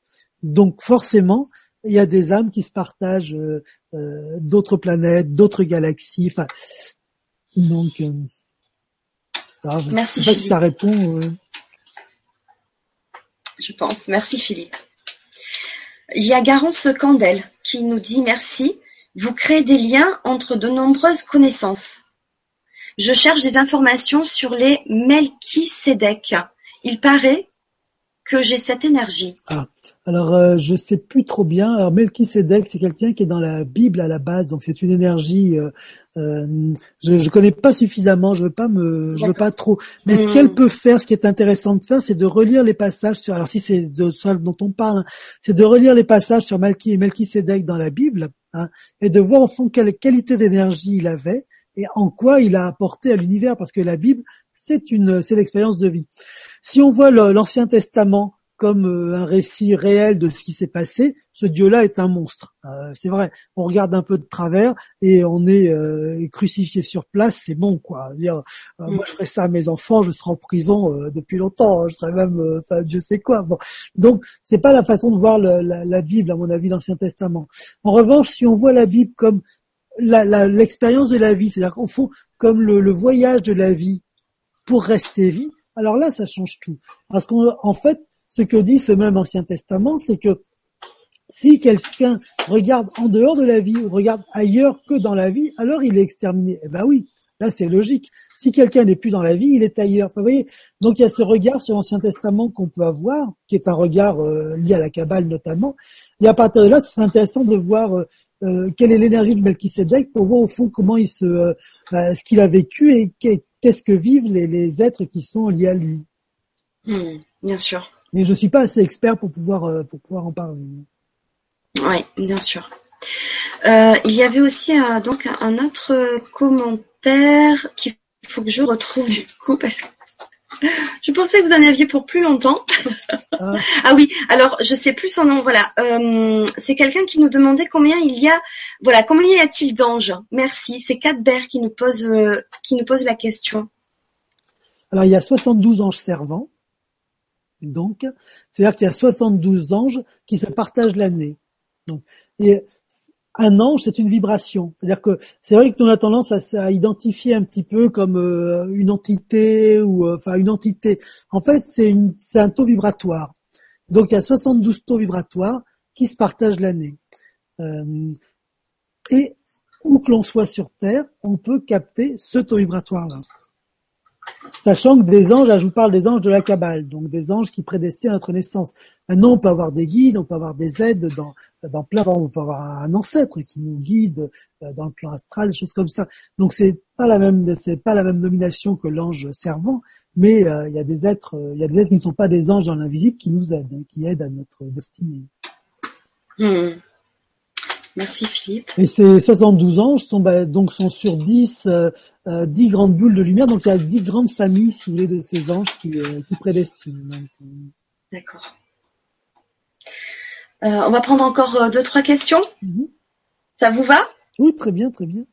Donc forcément, il y a des âmes qui se partagent euh, euh, d'autres planètes, d'autres galaxies. Enfin, donc, euh, alors, je Merci. Sais pas si ça répond. Je pense. Merci Philippe. Il y a Garance Candel qui nous dit merci. Vous créez des liens entre de nombreuses connaissances. Je cherche des informations sur les Melchisédek. Il paraît que j'ai cette énergie. Ah, alors euh, je sais plus trop bien. Alors Melchisédek, c'est quelqu'un qui est dans la Bible à la base, donc c'est une énergie. Euh, euh, je, je connais pas suffisamment, je veux pas me, je veux pas trop. Mais ce qu'elle peut faire, ce qui est intéressant de faire, c'est de relire les passages sur. Alors si c'est de ça dont on parle, hein, c'est de relire les passages sur Melchi et Melchisédek dans la Bible hein, et de voir au fond quelle qualité d'énergie il avait et en quoi il a apporté à l'univers, parce que la Bible, c'est une, c'est l'expérience de vie. Si on voit l'Ancien Testament comme euh, un récit réel de ce qui s'est passé, ce Dieu-là est un monstre. Euh, c'est vrai, on regarde un peu de travers et on est euh, crucifié sur place, c'est bon quoi. Dire, mm. Moi je ferais ça à mes enfants, je serais en prison depuis longtemps, hein. je serais même, enfin je sais quoi. Bon. Donc c'est pas la façon de voir la, Bible à mon avis, l'Ancien Testament. En revanche, si on voit la Bible comme l'expérience de la vie, c'est-à-dire qu'au fond comme le, le voyage de la vie pour rester vie, alors là ça change tout. Parce qu'en fait ce que dit ce même Ancien Testament, c'est que si quelqu'un regarde en dehors de la vie ou regarde ailleurs que dans la vie, alors il est exterminé. Eh ben oui, là c'est logique. Si quelqu'un n'est plus dans la vie, il est ailleurs. vous voyez, donc il y a ce regard sur l'Ancien Testament qu'on peut avoir, qui est un regard euh, lié à la Kabbale notamment. Et à partir de là, c'est intéressant de voir euh, euh, quelle est l'énergie de Melchisedec pour voir au fond comment il se, bah, ce qu'il a vécu et qu'est-ce que vivent les, êtres qui sont liés à lui? Hmm, bien sûr mais je suis pas assez expert pour pouvoir euh, pour pouvoir en parler. Oui, bien sûr. Euh, il y avait aussi donc un autre commentaire qu'il faut que je retrouve du coup parce que je pensais que vous en aviez pour plus longtemps. Ah, ah oui, alors je sais plus son nom. Voilà, euh, c'est quelqu'un qui nous demandait combien il y a. Voilà, combien y a-t-il d'anges Merci. C'est Cadbert qui nous pose euh, qui nous pose la question. Alors il y a 72 anges servants. Donc, c'est-à-dire qu'il y a 72 anges qui se partagent l'année. et un ange, c'est une vibration. C'est-à-dire que c'est vrai que on a tendance à, identifier un petit peu comme euh, une entité ou euh, enfin une entité. En fait, c'est un taux vibratoire. Donc il y a 72 taux vibratoires qui se partagent l'année. Euh, et où que l'on soit sur Terre, on peut capter ce taux vibratoire-là. Sachant que des anges, je vous parle des anges de la Kabbale, donc des anges qui prédestinent notre naissance. Maintenant, on peut avoir des guides, on peut avoir des aides dans, dans plein, on peut avoir un ancêtre qui nous guide euh, dans le plan astral, des choses comme ça. Donc c'est pas la même, c'est pas la même nomination que l'ange servant, mais euh, il y a des êtres, euh, il y a des êtres qui ne sont pas des anges dans l'invisible qui nous aident, hein, qui aident à notre destinée. Hmm. Merci Philippe. Et ces 72 anges sont bah, donc sont sur 10, euh, 10 euh, grandes bulles de lumière, donc il y a 10 grandes familles, si vous voulez, de ces anges qui, euh, qui prédestinent. Euh. D'accord. on va prendre encore deux trois questions. Mhm. Ça vous va? Oui, très bien, très bien.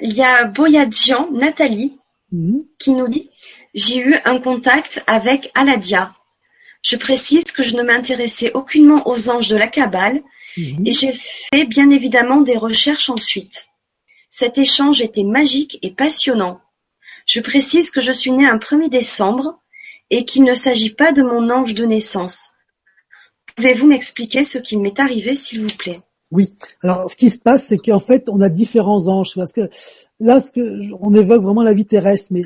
Il y a Boyadjian, Nathalie, mhm. qui nous dit j'ai eu un contact avec Aladia. Je précise que je ne m'intéressais aucunement aux anges de la Kabbale mhm. et j'ai fait bien évidemment des recherches ensuite. Cet échange était magique et passionnant. Je précise que je suis née un 1er décembre et qu'il ne s'agit pas de mon ange de naissance. Pouvez-vous m'expliquer ce qui m'est arrivé, s'il vous plaît? Oui. Alors, ce qui se passe, c'est qu'en fait, on a différents anges. Parce que là, ce que, on évoque vraiment la vie terrestre, mais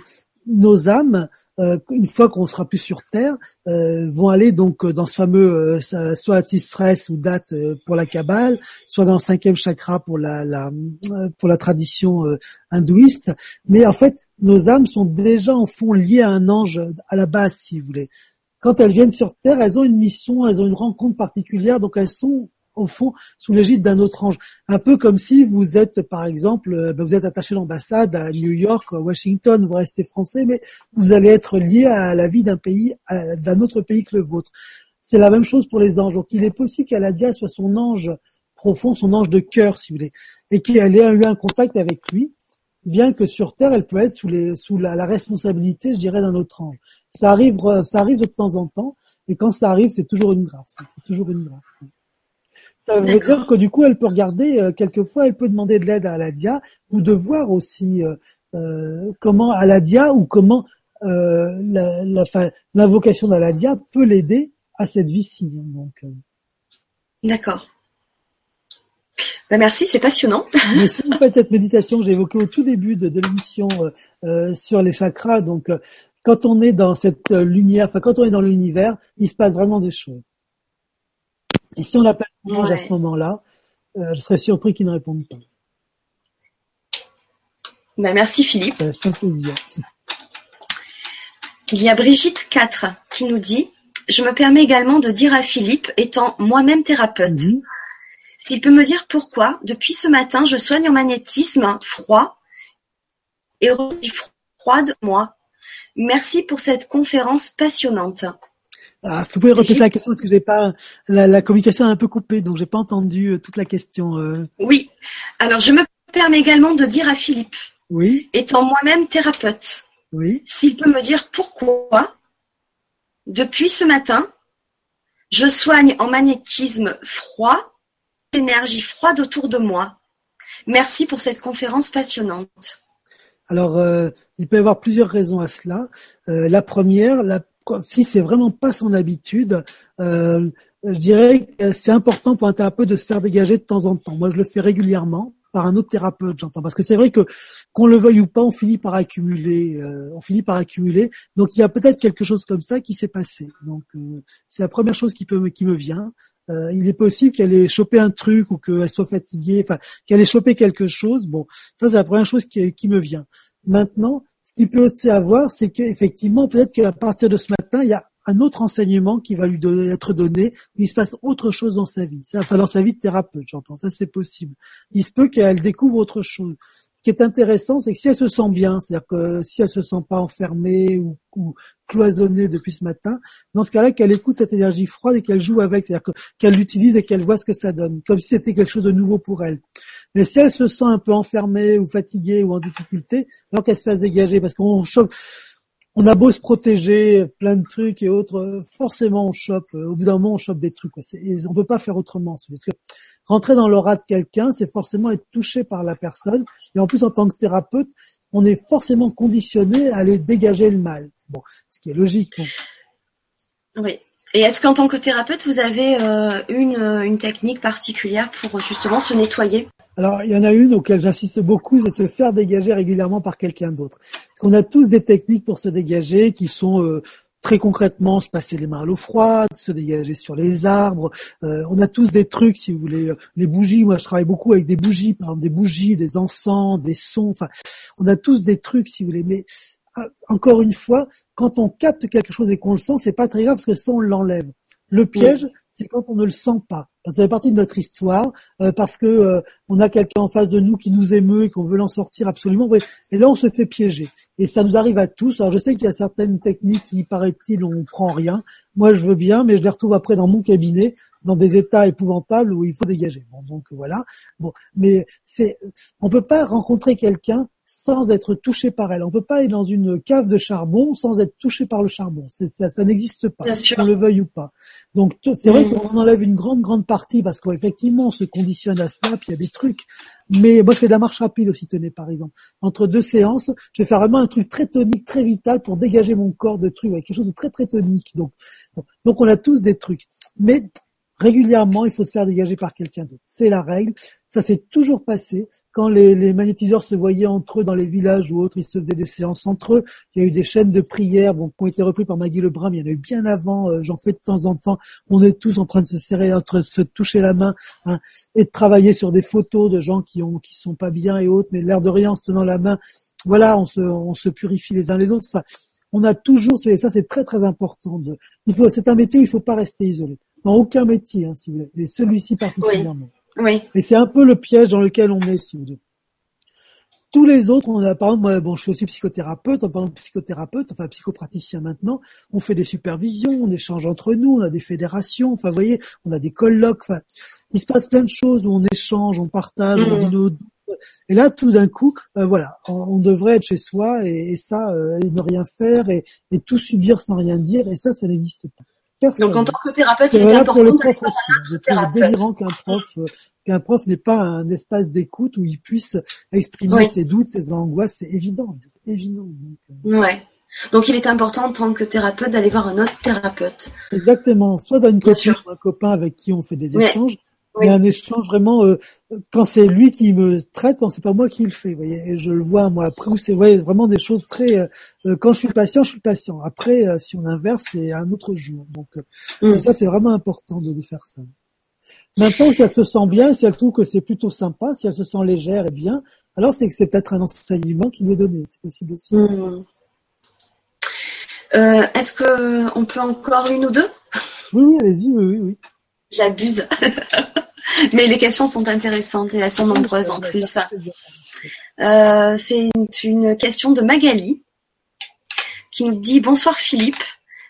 nos âmes, euh, une fois qu'on sera plus sur Terre, euh, vont aller donc dans ce fameux euh, soit stress ou date pour la Kabbale, soit dans le cinquième chakra pour la, la pour la tradition hindouiste. Mais en fait, nos âmes sont déjà en fond liées à un ange à la base, si vous voulez. Quand elles viennent sur Terre, elles ont une mission, elles ont une rencontre particulière, donc elles sont au fond sous l'égide d'un autre ange. Un peu comme si vous êtes, par exemple, euh, ben, vous êtes attaché à l'ambassade à New York, à Washington, vous restez français, mais vous allez être lié à la vie d'un pays, d'un autre pays que le vôtre. C'est la même chose pour les anges. Donc il est possible qu'Aladia soit son ange profond, son ange de cœur, si vous voulez, et qu'elle ait eu un contact avec lui, bien que sur Terre, elle peut être sous, les, sous la, la responsabilité, je dirais, d'un autre ange. Ça arrive, ça arrive de temps en temps, et quand ça arrive, c'est toujours une grâce. C'est toujours une grâce. Ça veut dire que du coup, elle peut regarder, euh, quelquefois, elle peut demander de l'aide à Aladia ou de voir aussi euh, euh comment Aladia ou comment euh, l'invocation la, d'Aladia peut l'aider à cette vie-ci. Hein, donc. D'accord. Ben merci, c'est passionnant. Mais si vous faites cette méditation que j'ai évoquée au tout début de, de l'émission sur les chakras, donc quand on est dans cette lumière, enfin quand on est dans l'univers, il se passe vraiment des choses. Et si on l'appelle à ce moment-là, euh, je serais surpris qu'il ne réponde pas. Ben, merci Philippe. C'est un plaisir. Il y a Brigitte 4 qui nous dit Je me permets également de dire à Philippe, étant moi-même thérapeute, mhm. s'il peut me dire pourquoi, depuis ce matin, je soigne en magnétisme froid et froide moi. Merci pour cette conférence passionnante. Ah, est-ce que vous pouvez répéter la question parce que j'ai pas la, communication est un peu coupée, donc j'ai pas entendu euh, toute la question. Euh. Oui. Alors je me permets également de dire à Philippe, oui, étant moi-même thérapeute, oui, s'il peut me dire pourquoi depuis ce matin je soigne en magnétisme froid, énergie froide autour de moi. Merci pour cette conférence passionnante. Alors, euh, il peut y avoir plusieurs raisons à cela. la première, la si c'est vraiment pas son habitude, euh, je dirais que c'est important pour un thérapeute de se faire dégager de temps en temps. Moi, je le fais régulièrement par un autre thérapeute, j'entends. Parce que c'est vrai que qu'on le veuille ou pas, on finit par accumuler, euh, on finit par accumuler. Donc il y a peut-être quelque chose comme ça qui s'est passé. Donc euh, c'est la première chose qui peut qui me vient. il est possible qu'elle ait chopé un truc ou qu'elle soit fatiguée, enfin qu'elle ait chopé quelque chose. Bon, ça c'est la première chose qui, qui me vient. Maintenant, qu'il peut aussi avoir, c'est qu'effectivement, peut-être qu'à partir de ce il y a un autre enseignement qui va lui être donné, où il se passe autre chose dans sa vie. Enfin, dans sa vie de thérapeute, j'entends. Ça, c'est possible. Il se peut qu'elle découvre autre chose. Ce qui est intéressant, c'est que si elle se sent bien, c'est-à-dire que si elle se sent pas enfermée ou, cloisonnée depuis ce matin, dans ce cas-là, qu'elle écoute cette énergie froide et qu'elle joue avec, c'est-à-dire qu'elle l'utilise et qu'elle voit ce que ça donne, comme si c'était quelque chose de nouveau pour elle. Mais si elle se sent un peu enfermée ou fatiguée ou en difficulté, alors qu'elle se fasse dégager, parce qu'on chope, on a beau se protéger, plein de trucs et autres, forcément on chope, au bout d'un moment on chope des trucs. Quoi. On peut pas faire autrement. Parce que rentrer dans l'aura de quelqu'un, c'est forcément être touché par la personne. Et en plus, en tant que thérapeute, on est forcément conditionné à aller dégager le mal. Bon, ce qui est logique. Oui. Et est-ce qu'en tant que thérapeute, vous avez euh, une, une technique particulière pour justement se nettoyer? Alors, il y en a une auquel j'insiste beaucoup, c'est de se faire dégager régulièrement par quelqu'un d'autre. Parce qu'on a tous des techniques pour se dégager qui sont euh, très concrètement se passer les mains à l'eau froide, se dégager sur les arbres. Euh, on a tous des trucs, si vous voulez, les bougies. Moi, je travaille beaucoup avec des bougies, par exemple des bougies, des encens, des sons. Enfin, on a tous des trucs, si vous voulez. Mais encore une fois, quand on capte quelque chose et qu'on le sent, c'est pas très grave parce que ça on l'enlève. Le piège, c'est quand on ne le sent pas. Ça fait partie de notre histoire euh, parce que euh, on a quelqu'un en face de nous qui nous émeut et qu'on veut l'en sortir absolument. Et là, on se fait piéger. Et ça nous arrive à tous. Alors, je sais qu'il y a certaines techniques qui, paraît-il, on prend rien. Moi, je veux bien, mais je les retrouve après dans mon cabinet dans des états épouvantables où il faut dégager. Bon, donc voilà. Bon, mais c'est, on peut pas rencontrer quelqu'un sans être touché par elle. On peut pas aller dans une cave de charbon sans être touché par le charbon. Ça, ça n'existe pas, qu'on le veuille ou pas. Donc c'est vrai mm. qu'on enlève une grande grande partie parce qu'effectivement on se conditionne à cela, puis il y a des trucs. Mais moi je fais de la marche rapide aussi, tenez par exemple. Entre deux séances, je vais faire vraiment un truc très tonique, très vital pour dégager mon corps de trucs, avec quelque chose de très très tonique. Donc donc on a tous des trucs. Mais régulièrement, il faut se faire dégager par quelqu'un d'autre. C'est la règle. Ça s'est toujours passé. Quand les, magnétiseurs se voyaient entre eux dans les villages ou autres, ils se faisaient des séances entre eux. Il y a eu des chaînes de prières bon, qui ont été reprises par Maggie Lebrun, mais il y en a eu bien avant. Euh, j'en fais de temps en temps. On est tous en train de se serrer, entre se toucher la main hein, et de travailler sur des photos de gens qui ont qui sont pas bien et autres, mais l'air de rien en se tenant la main. Voilà, on se, on se purifie les uns les autres. Enfin, on a toujours, et ça c'est très très important. De, il faut, c'est un métier, il faut pas rester isolé dans aucun métier, hein, si vous voulez, mais celui-ci particulièrement. Oui. Et c'est un peu le piège dans lequel on est, si vous voulez. Tous les autres, on a, par exemple, moi, bon, je suis aussi psychothérapeute, en tant que psychothérapeute, enfin psychopraticien maintenant, on fait des supervisions, on échange entre nous, on a des fédérations, enfin, vous voyez, on a des colloques, enfin, il se passe plein de choses où on échange, on partage, on dit mmh. nos et là, tout d'un coup, euh, voilà, on, devrait être chez soi et, ça, euh, et ne rien faire et, et, tout subir sans rien dire, et ça, ça n'existe pas. Donc en tant que thérapeute, il est important de trouve délirant qu'un prof, euh, qu'un prof n'ait pas un espace d'écoute où il puisse exprimer ses doutes, ses angoisses. C'est évident, c'est évident. Donc, ouais. Donc il est important en tant que thérapeute d'aller voir un autre thérapeute. Exactement. Soit dans une copine un copain avec qui on fait des échanges, il y a un échange vraiment euh, quand c'est lui qui me traite, quand c'est pas moi qui le fais. Voyez, et je le vois moi après où c'est vraiment des choses très. Euh, euh, quand je suis patient, je suis patient. Après, si on inverse, c'est un autre jour. Donc mm. ça, c'est vraiment important de, faire ça. Maintenant, si elle se sent bien, si elle trouve que c'est plutôt sympa, si elle se sent légère et bien, alors c'est que c'est peut-être un enseignement qui lui est donné. C'est possible aussi. Mm. Est-ce que on peut encore une ou deux? Oui, allez-y, oui, oui, oui. J'abuse. Mais les questions sont intéressantes et elles sont nombreuses en plus. Euh, c'est une question de Magali qui nous dit Bonsoir Philippe.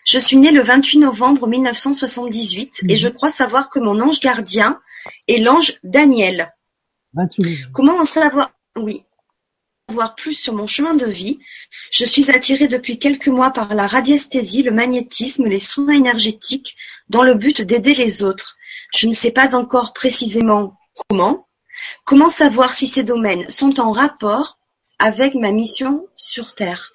Je suis née le 28 novembre 1978 et mhm. je crois savoir que mon ange gardien est l'ange Daniel. Comment en savoir Oui. Voir plus sur mon chemin de vie. Je suis attirée depuis quelques mois par la radiesthésie, le magnétisme, les soins énergétiques, dans le but d'aider les autres. Je ne sais pas encore précisément comment. Comment savoir si ces domaines sont en rapport avec ma mission sur Terre?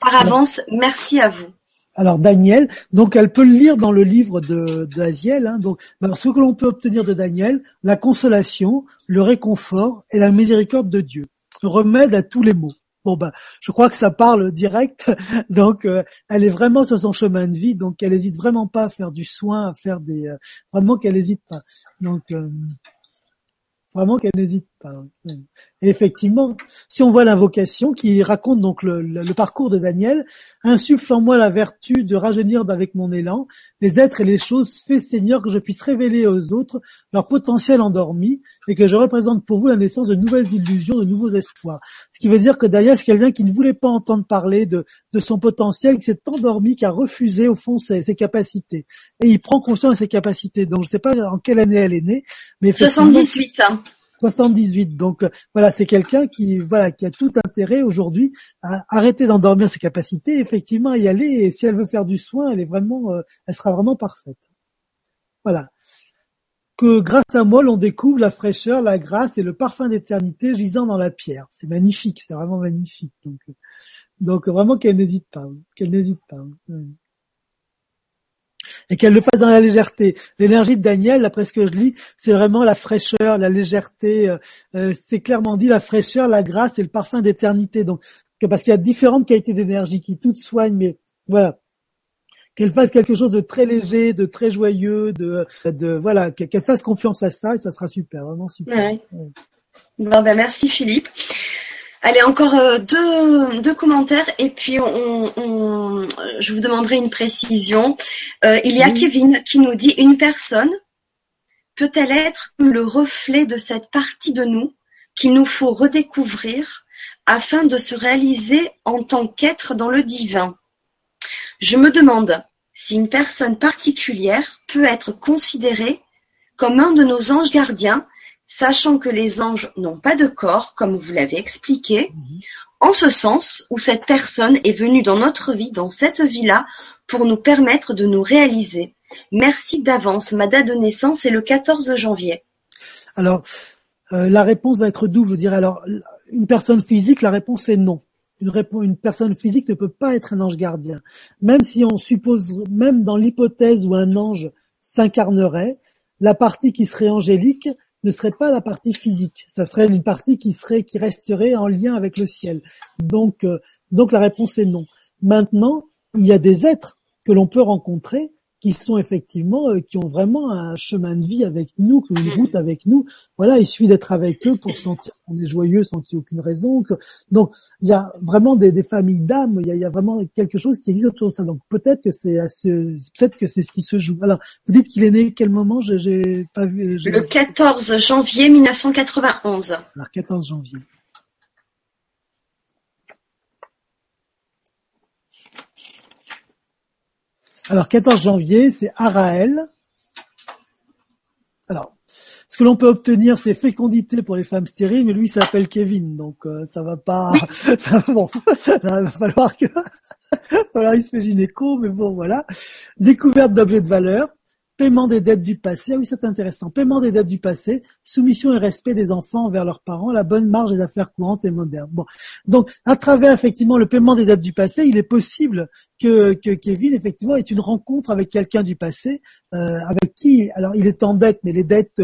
Par avance, merci à vous. Alors Daniel, donc elle peut le lire dans le livre de d'Aziel. Hein, donc, ce que l'on peut obtenir de Daniel, la consolation, le réconfort et la miséricorde de Dieu, remède à tous les maux. Bon ben, je crois que ça parle direct. Donc, euh, elle est vraiment sur son chemin de vie. Donc, elle hésite vraiment pas à faire du soin, à faire des, euh, vraiment qu'elle hésite pas. Donc, euh, vraiment qu'elle n'hésite Et effectivement, si on voit l'invocation qui raconte donc le, parcours de Daniel, insuffle en moi la vertu de rajeunir avec mon élan les êtres et les choses fais Seigneur que je puisse révéler aux autres leur potentiel endormi et que je représente pour vous la naissance de nouvelles illusions, de nouveaux espoirs. Ce qui veut dire que Daniel c'est quelqu'un qui ne voulait pas entendre parler de, son potentiel, qui s'est endormi, qui a refusé au fond ses, capacités. Et il prend conscience de ses capacités. Donc je ne sais pas en quelle année elle est née, mais 78 ans. 78. Donc euh, voilà, c'est quelqu'un qui voilà qui a tout intérêt aujourd'hui à arrêter d'endormir ses capacités, effectivement y aller. Et si elle veut faire du soin, elle est vraiment, euh, elle sera vraiment parfaite. Voilà. Que grâce à moi, l'on découvre la fraîcheur, la grâce et le parfum d'éternité gisant dans la pierre. C'est magnifique, c'est vraiment magnifique. Donc, euh, donc vraiment qu'elle n'hésite pas, qu'elle n'hésite pas et qu'elle le fasse dans la légèreté. L'énergie de Daniel, d'après ce que je lis, c'est vraiment la fraîcheur, la légèreté. Euh, euh, c'est clairement dit la fraîcheur, la grâce et le parfum d'éternité. Donc, parce qu'il y a différentes qualités d'énergie qui toutes soignent, mais voilà, qu'elle fasse quelque chose de très léger, de très joyeux, de, de voilà, qu'elle fasse confiance à ça et ça sera super, vraiment super. Bon, ben merci Philippe. Allez, encore euh, deux, deux commentaires et puis on, on, je vous demanderai une précision. Euh, il y a Kevin qui nous dit une personne peut-elle être le reflet de cette partie de nous qu'il nous faut redécouvrir afin de se réaliser en tant qu'être dans le divin? Je me demande si une personne particulière peut être considérée comme un de nos anges gardiens sachant que les anges n'ont pas de corps, comme vous l'avez expliqué, mhm. en ce sens où cette personne est venue dans notre vie, dans cette vie-là, pour nous permettre de nous réaliser. Merci d'avance. Ma date de naissance est le 14 janvier. Alors, euh, la réponse va être double, je dirais. Alors, une personne physique, la réponse est non. Une, une, personne physique ne peut pas être un ange gardien. Même si on suppose, même dans l'hypothèse où un ange s'incarnerait, la partie qui serait angélique ne serait pas la partie physique, ça serait une partie qui serait qui resterait en lien avec le ciel. Donc euh, donc la réponse est non. Maintenant, il y a des êtres que l'on peut rencontrer qui sont effectivement, euh, qui ont vraiment un chemin de vie avec nous, une route avec nous. Voilà, il suffit d'être avec eux pour sentir qu'on est joyeux sans qu'il y ait aucune raison. Donc, il y a vraiment des, des familles d'âmes. Il, y a, vraiment quelque chose qui existe autour de ça. Donc, peut-être que c'est peut-être que c'est ce qui se joue. Alors, vous dites qu'il est né quel moment? J'ai pas vu. Le 14 janvier 1991. Alors, 14 janvier. Alors, 14 janvier, c'est Araël. Alors, ce que l'on peut obtenir, c'est fécondité pour les femmes stériles, mais lui, il s'appelle Kevin, donc euh, ça va pas. Ça, bon, va falloir que. voilà, il se fait gynéco, mais bon, voilà. Découverte d'objets de valeur. Paiement des dettes du passé. Ah oui, c'est intéressant. Paiement des dettes du passé. Soumission et respect des enfants envers leurs parents. La bonne marge des affaires courantes et modernes. Bon. Donc, à travers, effectivement, le paiement des dettes du passé, il est possible que, que Kevin, effectivement, ait une rencontre avec quelqu'un du passé, euh, avec qui, alors, il est en dette, mais les dettes,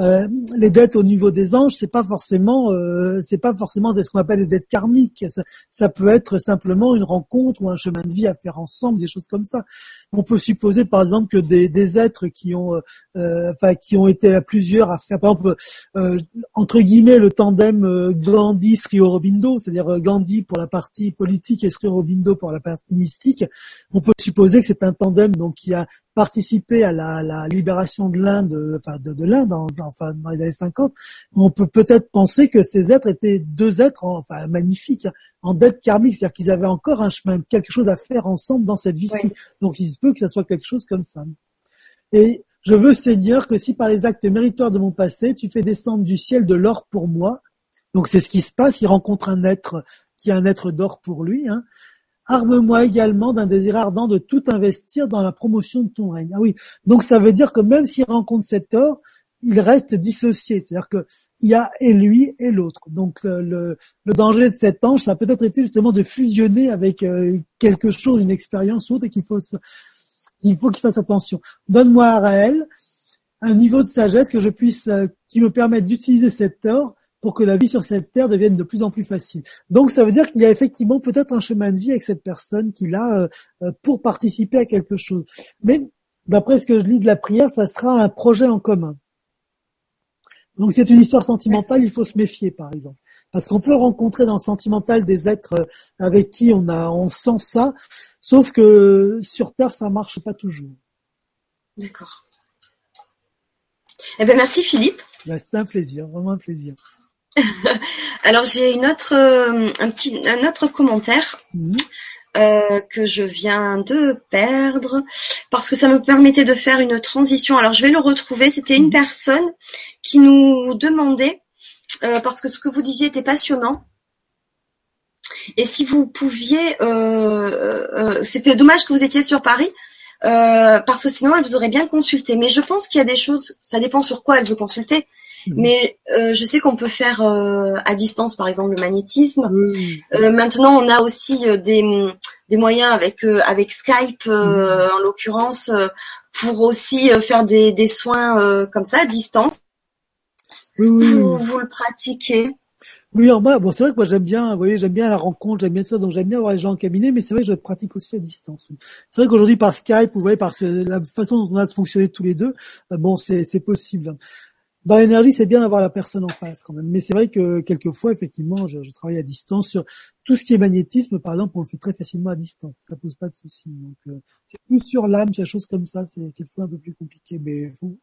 euh, les dettes au niveau des anges, c'est pas forcément, euh, c'est pas forcément ce qu'on appelle les dettes karmiques. Ça, ça peut être simplement une rencontre ou un chemin de vie à faire ensemble, des choses comme ça. On peut supposer, par exemple, que des, des êtres qui ont, euh, enfin, qui ont été à plusieurs à faire, par exemple, euh, entre guillemets, le tandem euh, Gandhi-Sri Aurobindo, c'est-à-dire Gandhi pour la partie politique et Sri Aurobindo pour la partie mystique. On peut supposer que c'est un tandem donc qui a participé à la, la libération de l'Inde, enfin de, de l'Inde, enfin dans les années 50. On peut peut-être penser que ces êtres étaient deux êtres, enfin magnifiques, hein, en dette karmique, c'est-à-dire qu'ils avaient encore un chemin, quelque chose à faire ensemble dans cette vie-ci. Donc il se peut que ça soit quelque chose comme ça. Et je veux, Seigneur, que si par les actes méritoires de mon passé, tu fais descendre du ciel de l'or pour moi, donc c'est ce qui se passe, il rencontre un être qui a un être d'or pour lui, hein, Arme-moi également d'un désir ardent de tout investir dans la promotion de ton règne. Ah oui, donc ça veut dire que même s'il rencontre cet or, il reste dissocié, c'est-à-dire que il y a et lui et l'autre. Donc le, le, danger de cet ange, ça a peut-être été justement de fusionner avec euh, quelque chose, une expérience autre, et qu'il faut qu'il faut qu'il fasse attention. Donne-moi à Raël un niveau de sagesse que je puisse, euh, qui me permette d'utiliser cet or pour que la vie sur cette terre devienne de plus en plus facile. Donc ça veut dire qu'il y a effectivement peut-être un chemin de vie avec cette personne qui a euh, pour participer à quelque chose. Mais d'après ce que je lis de la prière, ça sera un projet en commun. Donc c'est une histoire sentimentale, il faut se méfier par exemple. Parce qu'on peut rencontrer dans le sentimental des êtres euh, avec qui on a on sent ça, sauf que sur Terre ça marche pas toujours. D'accord. Eh bien merci Philippe. Ben, c'est un plaisir, vraiment un plaisir. Alors j'ai une autre euh, un petit un autre commentaire. Mhm. Euh, que je viens de perdre parce que ça me permettait de faire une transition. Alors je vais le retrouver. C'était une mhm. personne qui nous demandait euh, parce que ce que vous disiez était passionnant. Et si vous pouviez, euh, c'était dommage que vous étiez sur Paris parce que sinon elle vous aurait bien consulté. Mais je pense qu'il y a des choses, ça dépend sur quoi elle veut consulter. Mhm. Mais euh, je sais qu'on peut faire euh, à distance, par exemple, le magnétisme. Euh, maintenant, on a aussi des, des moyens avec avec Skype, mhm. en l'occurrence, pour aussi faire des, des soins comme ça à distance. Vous, vous le pratiquez? Oui, en bas, bon, c'est vrai que moi j'aime bien, vous voyez, j'aime bien la rencontre, j'aime bien ça, donc j'aime bien voir les gens en cabinet, mais c'est vrai que je pratique aussi à distance. C'est vrai qu'aujourd'hui par Skype, vous voyez, par la façon dont on a de fonctionner tous les deux, bon, c'est possible dans l'énergie, c'est bien d'avoir la personne en face quand même. Mais c'est vrai que quelquefois, effectivement, je, je, travaille à distance sur tout ce qui est magnétisme, par exemple, on le fait très facilement à distance. Ça pose pas de souci. Donc, euh, c'est plus sur l'âme, des choses comme ça, c'est quelquefois un peu plus compliqué. Mais faut,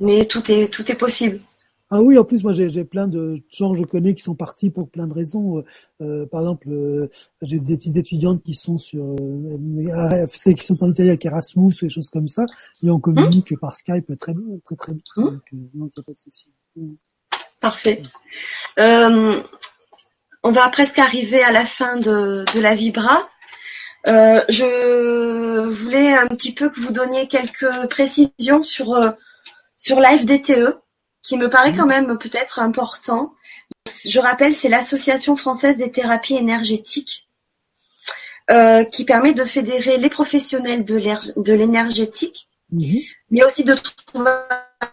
mais tout est tout est possible. Ah oui, en plus moi j'ai plein de gens que je connais qui sont partis pour plein de raisons. Euh, par exemple, euh, j'ai des petites étudiantes qui sont sur euh, qui sont en Italie avec Erasmus, des choses comme ça, et on communique par Skype très bien, très très bien. Mmh. Donc, euh, non, pas de souci. Mmh. Parfait. on va presque arriver à la fin de, de la Vibra. je voulais un petit peu que vous donniez quelques précisions sur sur l'AFDTE qui me paraît quand même peut-être important. Je rappelle, c'est l'Association française des thérapies énergétiques euh, qui permet de fédérer les professionnels de l'énergétique, mhm. mais aussi de trouver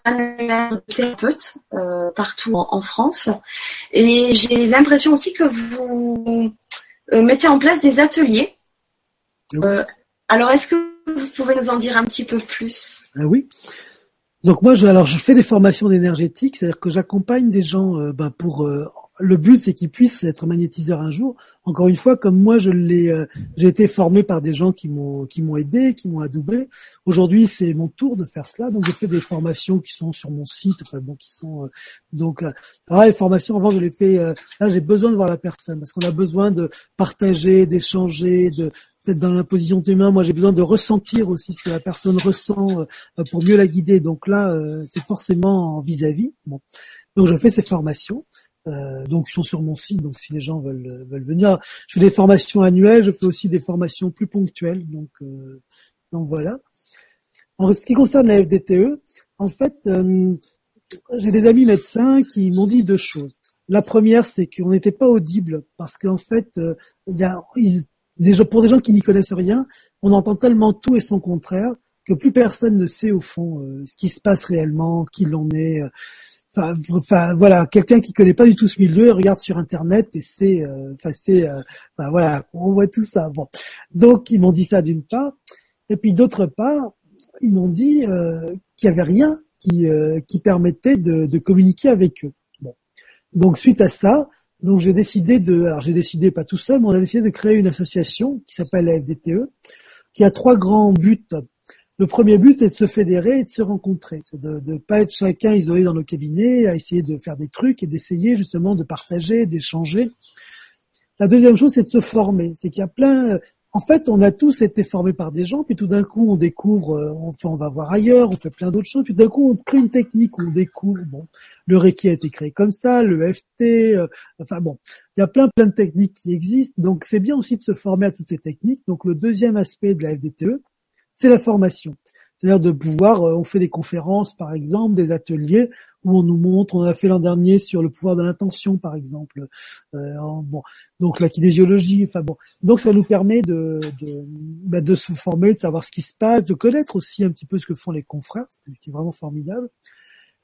un thérapeute euh, partout en, France. Et j'ai l'impression aussi que vous euh, mettez en place des ateliers. alors, est-ce que vous pouvez nous en dire un petit peu plus? Ah Oui. Donc moi, je, alors je fais des formations d'énergétique, c'est-à-dire que j'accompagne des gens euh, ben, pour euh, le but, c'est qu'ils puissent être magnétiseurs un jour. Encore une fois, comme moi, je l'ai, euh, j'ai été formé par des gens qui m'ont qui m'ont aidé, qui m'ont adoubé. Aujourd'hui, c'est mon tour de faire cela. Donc, je fais des formations qui sont sur mon site, enfin bon, qui sont donc ah, les formations. Avant, je les fais. là, j'ai besoin de voir la personne parce qu'on a besoin de partager, d'échanger, de peut-être dans la position de mains, moi j'ai besoin de ressentir aussi ce que la personne ressent euh, pour mieux la guider. Donc là, euh, c'est forcément vis-à-vis. Bon. Donc je fais ces formations. Euh, donc ils sont sur mon site, donc si les gens veulent, veulent venir, je fais des formations annuelles, je fais aussi des formations plus ponctuelles, donc donc voilà. En ce qui concerne la FDTE, en fait, j'ai des amis médecins qui m'ont dit deux choses. La première, c'est qu'on n'était pas audible parce qu'en fait, y a, pour des gens qui n'y connaissent rien, on entend tellement tout et son contraire que plus personne ne sait au fond euh, ce qui se passe réellement, qui l'on est. Euh, enfin, voilà, quelqu'un qui connaît pas du tout ce milieu regarde sur internet et c'est, euh, enfin c'est, voilà, on voit tout ça. Donc ils m'ont dit ça d'une part, et puis d'autre part, ils m'ont dit euh, qu'il n'y avait rien qui, euh, permettait de, de, communiquer avec eux. Bon. Donc suite à ça, donc j'ai décidé de, alors j'ai décidé pas tout seul, mais on a décidé de créer une association qui s'appelle la FDTE, qui a trois grands buts. Le premier but, c'est de se fédérer et de se rencontrer. C'est de ne pas être chacun isolé dans nos cabinets, à essayer de faire des trucs et d'essayer justement de partager, d'échanger. La deuxième chose, c'est de se former. C'est qu'il y a plein, en fait, on a tous été formés par des gens, puis tout d'un coup, on découvre, euh, enfin, on va voir ailleurs, on fait plein d'autres choses, puis tout d'un coup, on crée une technique, on découvre, bon, le Reiki a été créé comme ça, le FT, euh, enfin bon, il y a plein plein de techniques qui existent, donc c'est bien aussi de se former à toutes ces techniques. Donc le deuxième aspect de la FDTE, c'est la formation. C'est-à-dire de pouvoir, euh, on fait des conférences par exemple, des ateliers où on nous montre, on a fait l'an dernier sur le pouvoir de l'intention par exemple, euh, bon, donc la kinésiologie, enfin bon, donc ça nous permet de de, bah, de se former, de savoir ce qui se passe, de connaître aussi un petit peu ce que font les confrères, ce qui est vraiment formidable.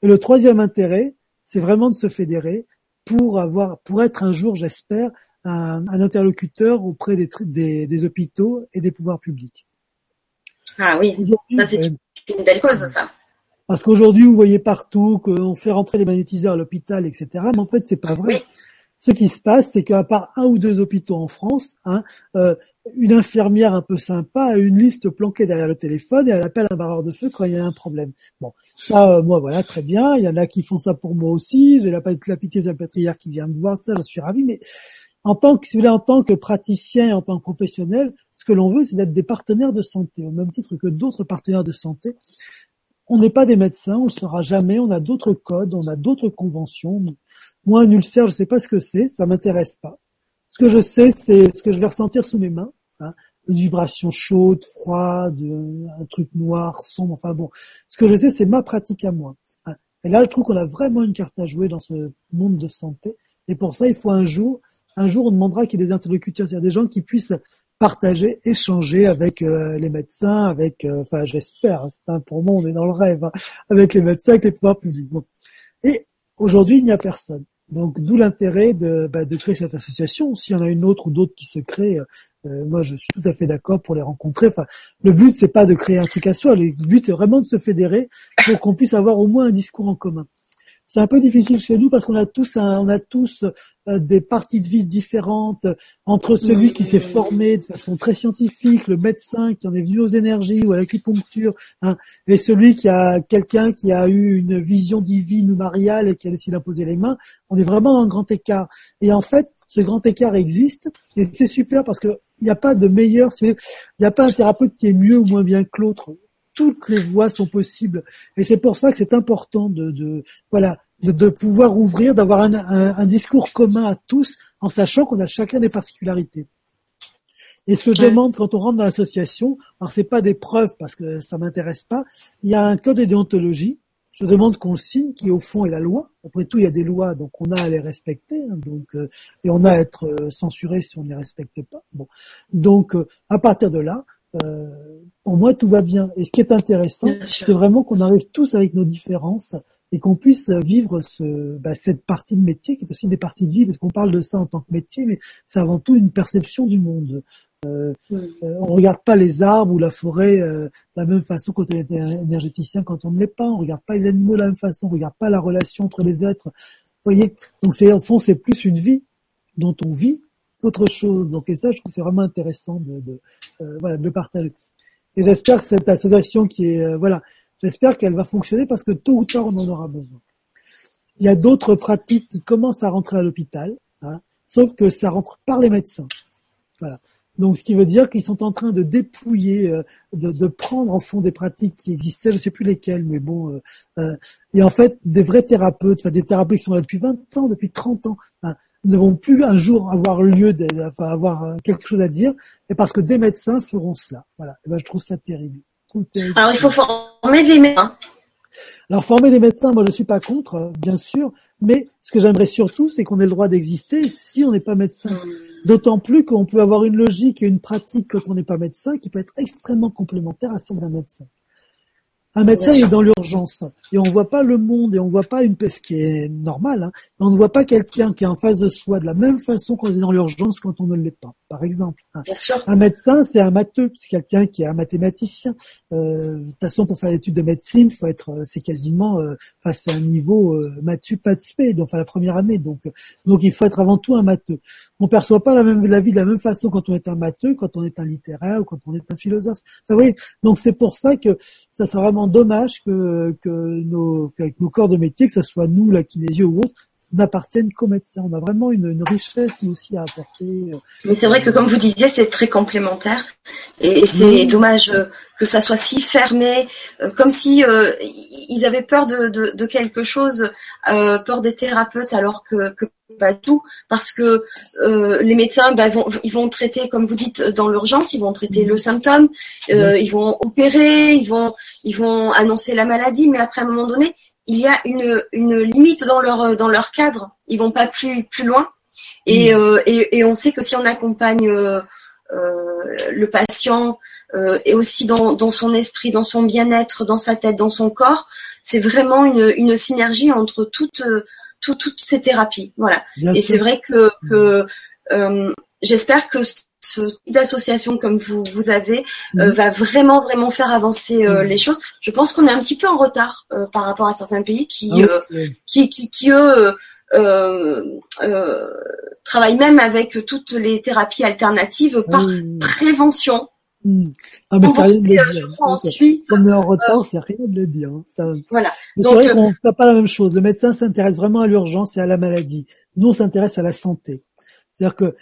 Et le troisième intérêt, c'est vraiment de se fédérer pour avoir, pour être un jour, j'espère, un, interlocuteur auprès des, des, des hôpitaux et des pouvoirs publics. Ah oui, ça c'est une belle cause, ça. Parce qu'aujourd'hui, vous voyez partout qu'on fait rentrer les magnétiseurs à l'hôpital, etc. Mais en fait, c'est pas vrai. Ce qui se passe, c'est qu'à part un ou deux hôpitaux en France, hein, euh, une infirmière un peu sympa a une liste planquée derrière le téléphone et elle appelle un barreur de feu quand il y a un problème. Bon, ça, euh, moi, voilà, très bien. Il y en a qui font ça pour moi aussi. J'ai la, la pitié de la qui vient me voir, ça, je suis ravi. Mais en tant que, si vous voulez, en tant que praticien, en tant que professionnel, ce que l'on veut, c'est d'être des partenaires de santé, au même titre que d'autres partenaires de santé. On n'est pas des médecins, on ne le sera jamais, on a d'autres codes, on a d'autres conventions. Moi, un ulcère, je ne sais pas ce que c'est, ça m'intéresse pas. Ce que je sais, c'est ce que je vais ressentir sous mes mains. Hein, une vibration chaude, froide, un truc noir, sombre, enfin bon. Ce que je sais, c'est ma pratique à moi. Hein. Et là, je trouve qu'on a vraiment une carte à jouer dans ce monde de santé. Et pour ça, il faut un jour, un jour, on demandera qu'il y ait des interlocuteurs, c'est-à-dire des gens qui puissent partager, échanger avec euh, les médecins, avec, euh, enfin j'espère, hein, pour moi on est dans le rêve, hein, avec les médecins, avec les pouvoirs publics. Et aujourd'hui il n'y a personne. Donc d'où l'intérêt de, bah, de créer cette association. S'il y en a une autre ou d'autres qui se créent, euh, moi je suis tout à fait d'accord pour les rencontrer. Enfin, le but c'est pas de créer un truc à soi, le but c'est vraiment de se fédérer pour qu'on puisse avoir au moins un discours en commun. C'est un peu difficile chez nous parce qu'on a tous on a tous euh, des parties de vie différentes entre celui qui s'est formé de façon très scientifique, le médecin qui en est venu aux énergies ou à l'acupuncture, hein, et celui qui a quelqu'un qui a eu une vision divine ou mariale et qui a décidé d'imposer les mains. On est vraiment dans un grand écart. Et en fait, ce grand écart existe et c'est super parce que il n'y a pas de meilleur, il n'y a pas un thérapeute qui est mieux ou moins bien que l'autre toutes les voies sont possibles. Et c'est pour ça que c'est important de, de voilà de, pouvoir ouvrir, d'avoir un, un, discours commun à tous, en sachant qu'on a chacun des particularités. Et ce que je demande quand on rentre dans l'association, alors c'est pas des preuves parce que ça m'intéresse pas, il y a un code de déontologie. Je demande qu'on signe, qui au fond est la loi. Après tout, il y a des lois, donc on a à les respecter, hein, donc euh, et on a à être euh, censuré si on ne les respecte pas. Bon, donc euh, à partir de là, pour moi, tout va bien. Et ce qui est intéressant, c'est vraiment qu'on arrive tous avec nos différences et qu'on puisse vivre ce, bah, cette partie de métier qui est aussi des parties de vie, parce qu'on parle de ça en tant que métier, mais c'est avant tout une perception du monde. Euh, euh, on regarde pas les arbres ou la forêt euh, de la même façon quand on est énergéticien, quand on ne l'est pas. On regarde pas les animaux de la même façon. On regarde pas la relation entre les êtres. Vous voyez, donc c'est au fond c'est plus une vie dont on vit qu'autre chose. Donc et ça, je trouve c'est vraiment intéressant de, de euh, voilà de partager. Et j'espère que cette association qui est euh, voilà J'espère qu'elle va fonctionner parce que tôt ou tard, on en aura besoin. Il y a d'autres pratiques qui commencent à rentrer à l'hôpital, hein, sauf que ça rentre par les médecins. Voilà. Donc, ce qui veut dire qu'ils sont en train de dépouiller, euh, de, prendre en fond des pratiques qui existaient, je ne sais plus lesquelles, mais bon. Euh, euh, et en fait, des vrais thérapeutes, enfin des thérapeutes qui sont là depuis 20 ans, depuis 30 ans, hein, ne vont plus un jour avoir lieu, de, enfin, avoir quelque chose à dire, et parce que des médecins feront cela. Voilà. Et ben, je trouve ça terrible. Alors il faut former des médecins. Alors former des médecins, moi je suis pas contre, euh, bien sûr, mais ce que j'aimerais surtout, c'est qu'on ait le droit d'exister si on n'est pas médecin. Hmm. D'autant plus qu'on peut avoir une logique et une pratique quand on n'est pas médecin qui peut être extrêmement complémentaire à celle d'un médecin. Un médecin est dans l'urgence et on voit pas le monde et on voit pas une ce qui est normal, hein, on ne voit pas quelqu'un qui est en face de soi de la même façon qu'on est dans l'urgence quand on ne l'est pas. Par exemple. Bien sûr. Un médecin, c'est un matheux, c'est quelqu'un qui est un mathématicien. Euh, de toute façon, pour faire l'étude de médecine, faut être, euh, c'est quasiment, euh, enfin, c'est un niveau euh, maths pas de spé, donc enfin la première année. Donc, donc il faut être avant tout un matheux. On perçoit pas la même la vie de la même façon quand on est un matheux, quand on est un littéraire ou quand on est un philosophe. Enfin, oui, donc c'est pour ça que ça serait vraiment dommage que que nos qu'avec nos corps de métier, que ce soit nous, la kinésio ou autre, n'appartiennent qu'aux médecins. On a vraiment une, une richesse aussi à apporter. Mais c'est vrai que comme vous disiez, c'est très complémentaire. Et, c'est dommage euh, que ça soit si fermé, euh, comme si euh, ils avaient peur de, de, de quelque chose, euh, peur des thérapeutes, alors que, que pas tout, parce que euh, les médecins, bah, vont, ils vont traiter, comme vous dites, dans l'urgence, ils vont traiter le symptôme, euh, ils vont opérer, ils vont, ils vont annoncer la maladie, mais après à un moment donné, il y a une, une limite dans leur dans leur cadre. Ils vont pas plus plus loin. Et, mm. euh, et, et, on sait que si on accompagne euh, euh, le patient et aussi dans, dans son esprit, dans son bien-être, dans sa tête, dans son corps, c'est vraiment une, une synergie entre toutes toutes ces thérapies. Voilà. et c'est vrai que, que j'espère que ce type d'association comme vous vous avez euh, mhm. va vraiment vraiment faire avancer euh, mhm. les choses. Je pense qu'on est un petit peu en retard euh, par rapport à certains pays qui ah qui, qui, qui eux travaillent même avec toutes les thérapies alternatives par prévention. Mmh. Ah mais ça rien de le dire. En Suisse, on est en retard, c'est rien de le dire. Hein. Ça... Voilà. Donc, c'est vrai fait pas la même chose. Le médecin s'intéresse vraiment à l'urgence et à la maladie. Nous, on s'intéresse à la santé. C'est-à-dire que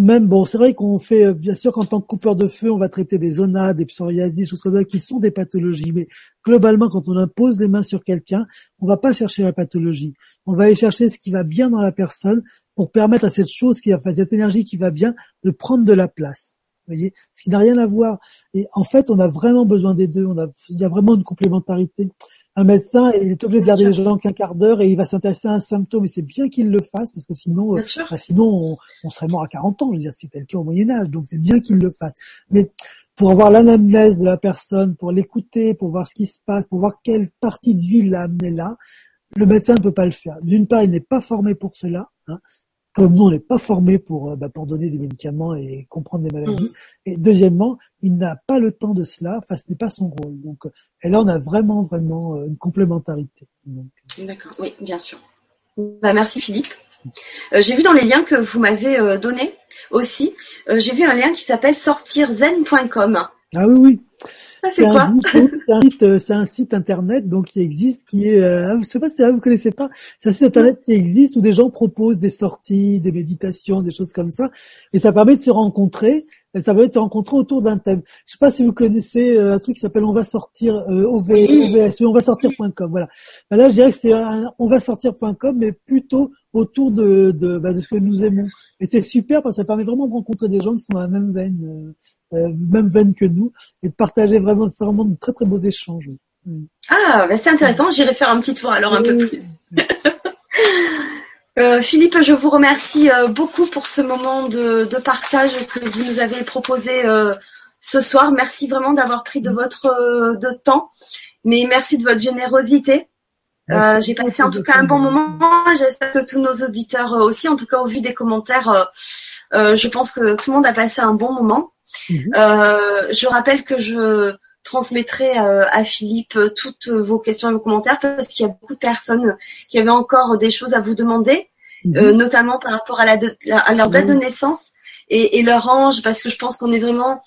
même bon, c'est vrai qu'on fait euh, bien sûr qu'en tant que coupeur de feu, on va traiter des zonas, des psoriasis, choses comme ça qui sont des pathologies. Mais globalement, quand on impose les mains sur quelqu'un, on va pas chercher la pathologie. On va aller chercher ce qui va bien dans la personne pour permettre à cette chose qui va, cette énergie qui va bien, de prendre de la place. Vous voyez, ce qui n'a rien à voir. Et en fait, on a vraiment besoin des deux. On a, il y a vraiment une complémentarité un médecin il est obligé de garder les gens qu'un quart d'heure et il va s'intéresser à un symptôme. Et c'est bien qu'il le fasse parce que sinon euh, bah, sinon on, serait mort à 40 ans. Je veux dire c'était le cas au Moyen Âge. Donc c'est bien qu'il le fasse. Mais pour avoir l'anamnèse de la personne pour l'écouter pour voir ce qui se passe pour voir quelle partie de vie l'a amené là le médecin ne peut pas le faire. D'une part il n'est pas formé pour cela hein, comme nous, on n'est pas formé pour, euh, bah, pour donner des médicaments et comprendre des maladies. Mm. Et deuxièmement, il n'a pas le temps de cela, enfin, ce n'est pas son rôle. Donc, et là, on a vraiment, vraiment euh, une complémentarité. D'accord, oui, bien sûr. Bah, merci Philippe. Euh, j'ai vu dans les liens que vous m'avez euh, donnés aussi, j'ai vu un lien qui s'appelle sortirzen.com. Ah oui, oui. Ah, c'est quoi euh, C'est un, site internet donc qui existe, qui est, euh, je sais pas si vous connaissez pas, c'est un site internet qui existe où des gens proposent des sorties, des méditations, des choses comme ça, et ça permet de se rencontrer. Et ça permet de se rencontrer autour d'un thème. Je sais pas si vous connaissez euh, un truc qui s'appelle On va sortir euh, OV, OVS, on va sortir.com. Voilà. Ben là, je dirais que c'est on va sortir.com, mais plutôt autour de de, bah, de ce que nous aimons. Et c'est super parce que ça permet vraiment de rencontrer des gens qui sont dans la même veine. Euh, euh, même veine que nous, et de partager vraiment, vraiment de très très beaux échanges. Ah, ben c'est intéressant, j'irai faire un petit tour alors un peu plus. Euh, Philippe, je vous remercie euh, beaucoup pour ce moment de, de, partage que vous nous avez proposé euh, ce soir. Merci vraiment d'avoir pris de votre de temps, mais merci de votre générosité. J'ai passé en tout cas un bon moment. J'espère que tous nos auditeurs aussi, en tout cas au vu des commentaires, je pense que tout le monde a passé un bon moment. Mhm. Euh, je rappelle que je transmettrai euh, à Philippe toutes vos questions et vos commentaires parce qu'il y a beaucoup de personnes qui avaient encore des choses à vous demander, mhm. euh, notamment par rapport à, la à leur date de mhm. naissance et, leur ange, parce que je pense qu'on est vraiment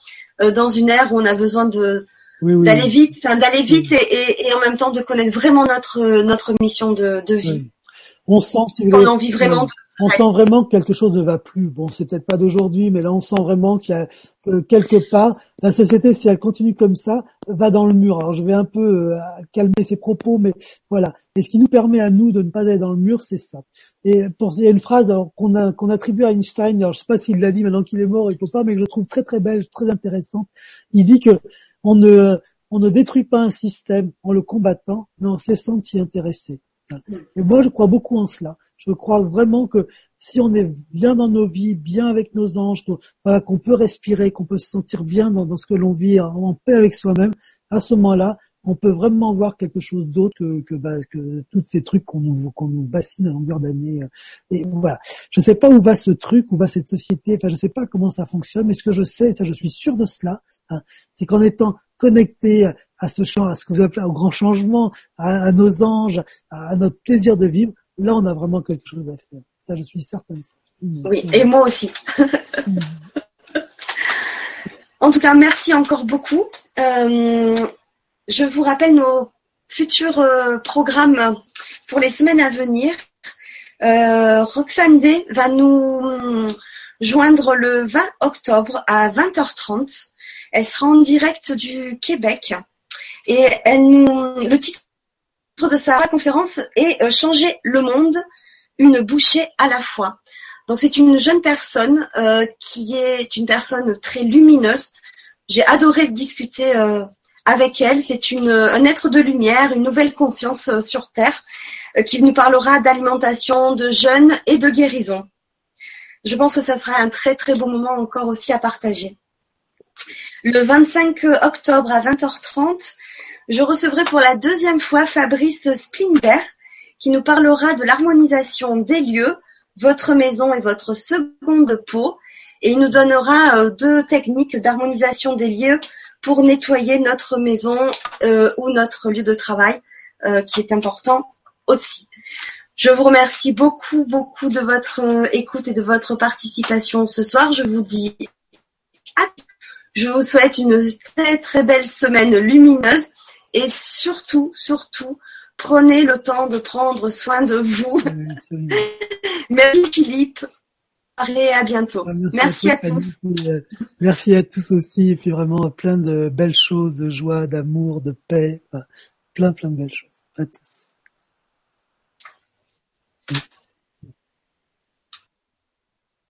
dans une ère où on a besoin de d'aller vite, enfin d'aller vite et, et, en même temps de connaître vraiment notre notre mission de, de vie. On sent qu'on en vit vraiment on sent vraiment que quelque chose ne va plus. Bon, c'est peut-être pas d'aujourd'hui, mais là, on sent vraiment qu'il y a euh, quelque part la société, si elle continue comme ça, va dans le mur. Alors, je vais un peu euh, calmer ses propos, mais voilà. Et ce qui nous permet à nous de ne pas aller dans le mur, c'est ça. Et pour il y a une phrase qu'on qu'on attribue à Einstein. Alors, je sais pas s'il l'a dit maintenant qu'il est mort, il peut pas, mais que je trouve très très belle, très intéressante. Il dit que on ne on ne détruit pas un système en le combattant, mais en cessant de s'y intéresser. Et moi, je crois beaucoup en cela. Je crois vraiment que si on est bien dans nos vies, bien avec nos anges, voilà, qu'on peut respirer, qu'on peut se sentir bien dans, ce que l'on vit, en, paix avec soi-même, à ce moment-là, on peut vraiment voir quelque chose d'autre que que, bah, que tous ces trucs qu'on nous qu'on nous bassine à longueur d'année. Et voilà, je sais pas où va ce truc, où va cette société. Enfin, je sais pas comment ça fonctionne, mais ce que je sais, et ça je suis sûr de cela, hein, c'est qu'en étant connecté à ce champ, à ce que vous appelez au grand changement, à, nos anges, à, notre plaisir de vivre, là on a vraiment quelque chose à faire. Ça, je suis certaine. Oui, et moi aussi. en tout cas, merci encore beaucoup. Euh, je vous rappelle nos futurs euh, programmes pour les semaines à venir. Euh, Roxane D va nous joindre le 20 octobre à 20h30. Elle sera en direct du Québec et elle le titre de sa conférence est euh, Changer le monde, une bouchée à la fois. Donc c'est une jeune personne euh, qui est une personne très lumineuse. J'ai adoré discuter euh, avec elle. C'est une un être de lumière, une nouvelle conscience sur Terre, qui nous parlera d'alimentation, de jeûne et de guérison. Je pense que ça sera un très très beau moment encore aussi à partager. Le 25 octobre à 20h30, je recevrai pour la deuxième fois Fabrice Splinder qui nous parlera de l'harmonisation des lieux, votre maison et votre seconde peau. Et il nous donnera euh, deux techniques d'harmonisation des lieux pour nettoyer notre maison euh, ou notre lieu de travail, euh, qui est important aussi. Je vous remercie beaucoup, beaucoup de votre écoute et de votre participation ce soir. Je vous dis à je vous souhaite une très très belle semaine lumineuse et surtout, surtout, prenez le temps de prendre soin de vous. merci Philippe. Et à bientôt. Merci, à, tous. Euh, merci à tous aussi. Et puis vraiment plein de belles choses, de joie, d'amour, de paix. plein, plein de belles choses. À tous.